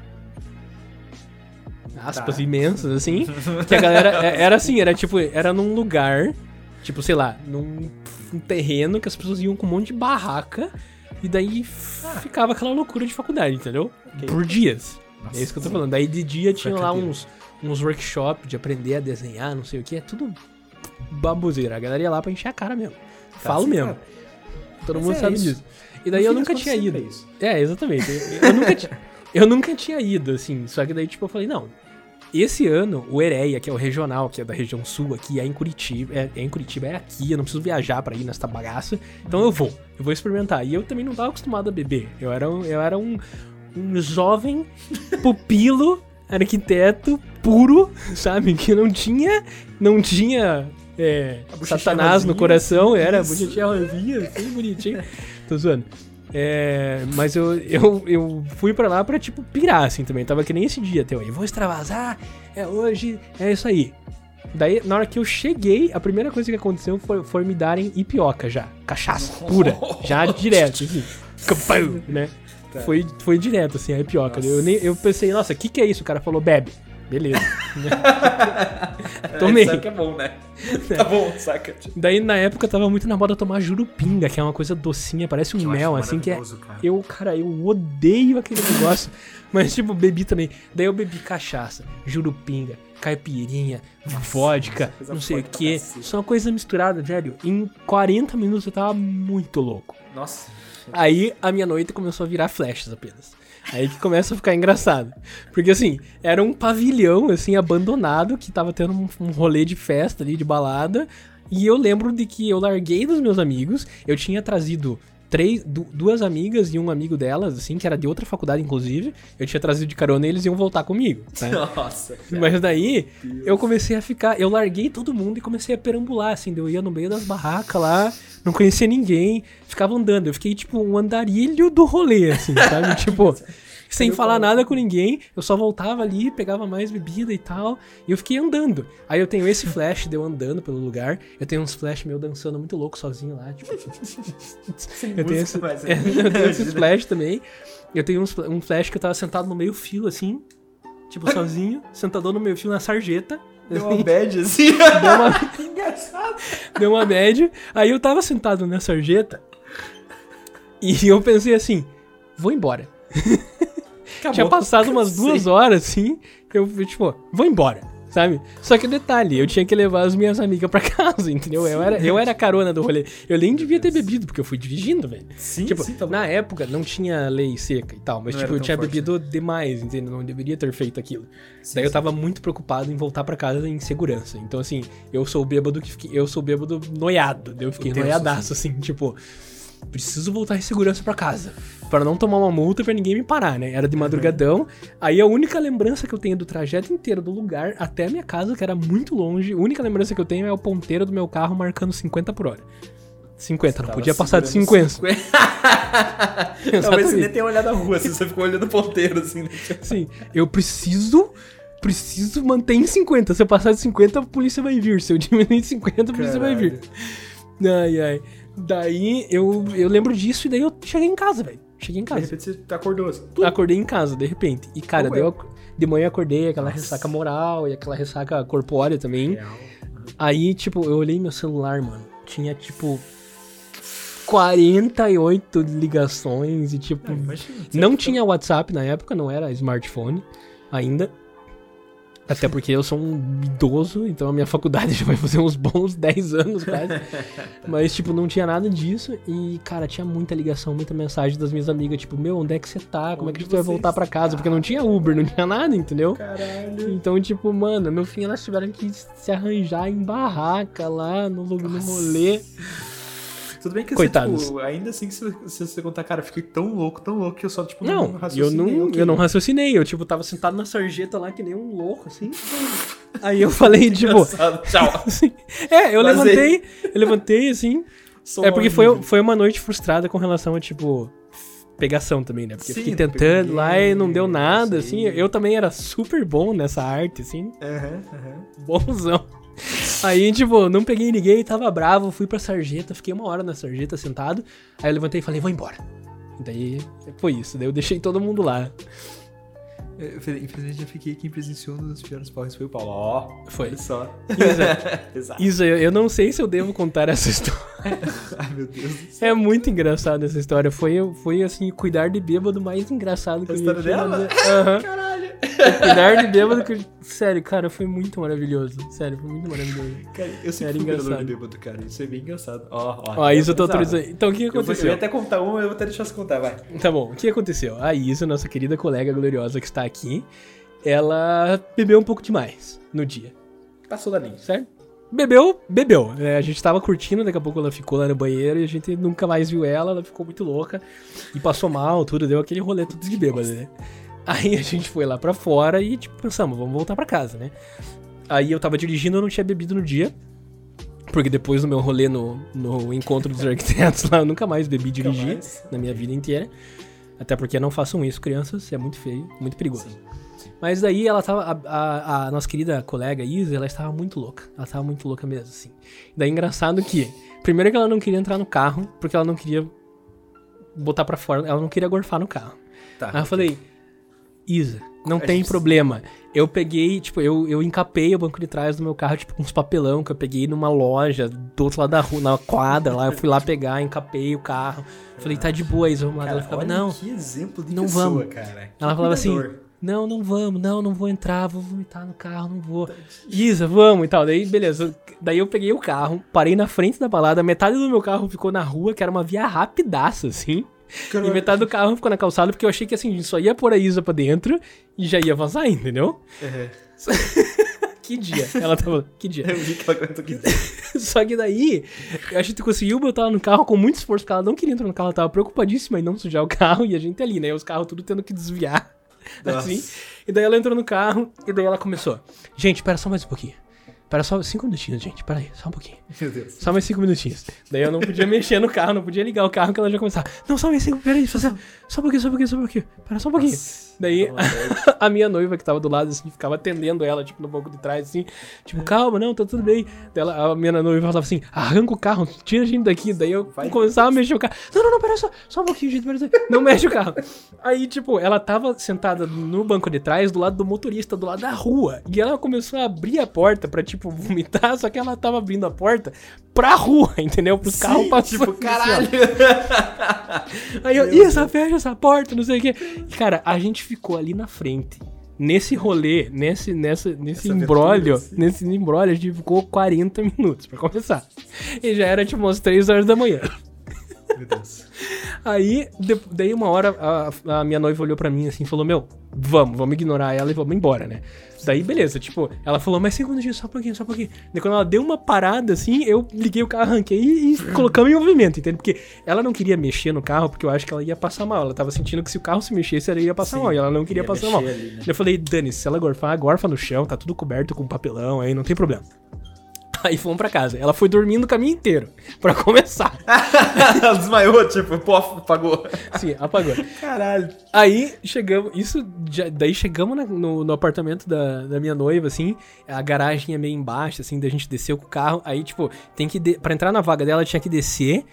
aspas Tá. imensas, assim, que a galera, é- era assim, era tipo, era num lugar, tipo, sei lá, num um terreno que as pessoas iam com um monte de barraca, e daí ficava aquela loucura de faculdade, entendeu? Ok. Por dias. Nossa, é isso que eu tô sim. falando. Daí de dia tinha lá uns, uns workshops de aprender a desenhar, não sei o que. É tudo baboseira. A galera ia lá pra encher a cara mesmo. Falo sim, mesmo. cara. Todo Mas mundo é sabe isso. disso. E daí No eu nunca tinha ido. é. É, exatamente. Eu, eu nunca, ti- eu nunca tinha ido, assim. Só que daí, tipo, eu falei, não. Esse ano, o Ereia, que é o regional, que é da região sul aqui, é em Curitiba. É, é em Curitiba, é aqui. Eu não preciso viajar pra ir nessa bagaça. Então eu vou. Eu vou experimentar. E eu também não tava acostumado a beber. Eu era um, eu era um, um jovem pupilo, arquiteto puro, sabe? Que não tinha. Não tinha. É, satanás no coração, era bochechinha rosinha, assim, bonitinho. Tô zoando. É, mas eu, eu, eu fui pra lá pra, tipo, pirar, assim, também. Tava que nem esse dia, até aí. Vou extravasar, é hoje, é isso aí. Daí, na hora que eu cheguei, a primeira coisa que aconteceu foi, foi me darem ipioca já. Cachaça, pura. Já direto, assim. Capão, né? Tá. Foi, foi direto, assim, a ipioca. Eu, nem, eu pensei, nossa, o que que é isso? O cara falou, bebe. Beleza. Tomei. Sabe que é bom, né? Tá bom, saca? Daí, na época, tava muito na moda tomar jurupinga, que é uma coisa docinha, parece um Eu acho mel, assim, que é... cara. Eu, cara, eu odeio aquele negócio. Mas, tipo, bebi também. Daí eu bebi cachaça, jurupinga, caipirinha, vodka, coisa não sei o que. é uma coisa misturada, velho. Em 40 minutos eu tava muito louco. Nossa. Aí a minha noite começou a virar flechas apenas. Aí que começa a ficar engraçado. Porque assim, era um pavilhão, assim, abandonado, que tava tendo um, um rolê de festa ali, de balada. E eu lembro de que eu larguei dos meus amigos, eu tinha trazido três, du- duas amigas e um amigo delas, assim, que era de outra faculdade, inclusive. Eu tinha trazido de carona e eles iam voltar comigo. tá? Nossa. Mas daí eu comecei a ficar. Eu larguei todo mundo e comecei a perambular, assim. Eu ia no meio das barracas lá, não conhecia ninguém, ficava andando. Eu fiquei tipo um andarilho do rolê, assim, sabe? tipo. Sem falar nada com ninguém, eu só voltava ali, pegava mais bebida e tal, e eu fiquei andando. Aí eu tenho esse flash de eu andando pelo lugar, eu tenho uns flash meu dançando muito louco sozinho lá, tipo. eu tenho esse, é, eu tenho esses flash também. Eu tenho uns, um flash que eu tava sentado no meio fio, assim, tipo, sozinho, sentador no meio fio na sarjeta, Deu uma bad assim. Deu uma, Engraçado. deu uma bad. Aí eu tava sentado na sarjeta e eu pensei assim, vou embora. Acabou. Tinha passado umas duas horas, assim, eu, tipo, vou embora, sabe? Só que detalhe, eu tinha que levar as minhas amigas pra casa, entendeu? Eu era, eu era a carona do rolê. Eu nem devia ter bebido, porque eu fui dirigindo, velho. Sim, Tipo, sim, tá na época não tinha lei seca e tal, mas Não tipo, eu tinha forte, bebido demais, entendeu? Não deveria ter feito aquilo. Sim, Daí eu sim. tava muito preocupado em voltar pra casa em segurança. Então, assim, eu sou o bêbado que fiquei, eu sou o bêbado noiado. Eu fiquei noiadaço, assim, tipo, preciso voltar em segurança pra casa. Pra não tomar uma multa pra ninguém me parar, né? Era de madrugadão. Aí a única lembrança que eu tenho do trajeto inteiro do lugar até a minha casa, que era muito longe, a única lembrança que eu tenho é o ponteiro do meu carro marcando 50 por hora. 50, não Tava podia passar de segurando 50. Talvez você nem tenha olhado a rua, assim, você ficou olhando o ponteiro, assim. Né? Sim, eu preciso. Preciso manter em 50. Se eu passar de 50, a polícia vai vir. Se eu diminuir de 50, a polícia vai vir. Ai, ai. Daí eu, eu lembro disso e daí eu cheguei em casa, velho. Cheguei em De casa. repente você acordou assim. Acordei em casa, de repente. E, cara, daí é? eu, de manhã eu acordei, aquela Nossa. ressaca moral e aquela ressaca corpórea também. Real. Aí, tipo, eu olhei meu celular, mano. Tinha, tipo, 48 ligações e, tipo, É, imagina. não tinha WhatsApp na época, não era smartphone ainda. Até porque eu sou um idoso, então a minha faculdade já vai fazer uns bons 10 anos quase. Mas, tipo, não tinha nada disso. E, cara, tinha muita ligação, muita mensagem das minhas amigas, tipo, meu, onde é que você tá? Como é que Onde tu vai voltar pra casa? Porque não tinha Uber, não tinha nada, entendeu? Caralho. Então, tipo, mano, no fim elas tiveram que se arranjar em barraca lá no, no rolê. Tudo bem que Coitados. você, tipo, ainda assim, se, se você contar, cara, eu fiquei tão louco, tão louco que eu só, tipo, Não, eu raciocinei, não, ok. eu não raciocinei. Eu, tipo, tava sentado na sarjeta lá que nem um louco, assim. Aí eu falei, tipo. Tchau. assim, é, eu Vazei. levantei, eu levantei, assim. É porque foi, foi uma noite frustrada com relação a, tipo, pegação também, né? Porque eu Sim, fiquei não tentando peguei lá e não deu nada, sim. assim. Eu também era super bom nessa arte, assim. Aham, aham. Bonzão. Aí, tipo, não peguei ninguém, tava bravo, fui pra sarjeta, fiquei uma hora na sarjeta sentado. Aí eu levantei e falei, vou embora. Daí foi isso, daí eu deixei todo mundo lá. Falei, infelizmente, eu fiquei quem presenciou um dos piores porres foi o Paulo. Ó, Foi. olha só. Isa, Exato. Isa, eu, eu não sei se eu devo contar essa história. Ai, meu Deus do céu. É muito engraçado essa história. Foi, foi assim, cuidar de bêbado mais engraçado que A eu história já dela? Aham. Caralho. Cuidar de bêbado que. Sério, cara, foi muito maravilhoso. Sério, foi muito maravilhoso. Cara, eu sempre Era fui engraçado. de bêbado, cara. Isso é bem engraçado. Ó, ó. Ó, isso eu tô autorizado. autorizando. Então o que Eu, vou, eu aconteceu? ia até contar uma, eu vou até deixar você contar, vai. Tá bom, o que aconteceu? A Isa, nossa querida colega gloriosa que está aqui, ela bebeu um pouco demais no dia, Passou da linha. certo? Bebeu, bebeu. É, a gente tava curtindo, daqui a pouco ela ficou lá no banheiro e a gente nunca mais viu ela, ela ficou muito louca e passou mal, tudo, deu aquele rolê tudo de bêbado, né? Aí a gente foi lá pra fora e, tipo, pensamos, vamos voltar pra casa, né? Aí eu tava dirigindo, eu não tinha bebido no dia. Porque depois do meu rolê no, no encontro dos arquitetos lá, eu nunca mais bebi dirigir mais. na minha vida inteira. Até porque não façam isso, crianças, é muito feio, muito perigoso. Sim. Mas daí ela tava. A, a- a nossa querida colega Isa, ela estava muito louca. Ela estava muito louca mesmo, assim. Daí engraçado que. Primeiro que ela não queria entrar no carro, porque ela não queria botar pra fora. Ela não queria gorfar no carro. Tá. Aí eu falei, Isa, não tem problema. Eu peguei, tipo, eu, eu encapei o banco de trás do meu carro, tipo, com uns papelão que eu peguei numa loja do outro lado da rua, na quadra lá. Eu fui lá pegar, encapei o carro. Falei, tá de boa, Isa, vamos lá. Cara, ela ficava, não. Que exemplo de não pessoa, vamos. cara. Que Ela falava assim, não, não vamos, não, não vou entrar, vou vomitar no carro, não vou. Isa, vamos e tal. Daí, beleza. Daí eu peguei o carro, parei na frente da balada, metade do meu carro ficou na rua, que era uma via rapidaça, assim. E metade do carro ficou na calçada, porque eu achei que assim, a gente só ia pôr a Isa pra dentro e já ia vazar, entendeu? É. Que dia? Ela tava. Que dia? Eu vi que ela comentou que Só que daí, a gente conseguiu botar ela no carro com muito esforço, porque ela não queria entrar no carro, ela tava preocupadíssima em não sujar o carro e a gente ali, né? Os carros tudo tendo que desviar. Nossa. Assim. E daí ela entrou no carro e daí ela começou. Gente, espera só mais um pouquinho. Pera só cinco minutinhos, gente. Pera aí, só um pouquinho. Meu Deus. Só mais cinco minutinhos. Daí eu não podia mexer no carro, não podia ligar o carro que ela já começava. Não, só mais cinco, peraí, só, só, só um pouquinho, só um pouquinho, só um pouquinho. Pera só um pouquinho. Daí a minha noiva que tava do lado, assim, ficava atendendo ela, tipo, no banco de trás, assim, tipo, calma, não, tá tudo bem. Daí ela, a minha noiva falava assim, arranca o carro, tira a gente daqui. Daí eu Vai. começava a mexer o carro. Não, não, não, pera só, só um pouquinho, gente, pera só. Não mexe o carro. Aí, tipo, ela tava sentada no banco de trás, do lado do motorista, do lado da rua. E ela começou a abrir a porta pra, tipo, vomitar, só que ela tava abrindo a porta pra rua, entendeu? Pros carros passando. Tipo, assim, caralho. Aí eu, Isa, fecha essa porta, não sei o quê. E, cara, a gente ficou ali na frente. Nesse rolê, nesse, nessa, nesse embrólio, assim. nesse embrólio, a gente ficou 40 minutos pra começar. E já era tipo umas 3 horas da manhã. Meu Deus. Aí, de- daí uma hora, a, a minha noiva olhou pra mim assim e falou: Meu, vamos, vamos ignorar ela e vamos embora, né? Daí, beleza, tipo, ela falou, mas cinco minutinhos, só um pouquinho, só um pouquinho. Daí quando ela deu uma parada assim, eu liguei o carro, arranquei e, e colocamos em movimento, entende? Porque ela não queria mexer no carro porque eu acho que ela ia passar mal. Ela tava sentindo que se o carro se mexesse, ela ia passar Sim, mal. E ela não queria ia passar mal. ali, né? Eu falei, Dani, se ela gorfar, gorfa no chão, tá tudo coberto com papelão, aí não tem problema. Aí fomos pra casa. Ela foi dormindo o caminho inteiro, pra começar. Ela desmaiou, tipo, pô, apagou. Sim, apagou. Caralho. Aí chegamos, isso, já- daí chegamos na- no, no apartamento da, da minha noiva, assim, a garagem é meio embaixo, assim, daí a gente desceu com o carro, aí, tipo, tem que, de, pra entrar na vaga dela, tinha que descer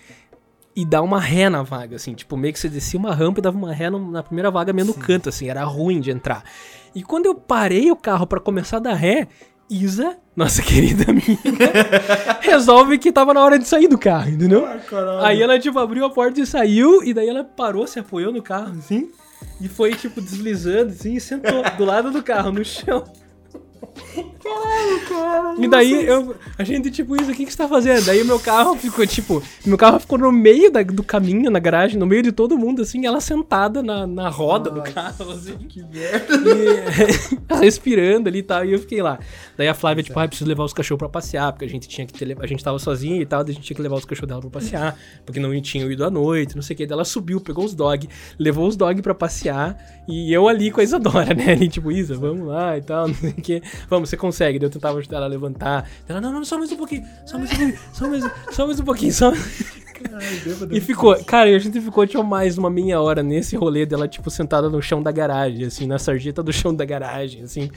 e dar uma ré na vaga, assim, tipo, meio que você descia uma rampa e dava uma ré na primeira vaga, meio no canto, assim, era ruim de entrar. E quando eu parei o carro pra começar a dar ré, Isa, nossa querida amiga, resolve que tava na hora de sair do carro, entendeu? Aí ela, tipo, abriu a porta e saiu, e daí ela parou, se apoiou no carro, assim, e foi, tipo, deslizando, assim, e sentou do lado do carro, no chão. E daí eu, a gente, tipo, isso, o que, que você tá fazendo? Daí o meu carro ficou, tipo, meu carro ficou no meio da- do caminho, na garagem, no meio de todo mundo, assim, ela sentada na, na roda do Nossa, carro, assim, Que merda. e, respirando ali e tal, e eu fiquei lá. Daí a Flávia, tipo, ah, preciso levar os cachorros pra passear, porque a gente tinha que ter, a gente tava sozinha e tal, daí a gente tinha que levar os cachorros dela pra passear, porque não tinham ido à noite, não sei o que. Daí ela subiu, pegou os dog, levou os dog pra passear, e eu ali com a Isadora, né? Ali, tipo, Isa, vamos lá e tal, não sei o que. Vamos, você consegue. Eu tentava ajudar ela a levantar. Ela, não, não, só mais um pouquinho, só mais um pouquinho, só mais, só mais um pouquinho, só. Caralho. E ficou, cara, e a gente ficou tipo mais uma meia hora nesse rolê dela, tipo, sentada no chão da garagem, assim, na sarjeta do chão da garagem, assim.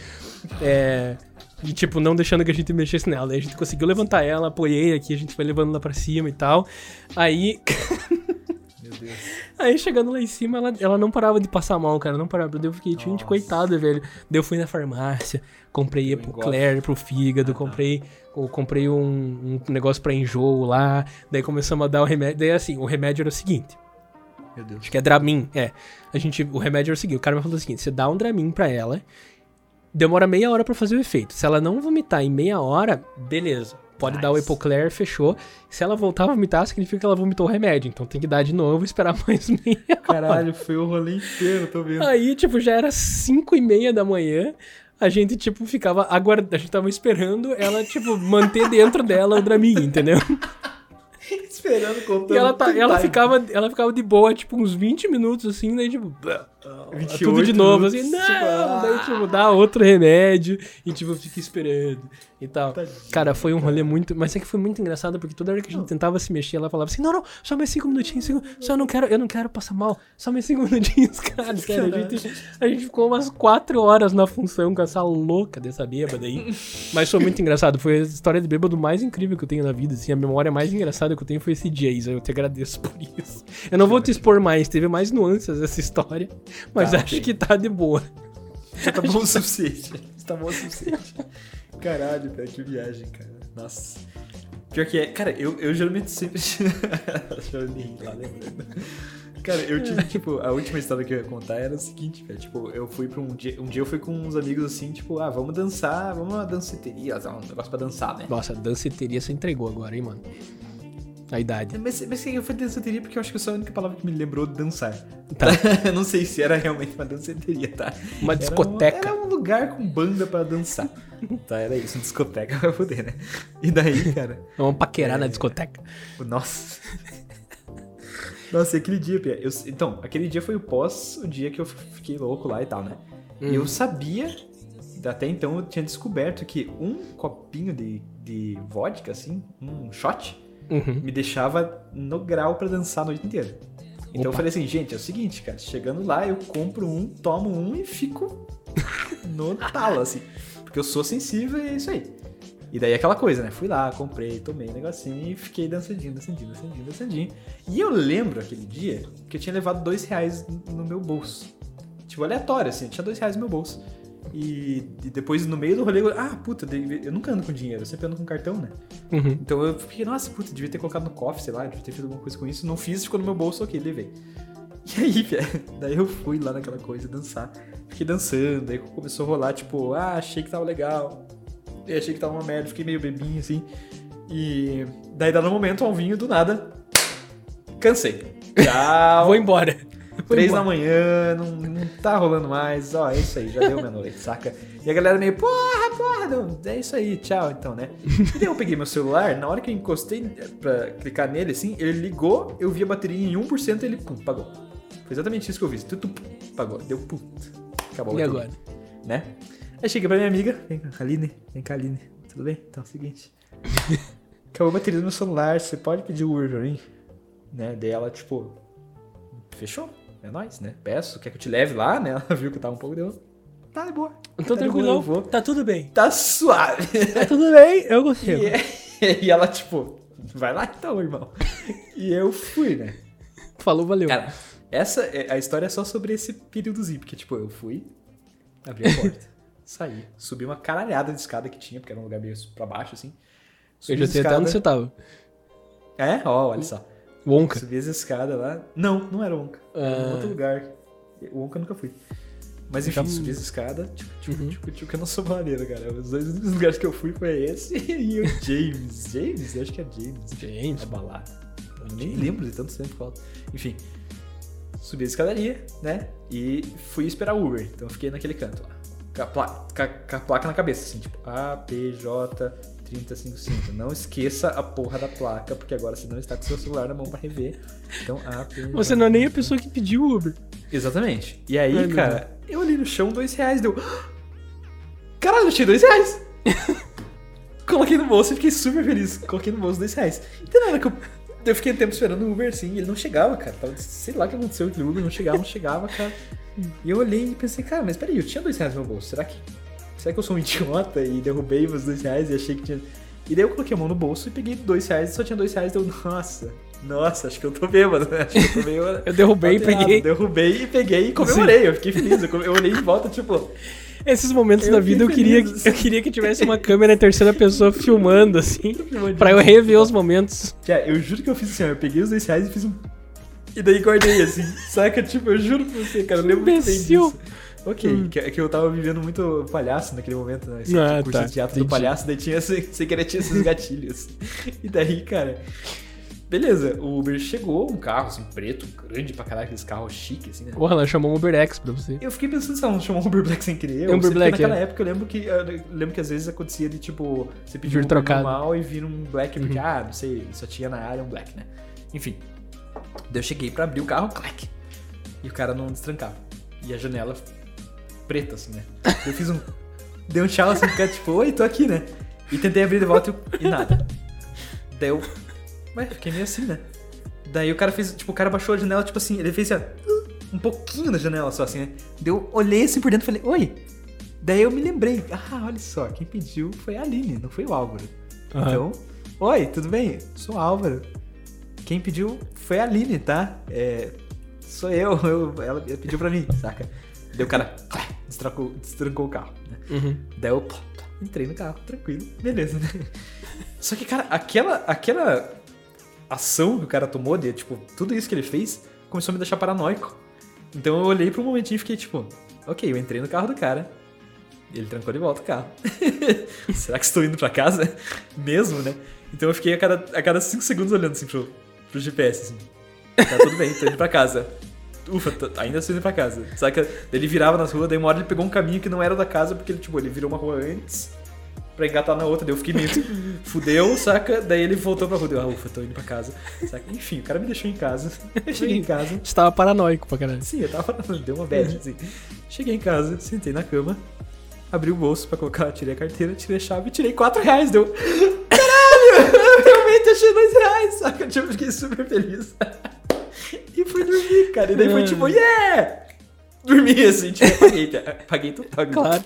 É. E, tipo, não deixando que a gente mexesse nela. Aí a gente conseguiu levantar ela, apoiei aqui, a gente foi levando lá pra cima e tal. Aí. Meu Deus. Aí chegando lá em cima, ela, ela não parava de passar mal, cara. Não parava. Eu fiquei, gente, coitada, velho. Daí eu fui na farmácia, comprei Deu pro engolfe. Claire, pro fígado, Ah, tá. comprei. Eu comprei um, um negócio pra enjoo lá. Daí começamos a dar o remédio. Daí assim, o remédio era o seguinte. Meu Deus. Acho que é Dramin, é. A gente, o remédio era o seguinte, o cara me falou o seguinte, você dá um Dramin pra ela, demora meia hora pra fazer o efeito. Se ela não vomitar em meia hora, beleza. Pode dar o Nice. Epocler, fechou. Se ela voltar a vomitar, significa que ela vomitou o remédio. Então tem que dar de novo e esperar mais meia hora. Caralho, foi o rolê inteiro, tô vendo. Aí, tipo, já era 5 e meia da manhã. A gente, tipo, ficava aguardando. A gente tava esperando ela, tipo, manter dentro dela o Dramin, entendeu? Esperando, contando. E ela, tá, ela, ficava, ela ficava de boa, tipo, uns 20 minutos, assim, daí, tipo, 28 tudo de novo, assim, não, ah. daí, tipo, dá outro remédio, e, tipo, fica esperando, e tal. Tadinho, Cara, foi um rolê muito, mas é que foi muito engraçado, porque toda hora que a gente tentava se mexer, ela falava assim, não, não, só mais cinco minutinhos, cinco, só eu não quero, eu não quero passar mal, só mais cinco minutinhos, cara, sério, a gente, a gente ficou umas quatro horas na função com essa louca dessa bêbada aí, mas foi muito engraçado, foi a história de bêbado mais incrível que eu tenho na vida, assim, a memória mais engraçada que eu tenho foi esse dia, Isa, eu te agradeço por isso. Eu não vou te expor mais, teve mais nuances essa história, mas Tá, acho ok. que tá de boa. Já tá bom o suficiente. Já tá bom o suficiente. Caralho, velho, que viagem, cara. Nossa. Pior que é, cara, eu, eu geralmente sempre. Rir lá lembrando. Cara, eu tive, tipo, a última história que eu ia contar era o seguinte, velho. Tipo, eu fui pra um dia. Um dia eu fui com uns amigos assim, tipo, ah, vamos dançar, vamos numa danceteria, um negócio pra dançar, né? Nossa, danceteria você entregou agora, hein, mano. A idade. Mas, mas eu fui danceteria porque eu acho que foi a única palavra que me lembrou de dançar. Tá. não sei se era realmente uma danceteria, tá? Uma Era discoteca. Era um lugar com banda pra dançar. tá, era isso, uma discoteca pra poder, né? E daí, cara, Vamos paquerar É. na discoteca. o- nossa. Nossa, e aquele dia, Pia, eu, então, aquele dia foi o pós o dia que eu fiquei louco lá e tal, né? E Hum. eu sabia até então eu tinha descoberto que um copinho de, de vodka, assim, um shot, Uhum. me deixava no grau pra dançar a noite inteira. Então eu Opa. falei assim, gente, é o seguinte, cara, chegando lá eu compro um, tomo um e fico no talo, assim. Porque eu sou sensível e é isso aí. E daí aquela coisa, né? Fui lá, comprei, tomei um negocinho e fiquei dançadinho, dançadinho, dançadinho, dançadinho. E eu lembro aquele dia que eu tinha levado dois reais no meu bolso. Tipo, aleatório, assim, eu tinha dois reais no meu bolso. E, e depois, no meio do rolê, eu, ah, puta, eu nunca ando com dinheiro, eu sempre ando com cartão, né? Uhum. Então eu fiquei, nossa, puta, devia ter colocado no cofre, sei lá, devia ter feito alguma coisa com isso. Não fiz, ficou no meu bolso, ok, levei. E aí, velho, daí eu fui lá naquela coisa dançar. Fiquei dançando, daí começou a rolar, tipo, ah, achei que tava legal. E achei que tava uma merda, fiquei meio bebinho assim. E daí, dado um momento, ao vinho, do nada, cansei. Tchau. Vou embora. Três da manhã, não, não tá rolando mais. Ó, é isso aí, já deu minha noite, saca? E a galera meio, porra, porra, é isso aí, tchau, então, né? E daí eu peguei meu celular, na hora que eu encostei pra clicar nele, assim, ele ligou, eu vi a bateria em 1% e ele, pum, pagou. Foi exatamente isso que eu fiz. Tudo pagou. Deu, pum, acabou a E agora? Né? Aí cheguei pra minha amiga, vem cá, Aline, vem cá, Aline, tudo bem? Então é o seguinte. Acabou a bateria do meu celular, você pode pedir o Uber pra mim? Né? Daí ela, tipo, fechou, é nóis, né? Peço, quer que eu te leve lá, né? Ela viu que eu tava um pouco, deu, tá de boa. Então tá de boa, tranquilo, eu vou. tá tudo bem. Tá suave. Tá tudo bem, eu consigo. E, e ela, tipo, vai lá então, irmão. E eu fui, né? Falou, valeu. Cara, essa, é- a história é só sobre esse períodozinho, porque, tipo, eu fui, abri a porta, saí, subi uma caralhada de escada que tinha, porque era um lugar meio pra baixo, assim. eu Subi já as sei até onde você tava. É? Ó, olha só. Wonka. Subi as escadas lá. Não, não era. Era em Ah. outro lugar. Eu nunca fui. Mas enfim, Já- subi as escadas. Tipo, tipo, Uhum. tipo, tipo, que eu não sou maneiro, cara. Os dois únicos lugares que eu fui foi esse e o James. James? Eu acho que é James. James. É balada. Eu nem lembro de tanto tempo que falta. Enfim. Subi a escadaria, né? E fui esperar o Uber. Então eu fiquei naquele canto lá. Com a, pla- com a- a placa na cabeça, assim, tipo APJ 355. Não esqueça a porra da placa, porque agora você não está com seu celular na mão pra rever. Então APJ. Você não é nem a pessoa que pediu o Uber. Exatamente. E aí, cara, eu olhei no chão, dois reais, deu. Caralho, eu achei dois reais! Coloquei no bolso e fiquei super feliz. Coloquei no bolso dois reais. Então na hora que eu. Eu fiquei um tempo esperando o Uber e ele não chegava, cara. Tava, sei lá o que aconteceu que o Uber não chegava, não chegava, cara. E eu olhei e pensei, cara, mas peraí, eu tinha dois reais no meu bolso. Será que. Será que eu sou um idiota e derrubei os dois reais e achei que tinha. E daí eu coloquei a mão no bolso e peguei dois reais e só tinha dois reais. Deu, nossa, nossa, acho que eu tô bêbado, né? Acho que eu tô meio. Eu derrubei e peguei. Derrubei e peguei e comemorei. Eu fiquei feliz. Eu, come- eu olhei em volta, tipo. Esses momentos Eu da vida eu queria, feliz. eu queria que tivesse uma câmera em terceira pessoa filmando, assim, pra eu rever os momentos. Tia, eu juro que eu fiz assim, ó, eu peguei os dois reais e fiz um. E daí guardei assim. Saca? Tipo, eu juro pra você, cara. Eu lembro muito bem Imbecil. disso. Ok, que, que eu tava vivendo muito palhaço naquele momento, né? Esse Ah, curso tá, de teatro do entendi. palhaço, daí tinha, sem, querer, tinha esses gatilhos. E daí, cara. Beleza, o Uber chegou, um carro assim, preto, grande pra caralho, aqueles carros chiques, assim, né? Porra, ela chamou um UberX pra você. Eu fiquei pensando se ela não chamou um Uber Black sem querer. É um Uber Black, naquela é. época eu lembro que eu lembro que às vezes acontecia de tipo, você pedir um Uber trocado. normal e vir um Black, porque, Uhum. ah, não sei, só tinha na área um Black, né? Enfim. Daí eu cheguei pra abrir o carro, clac. E o cara não destrancava. E a janela preta, assim, né? Eu fiz um. Dei um tchau assim, cara, tipo, oi, tô aqui, né? E tentei abrir de volta e, e nada. Daí eu. Ué, fiquei meio assim, né? Daí o cara fez, tipo, o cara baixou a janela, tipo assim, ele fez assim, ó, um pouquinho da janela só, assim, né? Daí eu olhei assim por dentro e falei, oi. Daí eu me lembrei, ah, olha só, quem pediu foi a Aline, não foi o Álvaro. Aham. Então, oi, tudo bem? Sou o Álvaro. Quem pediu foi a Aline, tá? É, sou eu, eu ela pediu pra mim, saca? Daí o cara destrancou, destrancou o carro, né? Uhum. Daí eu entrei no carro, tranquilo, beleza, né? Só que, cara, aquela, aquela ação que o cara tomou, de, tipo, tudo isso que ele fez, começou a me deixar paranoico. Então eu olhei um momentinho e fiquei tipo, ok, eu entrei no carro do cara, ele trancou de volta o carro. Será que estou indo pra casa? Mesmo, né? Então eu fiquei a cada, a cada cinco segundos olhando assim pro, pro GPS, assim. Tá tudo bem, tô indo pra casa. Ufa, ainda estou indo pra casa. Saca? Daí Ele virava nas ruas, daí uma hora ele pegou um caminho que não era da casa, porque ele, tipo, ele virou uma rua antes pra engatar na outra, daí eu fiquei meio fudeu, saca? Daí ele voltou pra rua, deu, ah, ufa, tô indo pra casa. Saca? Enfim, o cara me deixou em casa. Cheguei em casa. Estava paranoico pra caralho. Sim, eu tava deu uma bad, assim. Cheguei em casa, sentei na cama abri o bolso pra colocar, tirei a carteira, tirei a chave e tirei 4 reais. Deu. Caralho! Eu realmente achei 2 reais. Saca? Tipo, eu fiquei super feliz. E fui dormir, cara. E daí foi tipo, yeah! Dormi assim, tipo, paguei, paguei total. Claro.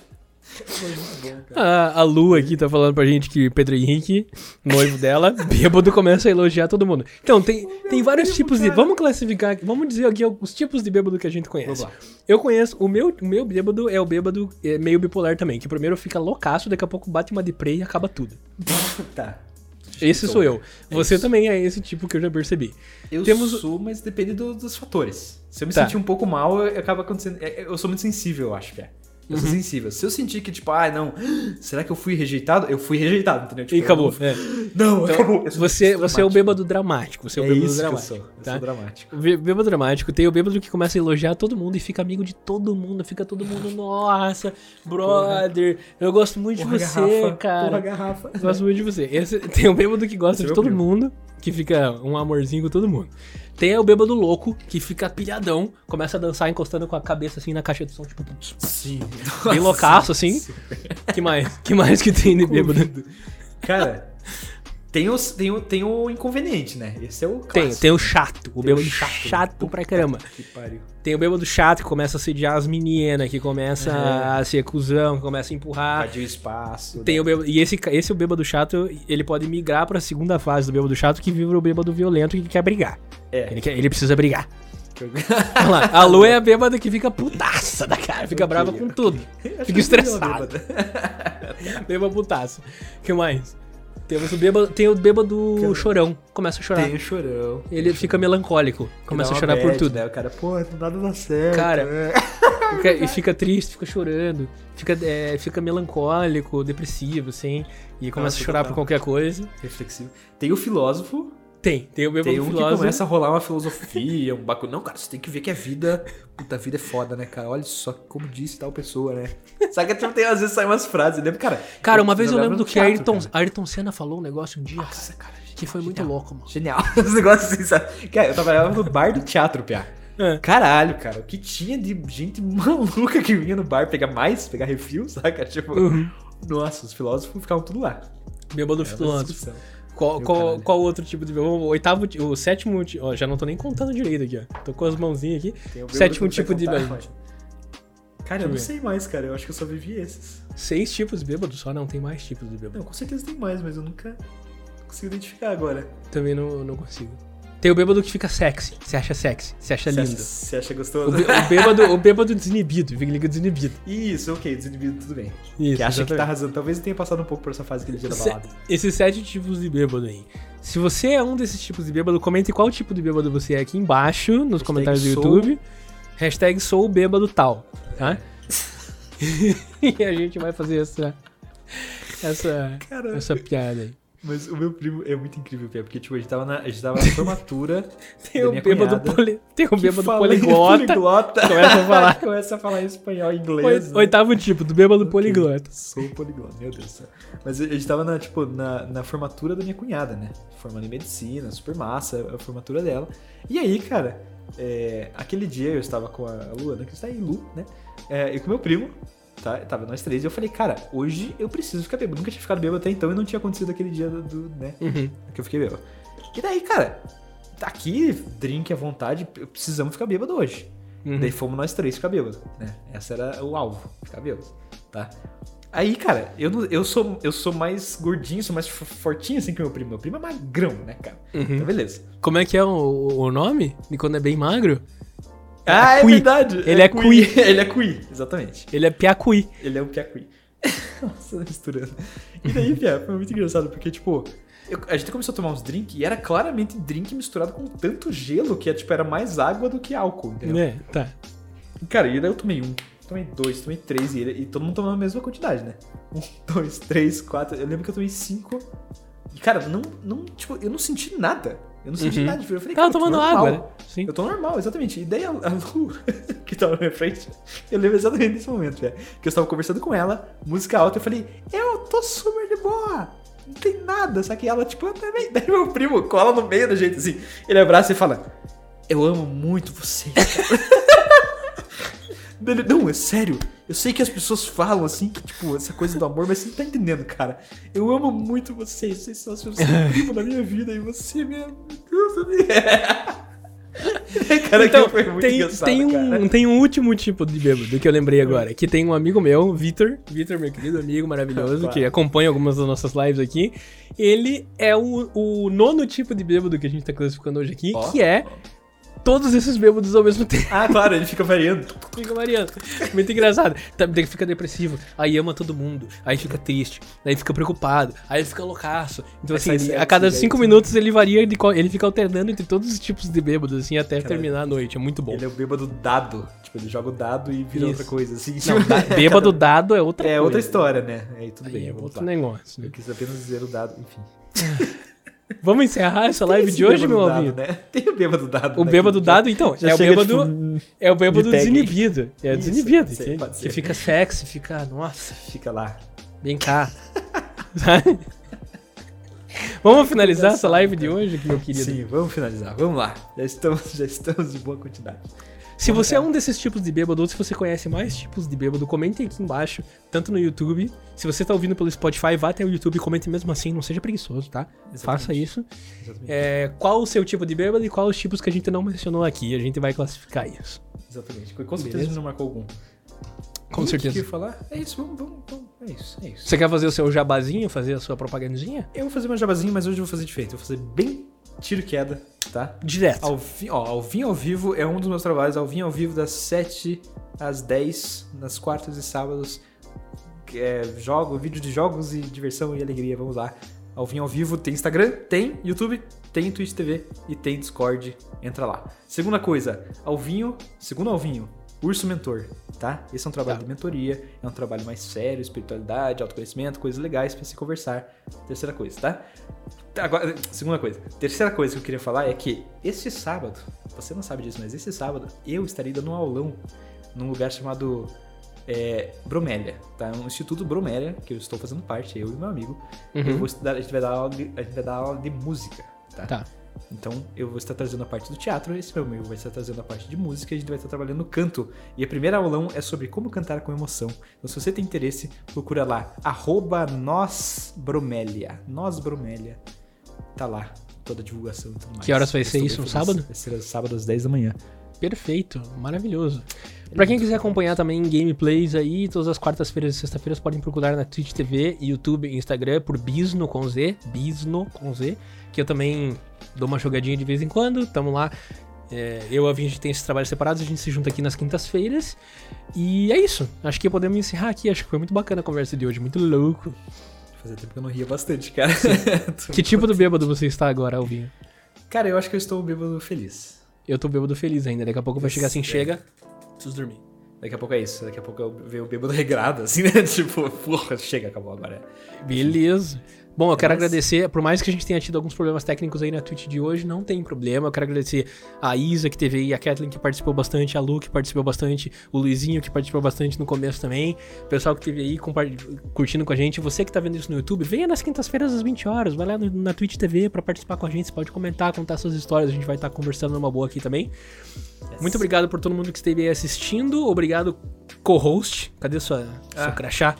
A, a Lu aqui tá falando pra gente que Pedro Henrique, noivo dela, bêbado, começa a elogiar todo mundo. Então, tem, tem vários tipos de. Vamos classificar, vamos dizer aqui os tipos de bêbado que a gente conhece. Eu conheço, o meu, o meu bêbado é o bêbado é meio bipolar também, que primeiro fica loucaço, daqui a pouco bate uma deprê e acaba tudo. tá. Esse sou eu. Você também é esse tipo que eu já percebi. Eu Temos... sou, mas depende do, dos fatores. Se eu me tá. sentir um pouco mal, acaba acontecendo. É, eu sou muito sensível, eu acho que é. Eu sou uhum. sensível. Se eu sentir que, tipo, ah, não, será que eu fui rejeitado? Eu fui rejeitado, entendeu? Tipo, e acabou. Não, é. não então, acabou. Você, você é o bêbado dramático. Você é o bêbado isso dramático. eu sou. Eu tá? sou dramático. Bêbado dramático. Tem o bêbado que começa a elogiar todo mundo e fica amigo de todo mundo. Fica todo mundo, nossa, brother, Porra. eu gosto muito Porra, de você, garrafa. cara. Porra, garrafa. Eu gosto muito de você. Esse, tem o bêbado que gosta de todo mundo, que fica um amorzinho com todo mundo. Tem o bêbado louco, que fica pilhadão, começa a dançar encostando com a cabeça assim na caixa de som, tipo. Sim. Bem loucaço, assim. que mais? que mais que tem de bêbado? Cara, tem, os, tem, o, tem o inconveniente, né? Esse é o clássico. Tem, tem o chato. O bêbado chato, chato pra caramba. Que pariu. Tem o bêbado chato que começa a sediar as meninas, que começa uhum. a ser cuzão, que começa a empurrar. Invadir o espaço. Tem né? o bêbado, e esse, esse é o bêbado chato, ele pode migrar pra segunda fase do bêbado chato, que vive o bêbado violento que quer brigar. É. Ele, quer, ele precisa brigar. Olha lá, a Lu é a bêbada que fica putaça da cara, fica brava com tudo. Fica estressada. Bêbada putaça. O que mais? Temos o bêbado, tem o bêbado cara, chorão. Começa a chorar. Tem o chorão. Ele fica melancólico. Começa a chorar bad, por tudo. Né? O cara, pô, nada dá certo. Cara, né? fica, e fica triste, fica chorando. Fica, é, fica melancólico, depressivo, assim. E começa Nossa, a chorar por qualquer coisa. Reflexivo. Tem o filósofo tem, tem o bêbado Tem um filósofo. que começa a rolar uma filosofia, um bagulho. Não, cara, você tem que ver que a vida. Puta, a vida é foda, né, cara? Olha só como disse tal pessoa, né? Sabe que tem, às vezes saem umas frases, lembra, cara? Cara, uma vez eu lembro do que teatro, Ayrton, Ayrton Senna falou um negócio um dia. Nossa, cara. cara que foi genial, muito louco, mano. Genial. Os negócios assim, sabe? Cara, eu trabalhava no bar do teatro, Pia. É. Caralho, cara, o que tinha de gente maluca que vinha no bar pegar mais, pegar refil, saca? Tipo, uhum. nossa, os filósofos ficavam tudo lá. Bêbado filósofo. Qual, qual, qual, outro tipo de bêbado? O oitavo, o sétimo, ó, já não tô nem contando direito aqui, ó. Tô com as mãozinhas aqui. Sétimo tipo de bêbado. Cara, eu não sei mais, cara. Eu acho que eu só vivi esses. Seis tipos de bêbado só? Não, tem mais tipos de bêbado. Não, com certeza tem mais, mas eu nunca consigo identificar agora. Também não, não consigo. Tem o bêbado que fica sexy, se acha sexy, se acha lindo. Se acha gostoso. O, o, bêbado, o bêbado desinibido, fica desinibido. Isso, ok, desinibido, tudo bem. Isso, que acha exatamente. que tá arrasando. Talvez eu tenha passado um pouco por essa fase aquele dia da balada. Esses sete tipos de bêbado aí. Se você é um desses tipos de bêbado, comente qual tipo de bêbado você é aqui embaixo, nos Hashtag comentários do YouTube. Hashtag sou bêbado tal, tá? e a gente vai fazer essa, essa, essa piada aí. Mas o meu primo é muito incrível, Pia, porque tipo, a gente tava na, a gente tava na formatura. tem um bêbado poli, Tem um bêbado poliglota. poliglota. Começa a falar. começa a falar espanhol e inglês. Né? Oitavo tipo, do bêbado okay. poliglota. Sou poliglota, meu Deus do céu. Mas a gente tava na, tipo, na, na formatura da minha cunhada, né? Formando em medicina, super massa a formatura dela. E aí, cara, é, aquele dia eu estava com a Luana, que está aí, Lu, né? É, e com meu primo, tá? Tava nós três e eu falei, cara, hoje eu preciso ficar bêbado. Nunca tinha ficado bêbado até então e não tinha acontecido aquele dia do, do né? Uhum. Que eu fiquei bêbado. E daí, cara, tá aqui, drink à vontade, precisamos ficar bêbado hoje. Uhum. Daí fomos nós três ficar bêbado, né? Essa era o alvo, ficar bêbado, tá? Aí, cara, eu, eu, sou, eu sou mais gordinho, sou mais fortinho assim que meu primo. Meu primo é magrão, né, cara? Uhum. Então, beleza. Como é que é o, o nome? De quando é bem magro? Ah, é, verdade. Ele é, é Cui. Ele é Cui, exatamente. Ele é Piacuí. Ele é um Piacuí. Nossa, misturando. E daí, Pia, foi muito engraçado, porque, tipo, eu, a gente começou a tomar uns drinks e era claramente drink misturado com tanto gelo que, tipo, era mais água do que álcool, entendeu? É, tá. Cara, e daí eu tomei um, tomei dois, tomei três, e, ele, e todo mundo tomando a mesma quantidade, né? Um, dois, três, quatro. Eu lembro que eu tomei cinco. E, cara, não, não, tipo, eu não senti nada. Eu não senti uhum. nada de frio. Eu falei, Tava tomando água, né? Sim. Eu tô normal, exatamente. E daí a, a Lu, que tava na minha frente, eu lembro exatamente desse momento, velho. Que eu estava conversando com ela, música alta, eu falei, eu tô super de boa. Não tem nada. Só que ela, tipo, eu também. Daí meu primo cola no meio da gente assim. Ele abraça e fala: Eu amo muito você. Dele, não, é sério. Eu sei que as pessoas falam assim, que, tipo, essa coisa do amor, mas você não tá entendendo, cara. Eu amo muito vocês. Vocês são os primo da minha vida e você, minha. cara, então, tem, tem, um, tem um último tipo de bêbado que eu lembrei agora. Que tem um amigo meu, Vitor. Vitor, meu querido amigo maravilhoso, claro. que acompanha algumas das nossas lives aqui. Ele é o, o nono tipo de bêbado que a gente tá classificando hoje aqui, oh, que é oh todos esses bêbados ao mesmo tempo. Ah, claro, ele fica variando. fica variando. Muito engraçado. Fica depressivo, aí ama todo mundo, aí fica triste, aí fica preocupado, aí fica loucaço. Então, assim, ele, a cada cinco minutos ele varia, de, ele fica alternando entre todos os tipos de bêbados, assim, até Caralho. terminar a noite. É muito bom. Ele é o bêbado dado. Tipo, ele joga o dado e vira Isso. outra coisa, assim. Não, bêbado dado é outra é coisa. É outra história, né? Aí tudo aí bem. É outro negócio. Né? Eu quis apenas dizer o dado, enfim. Vamos encerrar essa live de hoje, meu amigo? Né? Tem o bêbado dado. O bêbado dado, então. é o bêbado, tipo, é o bêbado de desinibido. É o desinibido, pode ser, pode ser. Que fica sexy, fica. Nossa. Fica lá. Vem cá. Vamos finalizar essa live de hoje, meu querido? Sim, vamos finalizar. Vamos lá. Já estamos, já estamos de boa quantidade. Se você é um desses tipos de bêbado ou se você conhece mais tipos de bêbado, comentem aqui embaixo, tanto no YouTube. Se você tá ouvindo pelo Spotify, vá até o YouTube e comente mesmo assim, não seja preguiçoso, tá? Exatamente. Faça isso. É, qual o seu tipo de bêbado e qual os tipos que a gente não mencionou aqui? A gente vai classificar isso. Exatamente. Com certeza Beleza? não marcou algum. Com e certeza. Que falar? É isso, vamos, vamos, vamos, é isso, é isso. Você quer fazer o seu jabazinho, fazer a sua propagandinha? Eu vou fazer meu jabazinho, mas hoje eu vou fazer diferente. Eu vou fazer bem tiro queda, tá? Direto. Ao, ó, ao Vinho ao Vivo é um dos meus trabalhos. Ao Vinho ao Vivo das 7 às 10, nas quartas e sábados. É, jogo, vídeo de jogos e diversão e alegria. Vamos lá. Ao Vinho ao Vivo tem Instagram, tem YouTube, tem Twitch TV e tem Discord. Entra lá. Segunda coisa, ao Vinho, segundo ao Vinho, Urso Mentor, tá? Esse é um trabalho tá. de mentoria, é um trabalho mais sério, espiritualidade, autoconhecimento, coisas legais para se conversar. Terceira coisa, tá? Agora, segunda coisa. Terceira coisa que eu queria falar é que este sábado, você não sabe disso, mas esse sábado eu estarei dando um aulão num lugar chamado é, Bromélia, tá? É um Instituto Bromélia, que eu estou fazendo parte, eu e meu amigo. Uhum. Eu vou estudar, a gente vai dar aula de, a gente vai dar aula de música, tá? Tá. Então eu vou estar trazendo a parte do teatro, esse meu amigo vai estar trazendo a parte de música, a gente vai estar trabalhando no canto. E a primeira aulão é sobre como cantar com emoção. Então se você tem interesse, procura lá, arroba nosbromélia. Nosbromélia. Tá lá, toda a divulgação e tudo mais. Que horas vai ser isso? No sábado? Vai ser sábado às 10 da manhã. Perfeito, maravilhoso. Para quem quiser acompanhar também gameplays aí, todas as quartas-feiras e sexta-feiras podem procurar na Twitch TV, YouTube e Instagram por Bisno com Z, Bisno com Z, que eu também dou uma jogadinha de vez em quando, tamo lá. É, eu e a gente tem esses trabalhos separados, a gente se junta aqui nas quintas-feiras. E é isso. Acho que podemos encerrar aqui. Acho que foi muito bacana a conversa de hoje, muito louco. Fazia tempo que eu não ria bastante, cara. que tipo do bêbado você está agora, Alvinho? Cara, eu acho que eu estou bêbado feliz. Eu tô bêbado feliz ainda. Daqui a pouco vai chegar assim, chega, preciso dormir. Daqui a pouco é isso. Daqui a pouco eu vejo o bêbado regrado, assim, né? tipo, porra, chega, acabou agora. Beleza. Bom, eu quero agradecer, por mais que a gente tenha tido alguns problemas técnicos aí na Twitch de hoje, não tem problema. Eu quero agradecer a Isa que teve aí, a Kathleen que participou bastante, a Lu que participou bastante, o Luizinho que participou bastante no começo também, o pessoal que teve aí curtindo com a gente. Você que tá vendo isso no YouTube, venha nas quintas-feiras às 20 horas, vai lá no, na Twitch TV para participar com a gente, você pode comentar, contar suas histórias, a gente vai estar tá conversando numa boa aqui também. Yes. Muito obrigado por todo mundo que esteve aí assistindo, obrigado co-host, cadê sua, ah. seu crachá?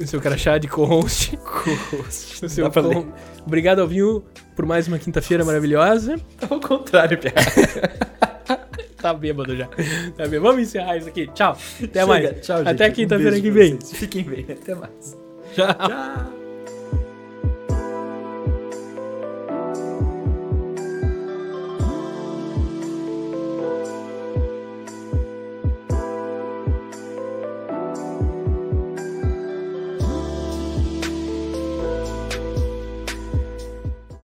O seu crachá de co-host. Co-host. O seu co Obrigado, Alvinho, por mais uma quinta-feira maravilhosa. Tá ao contrário, Pia. tá bêbado já. Tá bêbado. Vamos encerrar isso aqui. Tchau. Até Chega. mais. Tchau, gente. Até quinta-feira um que vem. Fiquem bem. Até mais. Tchau. Tchau.